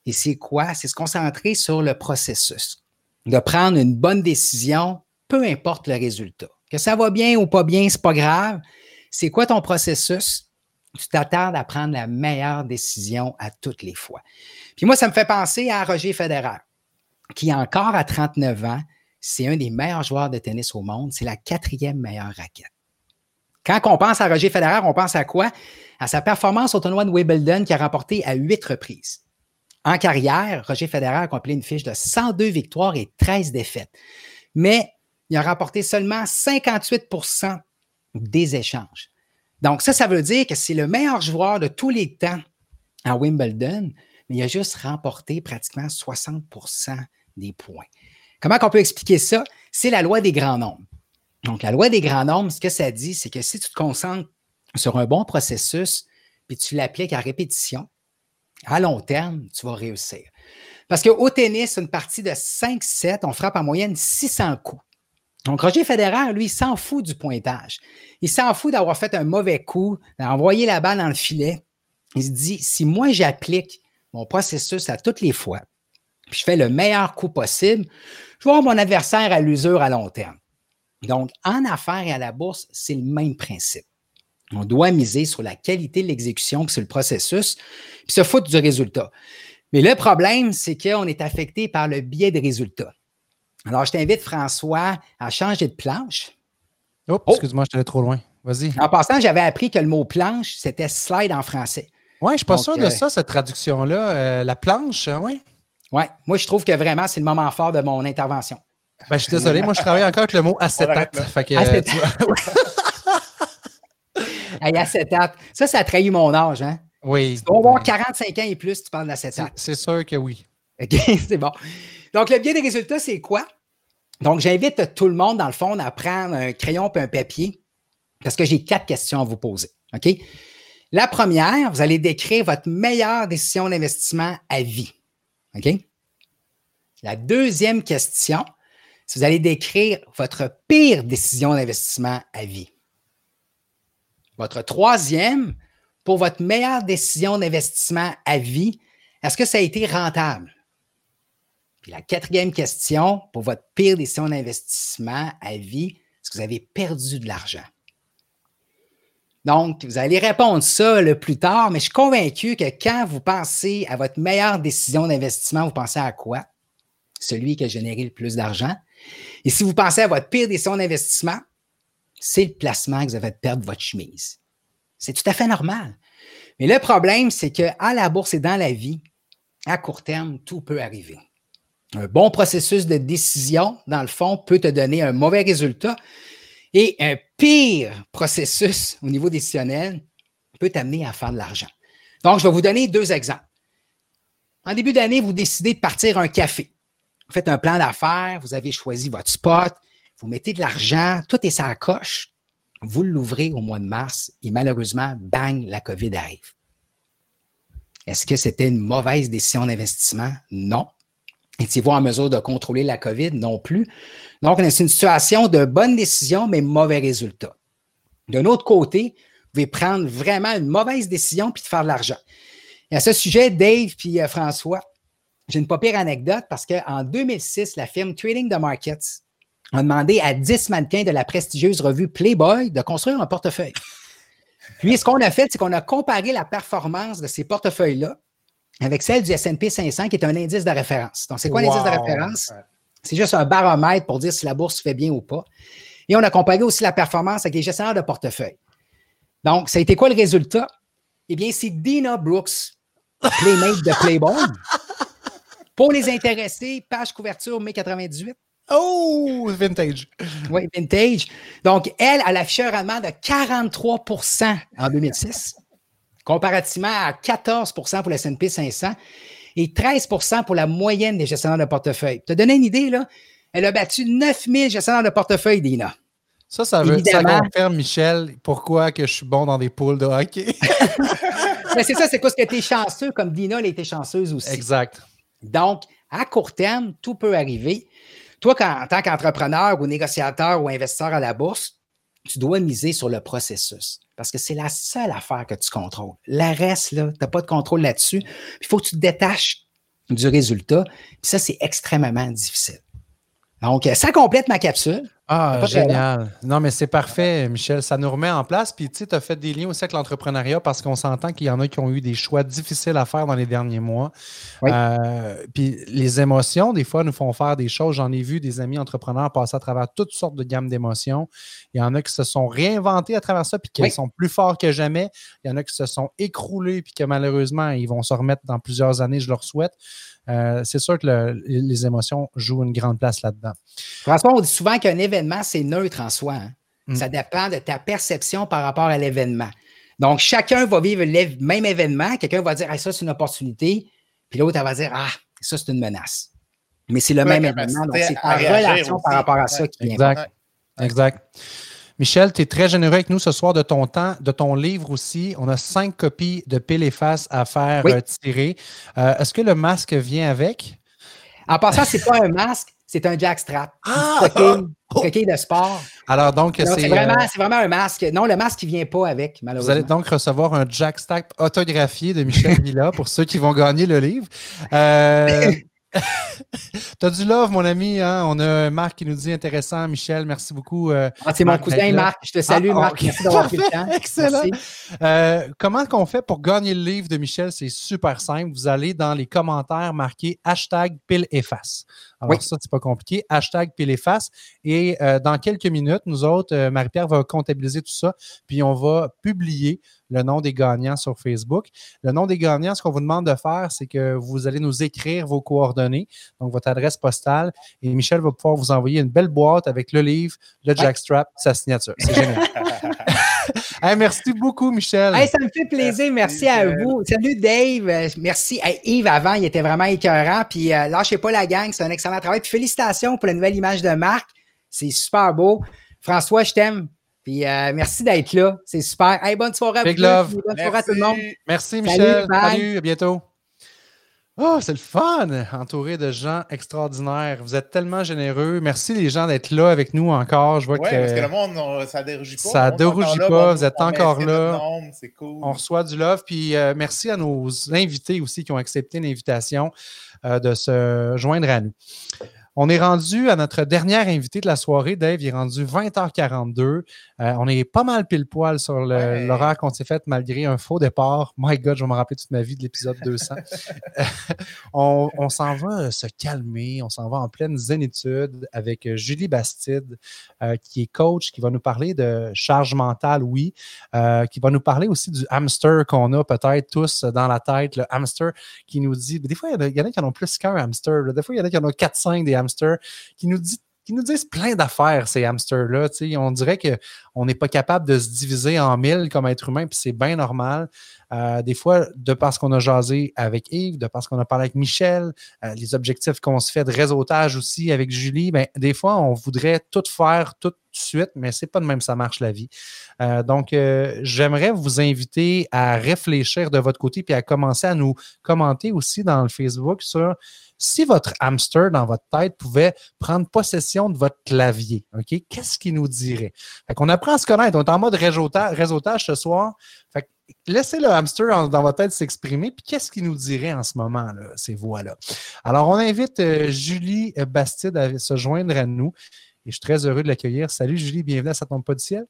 Speaker 9: Et c'est quoi? C'est se concentrer sur le processus, de prendre une bonne décision, peu importe le résultat. Que ça va bien ou pas bien, c'est pas grave. C'est quoi ton processus? Tu t'attardes à prendre la meilleure décision à toutes les fois. Puis moi, ça me fait penser à Roger Federer, qui encore à 39 ans, c'est un des meilleurs joueurs de tennis au monde. C'est la quatrième meilleure raquette. Quand on pense à Roger Federer, on pense à quoi? À sa performance au tournoi de Wimbledon qui a remporté à huit reprises. En carrière, Roger Federer a compilé une fiche de 102 victoires et 13 défaites. Mais il a remporté seulement 58% des échanges. Donc, ça, ça veut dire que c'est le meilleur joueur de tous les temps à Wimbledon, mais il a juste remporté pratiquement 60% des points. Comment on peut expliquer ça? C'est la loi des grands nombres. Donc, la loi des grands nombres, ce que ça dit, c'est que si tu te concentres sur un bon processus, puis tu l'appliques à répétition, à long terme, tu vas réussir. Parce qu'au tennis, une partie de 5-7, on frappe en moyenne 600 coups. Donc, Roger Federer, lui, il s'en fout du pointage. Il s'en fout d'avoir fait un mauvais coup, d'envoyer la balle dans le filet. Il se dit, si moi, j'applique mon processus à toutes les fois, puis je fais le meilleur coup possible, je vais avoir mon adversaire à l'usure à long terme. Donc, en affaires et à la bourse, c'est le même principe. On doit miser sur la qualité de l'exécution, puis sur le processus, puis se foutre du résultat. Mais le problème, c'est qu'on est affecté par le biais de résultats. Alors, je t'invite, François, à changer de planche.
Speaker 1: Oh, excuse-moi, je allé trop loin. Vas-y.
Speaker 9: En passant, j'avais appris que le mot planche, c'était slide en français.
Speaker 1: Oui, je ne suis pas sûr de euh, ça, cette traduction-là. Euh, la planche, hein, oui.
Speaker 9: Oui, moi, je trouve que vraiment, c'est le moment fort de mon intervention.
Speaker 1: Ben, je suis désolé, moi je travaille encore avec le mot acétate. Fait que, acétate. <laughs> <laughs>
Speaker 9: hey, acétate. Ça, ça a trahi mon âge, hein?
Speaker 1: Oui.
Speaker 9: Tu dois avoir 45 ans et plus, tu parles d'acétate.
Speaker 1: C'est sûr que oui.
Speaker 9: OK, <laughs> c'est bon. Donc, le biais des résultats, c'est quoi? Donc, j'invite tout le monde, dans le fond, à prendre un crayon et un papier parce que j'ai quatre questions à vous poser. OK? La première, vous allez décrire votre meilleure décision d'investissement à vie. OK? La deuxième question, vous allez décrire votre pire décision d'investissement à vie. Votre troisième, pour votre meilleure décision d'investissement à vie, est-ce que ça a été rentable? Puis la quatrième question, pour votre pire décision d'investissement à vie, est-ce que vous avez perdu de l'argent? Donc, vous allez répondre ça le plus tard, mais je suis convaincu que quand vous pensez à votre meilleure décision d'investissement, vous pensez à quoi? Celui qui a généré le plus d'argent. Et si vous pensez à votre pire décision d'investissement, c'est le placement que vous avez perdre votre chemise. C'est tout à fait normal. Mais le problème, c'est qu'à la bourse et dans la vie, à court terme, tout peut arriver. Un bon processus de décision, dans le fond, peut te donner un mauvais résultat. Et un pire processus au niveau décisionnel peut t'amener à faire de l'argent. Donc, je vais vous donner deux exemples. En début d'année, vous décidez de partir un café. Faites un plan d'affaires, vous avez choisi votre spot, vous mettez de l'argent, tout est sa coche. Vous l'ouvrez au mois de mars et malheureusement, bang, la COVID arrive. Est-ce que c'était une mauvaise décision d'investissement? Non. Étiez-vous en mesure de contrôler la COVID? Non plus. Donc, c'est une situation de bonne décision, mais mauvais résultat. D'un autre côté, vous pouvez prendre vraiment une mauvaise décision puis de faire de l'argent. Et à ce sujet, Dave puis euh, François, j'ai une pas pire anecdote parce qu'en 2006, la firme Trading the Markets a demandé à 10 mannequins de la prestigieuse revue Playboy de construire un portefeuille. Puis, ce qu'on a fait, c'est qu'on a comparé la performance de ces portefeuilles-là avec celle du S&P 500, qui est un indice de référence. Donc, c'est quoi l'indice de référence? C'est juste un baromètre pour dire si la bourse fait bien ou pas. Et on a comparé aussi la performance avec les gestionnaires de portefeuille. Donc, ça a été quoi le résultat? Eh bien, c'est Dina Brooks, Playmate de Playboy. <laughs> Pour les intéressés, page couverture mai 98.
Speaker 1: Oh, vintage.
Speaker 9: Oui, vintage. Donc, elle, a affiché un rendement de 43% en 2006. comparativement à 14% pour le S&P 500 et 13% pour la moyenne des gestionnaires de portefeuille. Tu te donné une idée, là? Elle a battu 9000 gestionnaires de portefeuille, Dina.
Speaker 1: Ça, ça, veut, ça confirme, Michel, pourquoi que je suis bon dans des poules de hockey. <laughs>
Speaker 9: Mais c'est ça, c'est parce que tu es chanceux, comme Dina, elle été chanceuse aussi.
Speaker 1: Exact.
Speaker 9: Donc, à court terme, tout peut arriver. Toi, en tant qu'entrepreneur ou négociateur ou investisseur à la bourse, tu dois miser sur le processus parce que c'est la seule affaire que tu contrôles. Le reste, tu n'as pas de contrôle là-dessus. Il faut que tu te détaches du résultat. Puis ça, c'est extrêmement difficile. Donc, ça complète ma capsule.
Speaker 1: Ah, génial. Non, mais c'est parfait, Michel. Ça nous remet en place. Puis, tu sais, tu as fait des liens aussi avec l'entrepreneuriat parce qu'on s'entend qu'il y en a qui ont eu des choix difficiles à faire dans les derniers mois. Euh, puis, les émotions, des fois, nous font faire des choses. J'en ai vu des amis entrepreneurs passer à travers toutes sortes de gammes d'émotions. Il y en a qui se sont réinventés à travers ça, puis qui sont plus forts que jamais. Il y en a qui se sont écroulés, puis que malheureusement, ils vont se remettre dans plusieurs années, je leur souhaite. Euh, c'est sûr que les émotions jouent une grande place là-dedans.
Speaker 9: François, on dit souvent qu'un événement, c'est neutre en soi. Hein. Mm. Ça dépend de ta perception par rapport à l'événement. Donc, chacun va vivre le même événement. Quelqu'un va dire ah, ça, c'est une opportunité. Puis l'autre, va dire Ah, ça, c'est une menace. Mais c'est le même événement. Donc, c'est ta relation par rapport à ça qui est
Speaker 1: Exact. Exact. Michel, tu es très généreux avec nous ce soir de ton temps, de ton livre aussi. On a cinq copies de pile et face à faire euh, tirer. Euh, est-ce que le masque vient avec?
Speaker 9: En passant, ce n'est pas un masque, c'est un jackstrap.
Speaker 1: Ah!
Speaker 9: Coquille, de sport.
Speaker 1: Alors, donc,
Speaker 9: c'est vraiment, euh, vraiment, un masque. Non, le masque, il ne vient pas avec, malheureusement.
Speaker 1: Vous allez donc recevoir un jackstrap autographié de Michel Villa pour ceux qui vont gagner le livre. <laughs> <laughs> T'as du love, mon ami. Hein? On a Marc qui nous dit intéressant. Michel, merci beaucoup.
Speaker 9: Euh, ah, c'est mon cousin Marc. Je te salue, ah, Marc. Merci d'avoir pris le temps. <laughs>
Speaker 1: Excellent. Euh, comment qu'on fait pour gagner le livre de Michel? C'est super simple. Vous allez dans les commentaires marquer hashtag pile efface. Alors, ça, c'est pas compliqué. Hashtag pile efface. Et euh, dans quelques minutes, nous autres, Marie-Pierre va comptabiliser tout ça. Puis on va publier le nom des gagnants sur Facebook. Le nom des gagnants, ce qu'on vous demande de faire, c'est que vous allez nous écrire vos coordonnées, donc votre adresse postale, et Michel va pouvoir vous envoyer une belle boîte avec le livre, le jackstrap, sa signature. C'est génial. <laughs> <laughs> merci beaucoup, Michel.
Speaker 9: ça me fait plaisir. Merci, à vous. Salut, Dave. Merci. Yves, avant, il était vraiment écœurant. Puis euh, lâchez pas la gang. C'est un excellent travail. Puis félicitations pour la nouvelle image de Marc. C'est super beau. François, je t'aime. Puis euh, merci d'être là. C'est super. Hey, bonne soirée à
Speaker 1: Big
Speaker 9: vous.
Speaker 1: Love.
Speaker 9: Bonne soirée à tout le monde.
Speaker 1: Merci, Michel. Salut, à bientôt. Oh, c'est le fun, entouré de gens extraordinaires. Vous êtes tellement généreux. Merci les gens d'être là avec nous encore. Je vois
Speaker 2: ouais,
Speaker 1: que,
Speaker 2: parce que le monde, ça ne dérougit pas.
Speaker 1: Ça ne dérougit pas. vous êtes encore là. On reçoit du love. Puis euh, merci à nos invités aussi qui ont accepté l'invitation euh, de se joindre à nous. On est rendu à notre dernière invité de la soirée. Dave, il est rendu 20h42. Euh, on est pas mal pile poil sur l'horaire qu'on s'est fait malgré un faux départ. My God, je vais me rappeler toute ma vie de l'épisode 200. <laughs> on, s'en va euh, se calmer. On s'en va en pleine zénitude avec euh, Julie Bastide, qui est coach, qui va nous parler de charge mentale, oui, qui va nous parler aussi du hamster qu'on a peut-être tous dans la tête. Le hamster qui nous dit, des fois, il y, en a qui en ont plus qu'un hamster. Des fois, il y en a qui en ont 4-5 des hamsters, qui nous dit qui nous disent plein d'affaires, ces hamsters-là. On dirait qu'on n'est pas capable de se diviser en mille comme être humain, puis c'est bien normal. Euh, des fois, de parce qu'on a jasé avec Yves, de parce qu'on a parlé avec Michel, euh, les objectifs qu'on se fait de réseautage aussi avec Julie, ben, des fois, on voudrait tout faire tout de suite, mais c'est pas de même ça marche la vie. Euh, donc, j'aimerais vous inviter à réfléchir de votre côté puis à commencer à nous commenter aussi dans le Facebook sur si votre hamster dans votre tête pouvait prendre possession de votre clavier, qu'est-ce qu'il nous dirait? Fait qu'on apprend à se connaître. On est en mode réseautage, ce soir. Fait laissez le hamster dans votre tête s'exprimer. Puis qu'est-ce qu'il nous dirait en ce moment, là, ces voix-là? Alors, on invite euh, Julie Bastide à se joindre à nous. Et je suis très heureux de l'accueillir. Salut Julie, bienvenue à Ça tombe pas du ciel.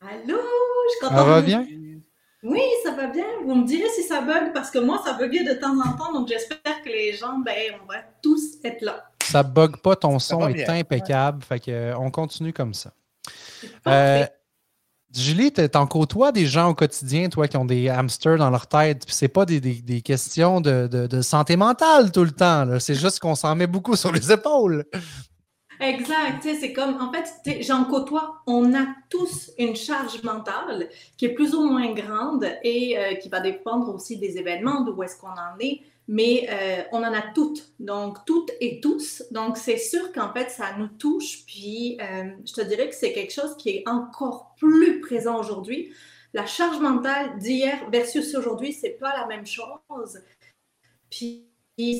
Speaker 10: Allô, je suis contente.
Speaker 1: Ça va bien?
Speaker 10: Oui, ça va bien. Vous me direz si ça bug parce que moi, ça buguait de temps en temps. Donc, j'espère que les gens, ben, on va tous être là.
Speaker 1: Ça bug pas, ton son est impeccable. Fait que, euh, on continue comme ça. Euh, Julie, tu en côtoies des gens au quotidien, toi, qui ont des hamsters dans leur tête. Puis c'est pas des, questions de, santé mentale tout le temps. C'est juste qu'on s'en met beaucoup <laughs> sur les épaules.
Speaker 10: Exact. C'est comme, en fait, j'en côtoie. On a tous une charge mentale qui est plus ou moins grande et euh, qui va dépendre aussi des événements, de où est-ce qu'on en est. Mais euh, on en a toutes, donc toutes et tous. Donc c'est sûr qu'en fait, ça nous touche. Puis euh, je te dirais que c'est quelque chose qui est encore plus présent aujourd'hui. La charge mentale d'hier versus aujourd'hui, c'est pas la même chose. Puis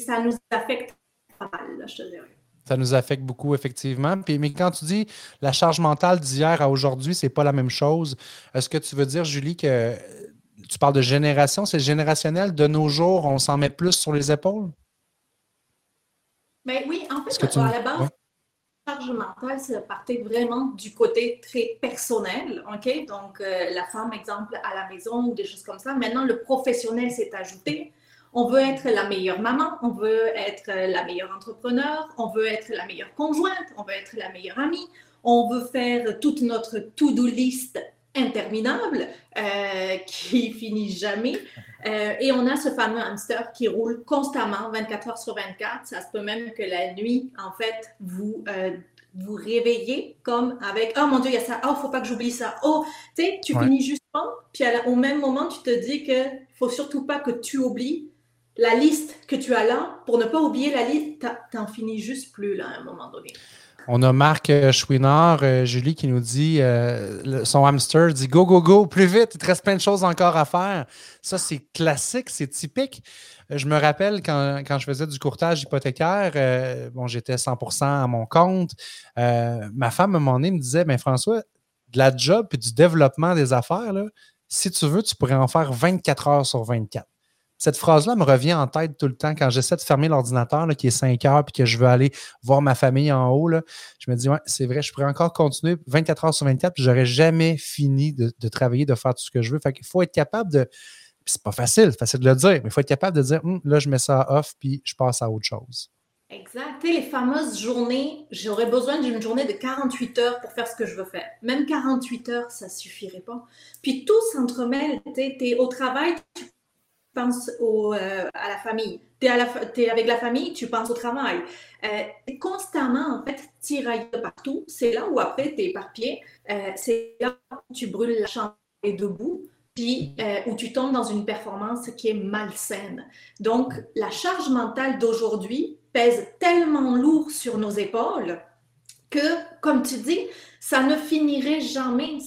Speaker 10: ça nous affecte pas mal, je te dirais.
Speaker 1: Ça nous affecte beaucoup, effectivement. Puis, mais quand tu dis la charge mentale d'hier à aujourd'hui, c'est pas la même chose, est-ce que tu veux dire, Julie, que tu parles de génération, c'est générationnel, de nos jours, on s'en met plus sur les épaules?
Speaker 10: Mais ben oui, en fait, à la base, la charge mentale, ça partait vraiment du côté très personnel, OK? Donc, euh, la femme, exemple, à la maison ou des choses comme ça. Maintenant, le professionnel s'est ajouté. On veut être la meilleure maman, on veut être la meilleure entrepreneur, on veut être la meilleure conjointe, on veut être la meilleure amie, on veut faire toute notre to-do list interminable euh, <laughs> qui finit jamais. Euh, et on a ce fameux hamster qui roule constamment, 24 heures sur 24. Ça se peut même que la nuit, en fait, vous euh, vous réveillez comme avec Oh mon Dieu, il y a ça. Oh, faut pas que j'oublie ça. Oh, tu sais, tu finis justement. Puis au même moment, tu te dis que faut surtout pas que tu oublies la liste que tu as là, pour ne pas oublier la liste, t'en finis juste plus là à un moment donné.
Speaker 1: On a Marc euh, Chouinard, euh, Julie, qui nous dit euh, son hamster dit Go, go, go, plus vite, il te reste plein de choses encore à faire. Ça, c'est classique, c'est typique. Je me rappelle quand, je faisais du courtage hypothécaire, bon, j'étais 100% à mon compte. ma femme, à un moment me disait ben François, de la job et du développement des affaires, si tu veux, tu pourrais en faire 24 heures sur 24 cette phrase-là me revient en tête tout le temps quand j'essaie de fermer l'ordinateur qui est 5 heures puis que je veux aller voir ma famille en haut. Là, je me dis, c'est vrai, je pourrais encore continuer 24 heures sur 24 puis j'aurais jamais fini de, travailler, de faire tout ce que je veux. Fait qu'il faut être capable de. c'est pas facile, c'est facile de le dire, mais il faut être capable de dire, hum, là, je mets ça off puis je passe à autre chose.
Speaker 10: Exact. les fameuses journées, j'aurais besoin d'une journée de 48 heures pour faire ce que je veux faire. Même 48 heures, ça suffirait pas. Puis tout s'entremêle. Tu es au travail, tu penses euh, à la famille. Tu es, avec la famille, tu penses au travail. Euh, constamment, en fait, tiraillé partout. C'est là où après, tu es éparpillé. Euh, c'est là où tu brûles la chambre et debout, puis euh, où tu tombes dans une performance qui est malsaine. Donc, la charge mentale d'aujourd'hui pèse tellement lourd sur nos épaules que, comme tu dis, ça ne finirait jamais.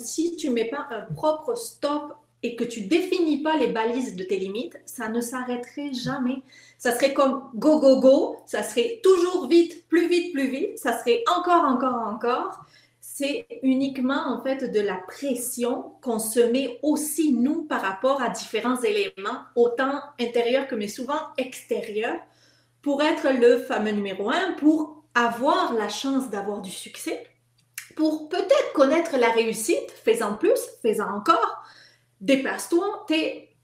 Speaker 10: Si tu ne mets pas un propre stop et que tu définis pas les balises de tes limites, ça ne s'arrêterait jamais. Ça serait comme go, go, go, ça serait toujours vite, plus vite, plus vite, ça serait encore, encore, encore. C'est uniquement en fait de la pression qu'on se met aussi nous par rapport à différents éléments, autant intérieurs que mais souvent extérieurs, pour être le fameux numéro un, pour avoir la chance d'avoir du succès, pour peut-être connaître la réussite, fais-en plus, fais-en encore, déplace-toi.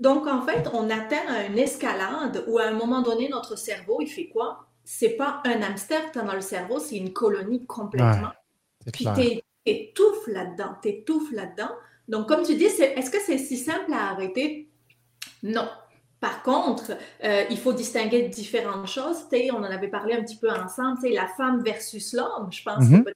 Speaker 10: Donc, en fait, on atteint une escalade où à un moment donné, notre cerveau, il fait quoi? C'est pas un hamster que dans le cerveau, c'est une colonie complètement. Puis tu étouffes là-dedans, tu étouffes là-dedans. Donc, comme tu dis, est-ce que c'est si simple à arrêter? Non. Par contre, euh, il faut distinguer différentes choses. on en avait parlé un petit peu ensemble, la femme versus l'homme. Je pense mm-hmm. que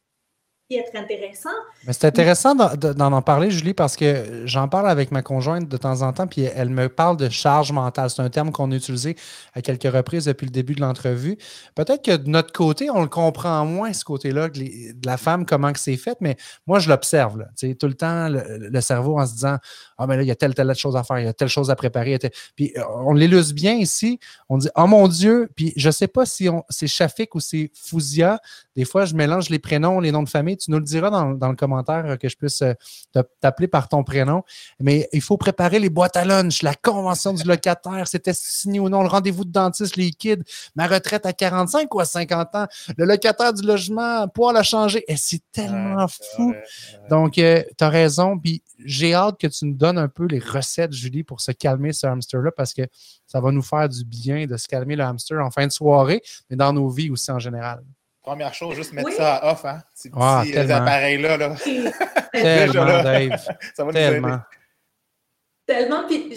Speaker 10: être intéressant.
Speaker 1: c'est intéressant d'en en parler, Julie, parce que j'en parle avec ma conjointe de temps en temps, puis elle me parle de charge mentale. C'est un terme qu'on a utilisé à quelques reprises depuis le début de l'entrevue. Peut-être que de notre côté, on le comprend moins, ce côté-là, de la femme, comment que c'est fait, mais moi, je l'observe. Tout le temps, le, cerveau en se disant Ah, mais là, il y a telle, telle chose à faire, il y a telle chose à préparer. Puis on l'illustre bien ici. On dit Oh mon Dieu, puis je ne sais pas si c'est Shafik ou c'est Fouzia. Des fois, je mélange les prénoms, les noms de famille tu nous le diras dans, le commentaire euh, que je puisse euh, t'appeler par ton prénom. Mais il faut préparer les boîtes à lunch, la convention du locataire, c'était signé ou non, le rendez-vous de dentiste, les kids, ma retraite à 45 ou à 50 ans, le locataire du logement, pouvoir la changer. Et c'est tellement fou. Donc, euh, tu as raison. Puis j'ai hâte que tu nous donnes un peu les recettes, Julie, pour se calmer ce hamster-là, parce que ça va nous faire du bien de se calmer le hamster en fin de soirée, mais dans nos vies aussi en général.
Speaker 2: Première chose, juste mettre ça à off, hein? Ces petits euh, appareils-là. Là. <laughs> <laughs>
Speaker 1: tellement, Dave. <laughs> ça va tellement.
Speaker 10: Tellement, puis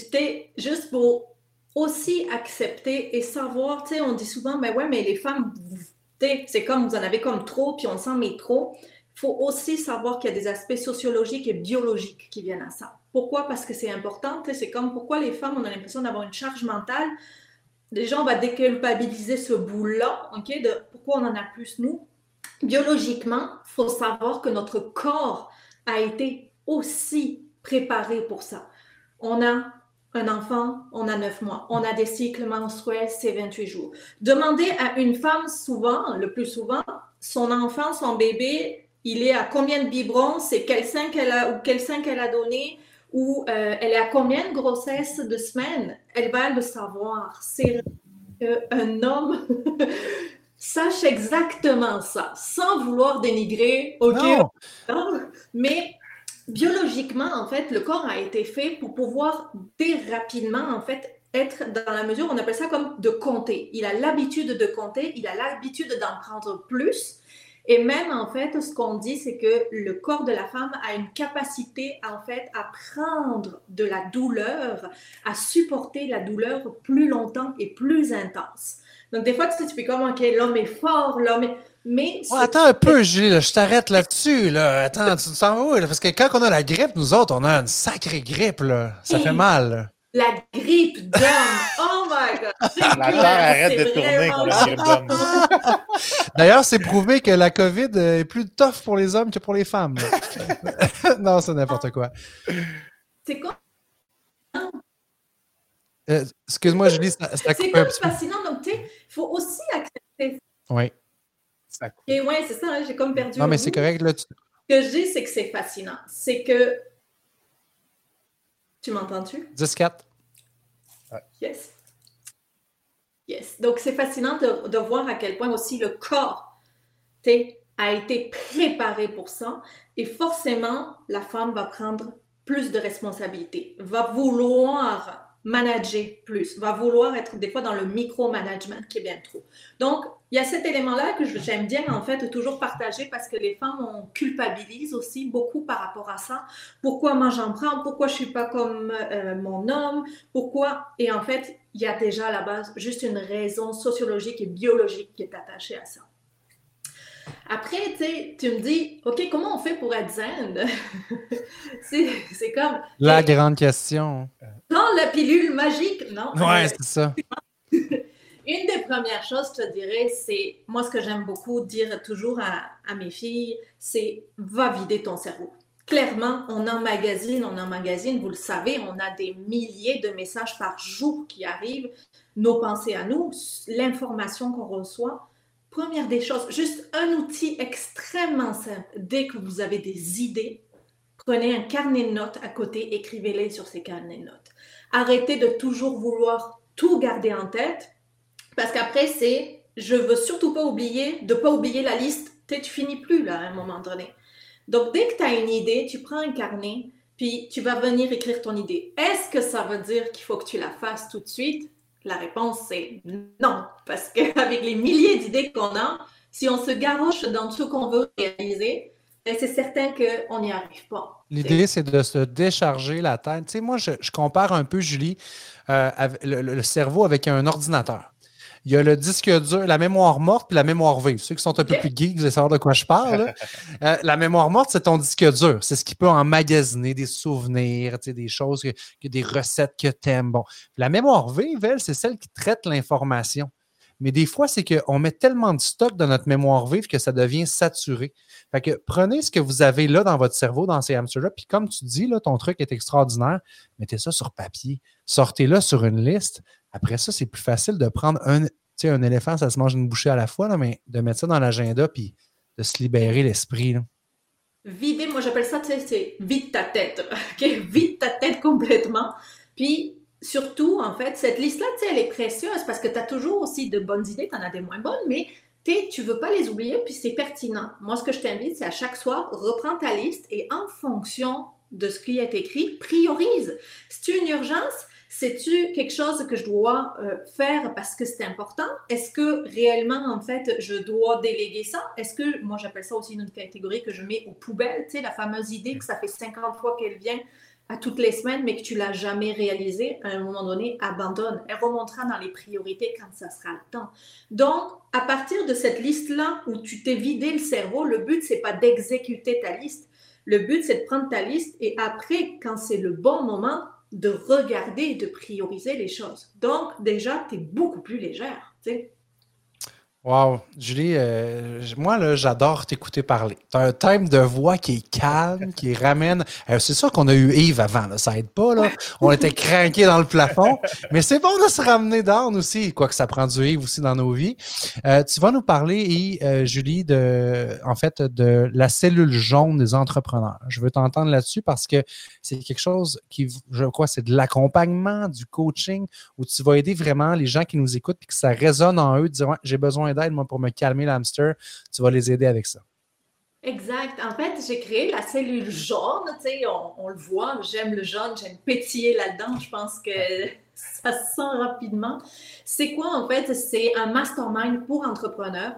Speaker 10: juste pour aussi accepter et savoir, tu sais, on dit souvent, mais ouais, mais les femmes, c'est comme vous en avez comme trop, puis on s'en met trop. Il faut aussi savoir qu'il y a des aspects sociologiques et biologiques qui viennent à ça. Pourquoi? Parce que c'est important. C'est comme pourquoi les femmes, on a l'impression d'avoir une charge mentale. Déjà, on va déculpabiliser ce bout-là, OK? De pourquoi on en a plus, nous. Biologiquement, il faut savoir que notre corps a été aussi préparé pour ça. On a un enfant, on a neuf mois. On a des cycles menstruels, c'est 28 jours. Demandez à une femme souvent, le plus souvent, son enfant, son bébé, il est à combien de biberons, c'est quel sein qu'elle a ou quel sein qu'elle a donné, ou euh, elle est à combien de grossesses de semaines? Elle va le savoir. C'est un homme <laughs> sache exactement ça, sans vouloir dénigrer. Ok, mais biologiquement, en fait, le corps a été fait pour pouvoir dès rapidement, en fait, être dans la mesure, on appelle ça comme de compter. Il a l'habitude de compter, il a l'habitude d'en prendre plus. Et même, en fait, ce qu'on dit, c'est que le corps de la femme a une capacité, en fait, à prendre de la douleur, à supporter la douleur plus longtemps et plus intense. Donc, des fois, tu, sais, tu fais comme, OK, l'homme est fort, l'homme est... Mais
Speaker 1: attends un peu, Julie, je t'arrête là-dessus. Là. Attends, tu t'en vas où? Parce que quand on a la grippe, nous autres, on a une sacrée grippe. Là. Ça fait mal.
Speaker 10: La grippe d'homme. Oh my God. <laughs>
Speaker 2: La Terre arrête de tourner pour la grippe d'homme. <laughs>
Speaker 1: D'ailleurs, c'est prouvé que la COVID est plus tough pour les hommes que pour les femmes. <laughs> non, c'est n'importe quoi.
Speaker 10: C'est quoi?
Speaker 1: Euh, Excuse-moi, Julie, ça, ça
Speaker 10: C'est comme fascinant. Donc, tu sais, il faut aussi accepter.
Speaker 1: Oui.
Speaker 10: Et ouais, c'est ça, hein, j'ai comme perdu.
Speaker 1: Non, mais c'est correct. Là, tu...
Speaker 10: Ce que je dis, c'est que c'est fascinant. C'est que. Tu m'entends-tu?
Speaker 1: 10-4.
Speaker 10: Yes. Yes. Donc, c'est fascinant de, de, voir à quel point aussi le corps a été préparé pour ça. Et forcément, la femme va prendre plus de responsabilités, va vouloir manager plus, va vouloir être des fois dans le micro-management qui est bien trop. Donc, il y a cet élément-là que j'aime bien en fait toujours partager parce que les femmes on culpabilise aussi beaucoup par rapport à ça. Pourquoi moi j'en prends? Pourquoi je suis pas comme euh, mon homme? Pourquoi? Et en fait, il y a déjà à la base juste une raison sociologique et biologique qui est attachée à ça. Après, tu me dis, OK, comment on fait pour être zen? <laughs> c'est comme.
Speaker 1: La grande question.
Speaker 10: Non, la pilule magique, non.
Speaker 1: Ouais, c'est ça. <laughs>
Speaker 10: Une des premières choses, je te dirais, c'est, moi, ce que j'aime beaucoup dire toujours à, à mes filles, c'est va vider ton cerveau. Clairement, on emmagasine, on emmagasine, vous le savez, on a des milliers de messages par jour qui arrivent, nos pensées à nous, l'information qu'on reçoit. Première des choses, juste un outil extrêmement simple. Dès que vous avez des idées, prenez un carnet de notes à côté, écrivez-les sur ces carnets de notes. Arrêtez de toujours vouloir tout garder en tête, parce qu'après, c'est je veux surtout pas oublier, de pas oublier la liste. Tu finis plus là à un moment donné. Donc, dès que tu as une idée, tu prends un carnet, puis tu vas venir écrire ton idée. Est-ce que ça veut dire qu'il faut que tu la fasses tout de suite? La réponse, c'est non, parce qu'avec <laughs> les milliers d'idées qu'on a, si on se garoche dans tout ce qu'on veut réaliser, ben, c'est certain qu'on n'y arrive pas.
Speaker 1: L'idée, c'est de se décharger la tête. Tu sais, moi, je, compare un peu, Julie, euh, le, cerveau avec un ordinateur. Il y a le disque dur, la mémoire morte puis la mémoire vive. Ceux qui sont un peu plus geeks, vous allez savoir de quoi je parle. <laughs> Euh, la mémoire morte, c'est ton disque dur. C'est ce qui peut emmagasiner des souvenirs, des choses, que, des recettes que tu aimes. Bon. La mémoire vive, elle, c'est celle qui traite l'information. Mais des fois, c'est qu'on met tellement de stock dans notre mémoire vive que ça devient saturé. Fait que prenez ce que vous avez là dans votre cerveau, dans ces hamsters-là, puis comme tu dis, là, ton truc est extraordinaire, mettez ça sur papier, sortez-le sur une liste. Après ça, c'est plus facile de prendre un, un éléphant, ça se mange une bouchée à la fois, là, mais de mettre ça dans l'agenda puis de se libérer l'esprit.
Speaker 10: Vider, moi j'appelle ça, c'est vide ta tête. <laughs> OK? Vide ta tête complètement. Puis surtout, en fait, cette liste-là, elle est précieuse parce que tu as toujours aussi de bonnes idées, tu en as des moins bonnes, mais tu veux pas les oublier, puis c'est pertinent. Moi, ce que je t'invite, c'est à chaque soir, reprends ta liste et en fonction de ce qui est écrit, priorise. Si tu as une urgence, c'est-tu quelque chose que je dois euh, faire parce que c'est important? Est-ce que réellement, en fait, je dois déléguer ça? Est-ce que, moi j'appelle ça aussi une catégorie que je mets aux poubelles, tu sais, la fameuse idée que ça fait 50 fois qu'elle vient, à toutes les semaines, mais que tu l'as jamais réalisé, à un moment donné, abandonne. Elle remontera dans les priorités quand ça sera le temps. Donc, à partir de cette liste-là où tu t'es vidé le cerveau, le but, c'est pas d'exécuter ta liste. Le but, c'est de prendre ta liste et après, quand c'est le bon moment, de regarder et de prioriser les choses. Donc, déjà, tu es beaucoup plus légère. Tu sais.
Speaker 1: Wow, Julie, euh, moi, là, j'adore t'écouter parler. Tu as un thème de voix qui est calme, qui <laughs> ramène. Euh, c'est sûr qu'on a eu Yves avant, là, ça aide pas, là. <laughs> On était craqués dans le plafond, mais c'est bon de se ramener down aussi, quoique ça prend du Yves aussi dans nos vies. Euh, tu vas nous parler, Julie, de, en fait, de la cellule jaune des entrepreneurs. Je veux t'entendre là-dessus parce que c'est quelque chose qui, je crois, c'est de l'accompagnement, du coaching, où tu vas aider vraiment les gens qui nous écoutent et que ça résonne en eux, de dire, j'ai besoin d'aide, moi, pour me calmer l'hamster, tu vas les aider avec ça.
Speaker 10: Exact. En fait, j'ai créé la cellule jaune. Tu sais, on, le voit, j'aime le jaune, j'aime pétiller là-dedans. Je pense que <laughs> ça se sent rapidement. C'est quoi, en fait? C'est un mastermind pour entrepreneurs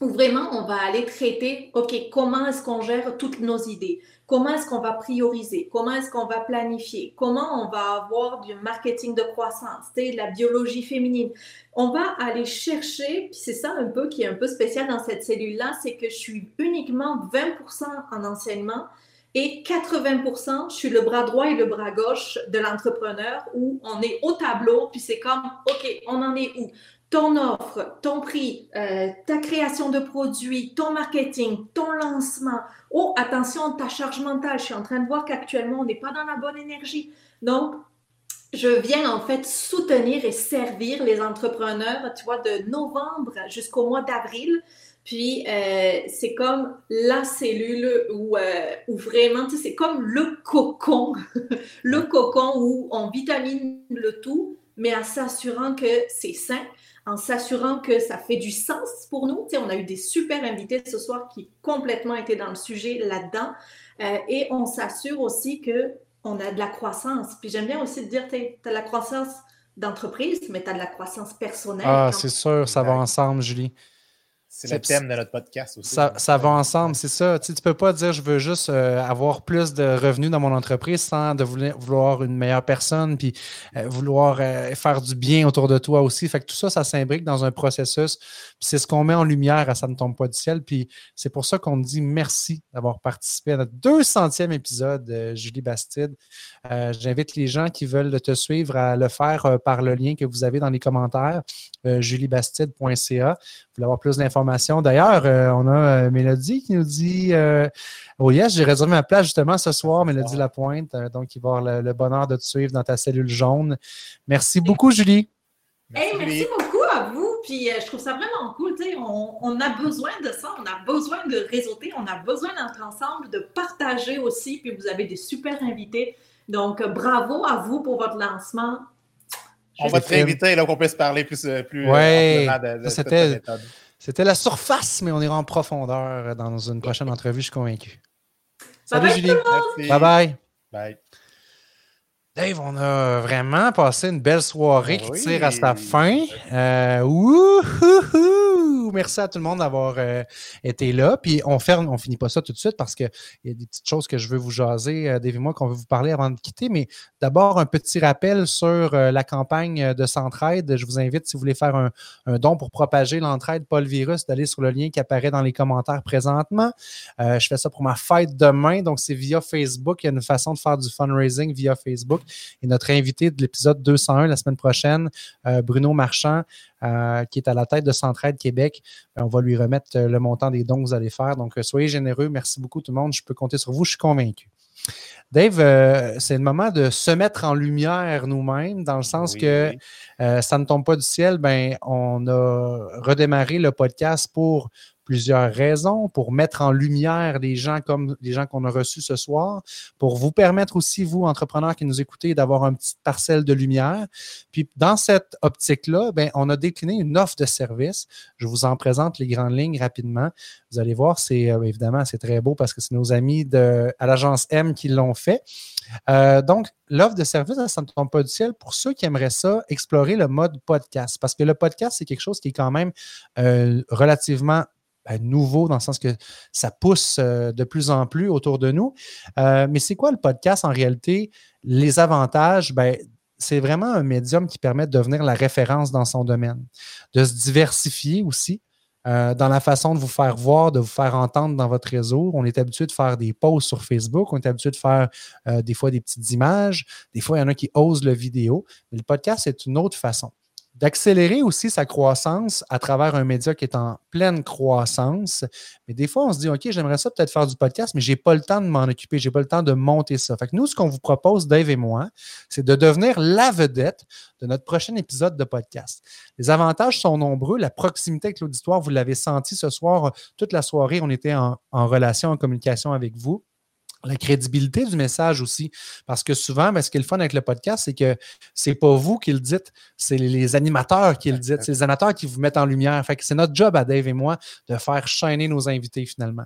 Speaker 10: où vraiment on va aller traiter, OK, comment est-ce qu'on gère toutes nos idées? Comment est-ce qu'on va prioriser? Comment est-ce qu'on va planifier? Comment on va avoir du marketing de croissance, de la biologie féminine? On va aller chercher, c'est ça un peu qui est un peu spécial dans cette cellule-là, c'est que je suis uniquement 20% en enseignement et 80%, je suis le bras droit et le bras gauche de l'entrepreneur où on est au tableau, puis c'est comme, OK, on en est où? Ton offre, ton prix, euh, ta création de produits, ton marketing, ton lancement. Oh, attention, ta charge mentale. Je suis en train de voir qu'actuellement, on n'est pas dans la bonne énergie. Donc, je viens en fait soutenir et servir les entrepreneurs, tu vois, de novembre jusqu'au mois d'avril. Puis, euh, c'est comme la cellule où, euh, où vraiment, tu sais, c'est comme le cocon, <laughs> le cocon où on vitamine le tout, mais en s'assurant que c'est sain en s'assurant que ça fait du sens pour nous. Tu sais, on a eu des super invités ce soir qui complètement étaient dans le sujet là-dedans. Euh, et on s'assure aussi qu'on a de la croissance. Puis j'aime bien aussi dire, tu as de la croissance d'entreprise, mais tu as de la croissance personnelle.
Speaker 1: Ah, c'est sûr, ça va ensemble, Julie.
Speaker 2: C'est le thème de notre podcast aussi.
Speaker 1: Ça, va ensemble, c'est ça. Tu ne peux pas dire je veux juste euh, avoir plus de revenus dans mon entreprise sans de vouloir une meilleure personne, puis euh, vouloir euh, faire du bien autour de toi aussi. Fait que tout ça, ça s'imbrique dans un processus. C'est ce qu'on met en lumière à Ça ne tombe pas du ciel. Puis c'est pour ça qu'on dit merci d'avoir participé à notre 200e épisode, Julie Bastide. J'invite les gens qui veulent te suivre à le faire par le lien que vous avez dans les commentaires, juliebastide.ca. Vous voulez avoir plus d'informations D'ailleurs, euh, on a euh, Mélodie qui nous dit euh, Oh yes, j'ai réservé ma place justement ce soir, Mélodie Lapointe. donc, il va avoir le, bonheur de te suivre dans ta cellule jaune. Merci beaucoup, Julie.
Speaker 10: Merci, beaucoup à vous. Puis je trouve ça vraiment cool. On, on, a besoin de ça. On a besoin de réseauter. On a besoin d'être ensemble, de partager aussi. Puis vous avez des super invités. Donc, bravo à vous pour votre lancement.
Speaker 2: On va te réinviter là qu'on puisse parler plus, plus
Speaker 1: ouais, de, de cette méthode. C'était la surface, mais on ira en profondeur dans une prochaine entrevue, je suis convaincu.
Speaker 10: Salut
Speaker 1: Julie. Bye bye. Bye. Dave, on a vraiment passé une belle soirée qui tire à sa fin. Euh, Merci à tout le monde d'avoir euh, été là. Puis on ferme, on finit pas ça tout de suite parce qu'il y a des petites choses que je veux vous jaser, euh, et moi, qu'on veut vous parler avant de quitter. Mais d'abord, un petit rappel sur euh, la campagne de Centraide. Je vous invite, si vous voulez faire un, don pour propager l'entraide, pas le virus, d'aller sur le lien qui apparaît dans les commentaires présentement. je fais ça pour ma fête demain. Donc, c'est via Facebook. Il y a une façon de faire du fundraising via Facebook. Et notre invité de l'épisode 201 la semaine prochaine, euh, Bruno Marchand, euh, qui est à la tête de Centraide Québec, euh, on va lui remettre le montant des dons que vous allez faire. Donc, soyez généreux. Merci beaucoup tout le monde. Je peux compter sur vous. Je suis convaincu. Dave, c'est le moment de se mettre en lumière nous-mêmes, dans le sens que ça ne tombe pas du ciel. Ben, on a redémarré le podcast pour plusieurs raisons, pour mettre en lumière les gens comme les gens qu'on a reçus ce soir, pour vous permettre aussi, vous, entrepreneurs qui nous écoutez, d'avoir une petite parcelle de lumière. Puis dans cette optique-là, ben, on a décliné une offre de service. Je vous en présente les grandes lignes rapidement. Vous allez voir, c'est euh, évidemment, c'est très beau parce que c'est nos amis de, à l'agence M qui l'ont fait. Euh, donc, l'offre de service, ça ne tombe pas du ciel pour ceux qui aimeraient ça, explorer le mode podcast. Parce que le podcast, c'est quelque chose qui est quand même euh, relativement ben, nouveau dans le sens que ça pousse de plus en plus autour de nous. mais c'est quoi le podcast en réalité? Les avantages, ben, c'est vraiment un médium qui permet de devenir la référence dans son domaine, de se diversifier aussi. Euh, dans la façon de vous faire voir, de vous faire entendre dans votre réseau. On est habitué de faire des posts sur Facebook, on est habitué de faire euh, des fois des petites images, des fois il y en a qui osent le vidéo, mais le podcast, c'est une autre façon d'accélérer aussi sa croissance à travers un média qui est en pleine croissance. Mais des fois, on se dit, OK, j'aimerais ça peut-être faire du podcast, mais je n'ai pas le temps de m'en occuper, je n'ai pas le temps de monter ça. Fait que nous, ce qu'on vous propose, Dave et moi, c'est de devenir la vedette de notre prochain épisode de podcast. Les avantages sont nombreux. La proximité avec l'auditoire, vous l'avez senti ce soir, toute la soirée, on était en, en relation, en communication avec vous la crédibilité du message aussi. Parce que souvent, ben, ce qui est le fun avec le podcast, c'est que c'est pas vous qui le dites, c'est les animateurs qui le dites. C'est les animateurs qui vous mettent en lumière. Fait que c'est notre job à Dave et moi de faire chaîner nos invités finalement.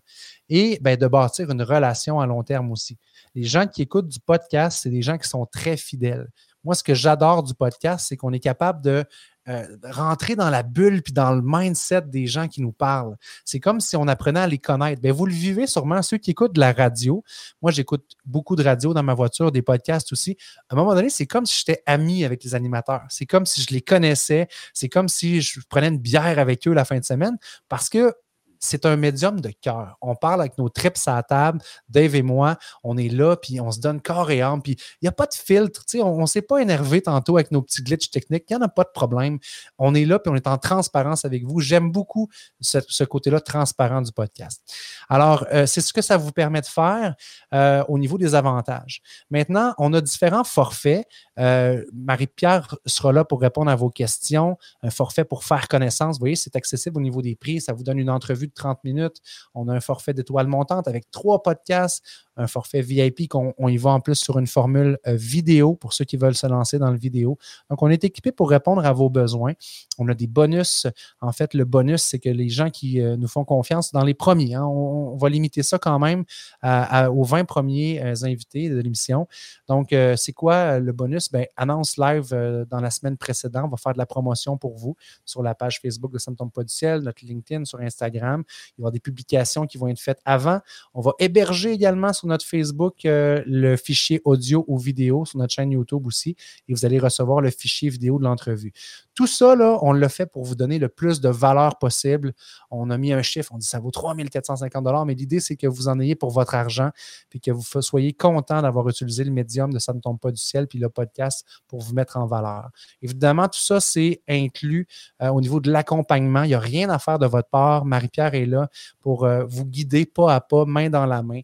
Speaker 1: Et ben, de bâtir une relation à long terme aussi. Les gens qui écoutent du podcast, c'est des gens qui sont très fidèles. Moi, ce que j'adore du podcast, c'est qu'on est capable de euh, rentrer dans la bulle puis dans le mindset des gens qui nous parlent. C'est comme si on apprenait à les connaître. Bien, vous le vivez sûrement, ceux qui écoutent de la radio. Moi, j'écoute beaucoup de radio dans ma voiture, des podcasts aussi. À un moment donné, c'est comme si j'étais ami avec les animateurs. C'est comme si je les connaissais. C'est comme si je prenais une bière avec eux la fin de semaine parce que c'est un médium de cœur. On parle avec nos trips à la table, Dave et moi, on est là, puis on se donne corps et âme, puis il n'y a pas de filtre. On ne s'est pas énervé tantôt avec nos petits glitches techniques, il n'y en a pas de problème. On est là, puis on est en transparence avec vous. J'aime beaucoup ce, côté-là transparent du podcast. Alors, euh, c'est ce que ça vous permet de faire euh, au niveau des avantages. Maintenant, on a différents forfaits. Euh, Marie-Pierre sera là pour répondre à vos questions. Un forfait pour faire connaissance. Vous voyez, c'est accessible au niveau des prix. Ça vous donne une entrevue de 30 minutes. On a un forfait d'étoiles montantes avec trois podcasts, un forfait VIP qu'on y va en plus sur une formule euh, vidéo pour ceux qui veulent se lancer dans le vidéo. Donc, on est équipé pour répondre à vos besoins. On a des bonus. En fait, le bonus, c'est que les gens qui euh, nous font confiance dans les premiers, hein, on, va limiter ça quand même aux 20 premiers euh, invités de l'émission. Donc, c'est quoi le bonus? Ben, annonce live dans la semaine précédente. On va faire de la promotion pour vous sur la page Facebook de Ça ne pas du ciel, notre LinkedIn, sur Instagram. Il y aura des publications qui vont être faites avant. On va héberger également sur notre Facebook euh, le fichier audio ou vidéo, sur notre chaîne YouTube aussi, et vous allez recevoir le fichier vidéo de l'entrevue. Tout ça, là, on l'a fait pour vous donner le plus de valeur possible. On a mis un chiffre, on dit ça vaut 3450 mais l'idée, c'est que vous en ayez pour votre argent, puis que vous soyez content d'avoir utilisé le médium de Ça ne tombe pas du ciel, puis le podcast pour vous mettre en valeur. Évidemment, tout ça, c'est inclus euh, au niveau de l'accompagnement. Il n'y a rien à faire de votre part. Marie-Pierre est là pour euh, vous guider pas à pas, main dans la main,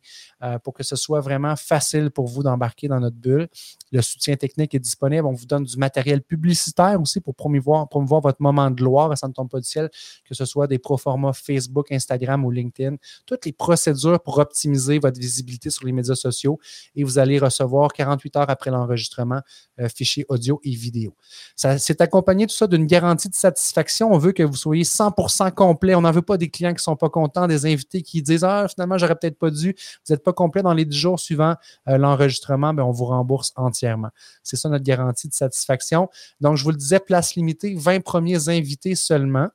Speaker 1: pour que ce soit vraiment facile pour vous d'embarquer dans notre bulle. Le soutien technique est disponible. On vous donne du matériel publicitaire aussi pour promouvoir, promouvoir votre moment de gloire. Ça ne tombe pas du ciel, que ce soit des pro-formats Facebook, Instagram ou LinkedIn. Toutes les procédures pour optimiser votre visibilité sur les médias sociaux et vous allez recevoir 48 heures après l'enregistrement euh, fichiers audio et vidéo. C'est accompagné tout ça d'une garantie de satisfaction. On veut que vous soyez 100% complet. On n'en veut pas des clients qui ne sont pas contents, des invités qui disent Ah, finalement, j'aurais peut-être pas dû. Vous n'êtes pas complet dans les 10 jours suivants euh, l'enregistrement. Ben, on vous rembourse entièrement. C'est ça notre garantie de satisfaction. Donc, je vous le disais, place limitée, 20 premiers invités seulement.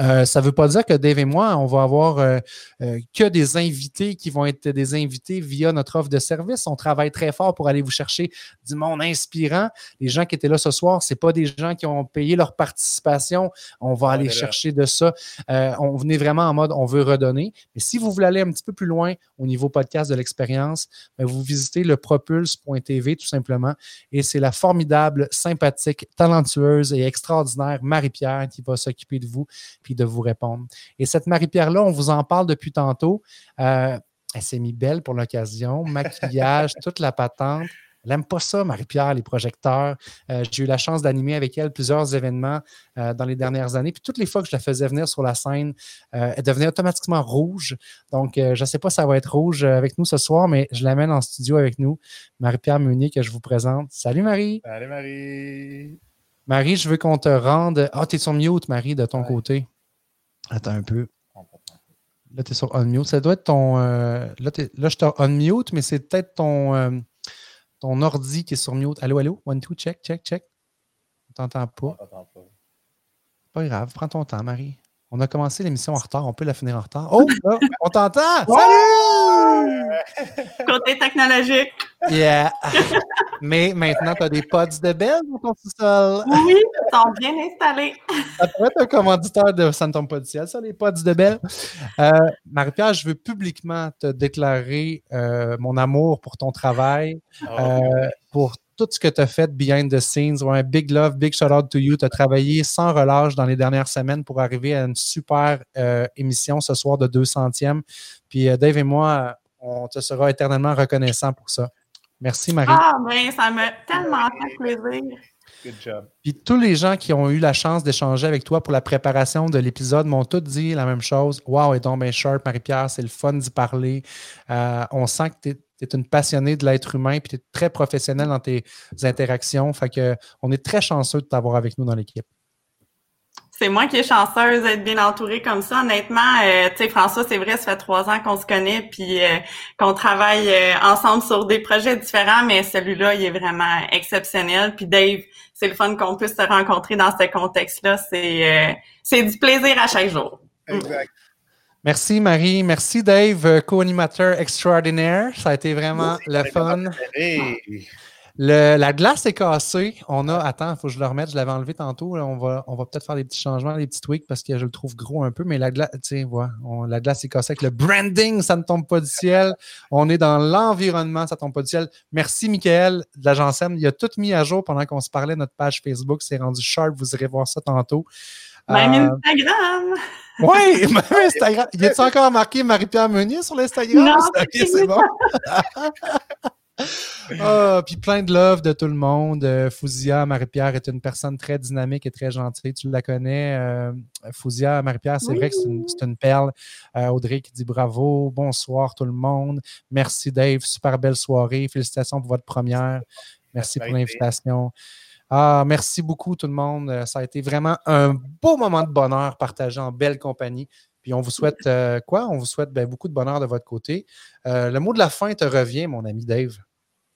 Speaker 1: Euh, ça ne veut pas dire que Dave et moi, on va avoir euh, euh, que des invités qui vont être des invités via notre offre de service. On travaille très fort pour aller vous chercher du monde inspirant. Les gens qui étaient là ce soir, ce pas des gens qui ont payé leur participation. On va aller chercher de ça. on venait vraiment en mode on veut redonner. Mais si vous voulez aller un petit peu plus loin au niveau podcast de l'expérience, ben, vous visitez le propulse.tv tout simplement. Et c'est la formidable, sympathique, talentueuse et extraordinaire Marie-Pierre qui va s'occuper de vous puis de vous répondre. Et cette Marie-Pierre-là, on vous en parle depuis tantôt. Euh, elle s'est mise belle pour l'occasion, maquillage, <laughs> toute la patente. Elle n'aime pas ça, Marie-Pierre, les projecteurs. Euh, j'ai eu la chance d'animer avec elle plusieurs événements euh, dans les dernières années. Puis toutes les fois que je la faisais venir sur la scène, elle devenait automatiquement rouge. Donc, je ne sais pas si ça va être rouge avec nous ce soir, mais je l'amène en studio avec nous. Marie-Pierre Meunier, que je vous présente. Salut Marie.
Speaker 2: Salut Marie.
Speaker 1: Marie, je veux qu'on te rende. Ah, tu es sur mute, Marie, de ton côté. Attends un peu. Là, tu es sur unmute. Ça doit être ton. Euh, là, là, je te unmute, mais c'est peut-être ton, euh, ton ordi qui est sur mute. Allô, allô? One, two, check, check, check. On t'entend pas. Pas grave, prends ton temps, Marie. On a commencé l'émission en retard, on peut la finir en retard. Oh, on t'entend! Salut! <laughs>
Speaker 11: Côté technologique.
Speaker 1: Yeah. <laughs> Mais maintenant, tu as des pods de belle dans ton sous-sol.
Speaker 11: Oui, ils sont bien installés.
Speaker 1: Ça pourrait être un commanditaire de Ça ne tombe pas du ciel, ça, les pods de belle. Euh, Marie-Pierre, je veux publiquement te déclarer euh, mon amour pour ton travail, oh. euh, pour tout ce que tu as fait behind the scenes. un big love, big shout out to you. Tu as travaillé sans relâche dans les dernières semaines pour arriver à une super euh, émission ce soir de 200e. Puis euh, Dave et moi, on te sera éternellement reconnaissant pour ça. Merci, Marie.
Speaker 11: Ah, mais ça m'a tellement fait plaisir.
Speaker 1: Good job. Puis tous les gens qui ont eu la chance d'échanger avec toi pour la préparation de l'épisode m'ont tous dit la même chose. Wow, et donc bien sharp, Marie-Pierre, c'est le fun d'y parler. Euh, on sent que tu es tu es une passionnée de l'être humain, puis tu es très professionnel dans tes interactions. Fait que, on est très chanceux de t'avoir avec nous dans l'équipe.
Speaker 11: C'est moi qui est chanceuse d'être bien entourée comme ça. Honnêtement, euh, tu sais, François, c'est vrai, ça fait trois ans qu'on se connaît, puis euh, qu'on travaille euh, ensemble sur des projets différents, mais celui-là, il est vraiment exceptionnel. Puis Dave, c'est le fun qu'on puisse se rencontrer dans ce contexte-là. C'est c'est du plaisir à chaque jour.
Speaker 1: Exact. Merci Marie, merci Dave, euh, co-animateur extraordinaire. Ça a été vraiment le fun. la glace est cassée. On a, attends, il faut que je le remette. Je l'avais enlevé tantôt. on va, on va peut-être faire des petits changements, des petits tweaks parce que je le trouve gros un peu. Mais la glace, la glace est cassée avec le branding. Ça ne tombe pas du ciel. On est dans l'environnement. Ça ne tombe pas du ciel. Merci Michael de l'agence M. Il a tout mis à jour pendant qu'on se parlait. Notre page Facebook C'est rendu sharp. Vous irez voir ça tantôt.
Speaker 11: Même euh, Instagram.
Speaker 1: Oui, <laughs> même Instagram. Y a-t-il encore marqué Marie-Pierre Meunier sur l'Instagram?
Speaker 11: Non, <laughs>
Speaker 1: c'est bon. <laughs> Ah, puis plein de love de tout le monde. Euh, Fouzia, Marie-Pierre est une personne très dynamique et très gentille. Tu la connais. Euh, Fouzia, Marie-Pierre, c'est vrai que c'est une, perle. Audrey qui dit bravo. Bonsoir tout le monde. Merci Dave. Super belle soirée. Félicitations pour votre première. Merci pour l'invitation. Ah, merci beaucoup tout le monde. Euh, ça a été vraiment un beau moment de bonheur partagé en belle compagnie. Puis on vous souhaite euh, quoi? On vous souhaite ben, beaucoup de bonheur de votre côté. Euh, le mot de la fin te revient, mon ami Dave.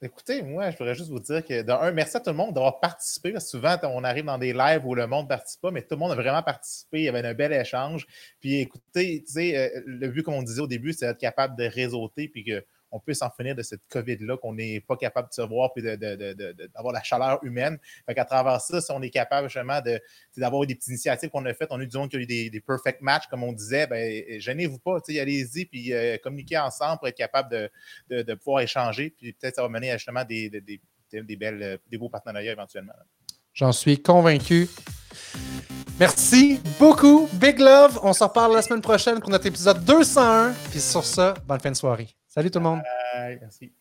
Speaker 2: Écoutez, moi, je voudrais juste vous dire que, d'un, merci à tout le monde d'avoir participé. souvent, on arrive dans des lives où le monde ne participe pas, mais tout le monde a vraiment participé. Il y avait un bel échange. Puis écoutez, tu sais, le but, comme on disait au début, c'est d'être capable de réseauter puis que on peut s'en finir de cette COVID-là qu'on n'est pas capable de se voir puis d'avoir la chaleur humaine. Fait qu'à travers ça, si on est capable justement d'avoir des petites initiatives qu'on a faites, on a eu du monde qui a eu des, perfect match, comme on disait, ben, gênez-vous pas, allez-y, puis euh, communiquez ensemble pour être capable de, pouvoir échanger, puis peut-être ça va mener à justement des, des, belles, des beaux partenariats éventuellement.
Speaker 1: J'en suis convaincu. Merci beaucoup. Big love. On se reparle la semaine prochaine pour notre épisode 201. Puis sur ça, bonne fin de soirée. Salut tout le monde.
Speaker 2: merci.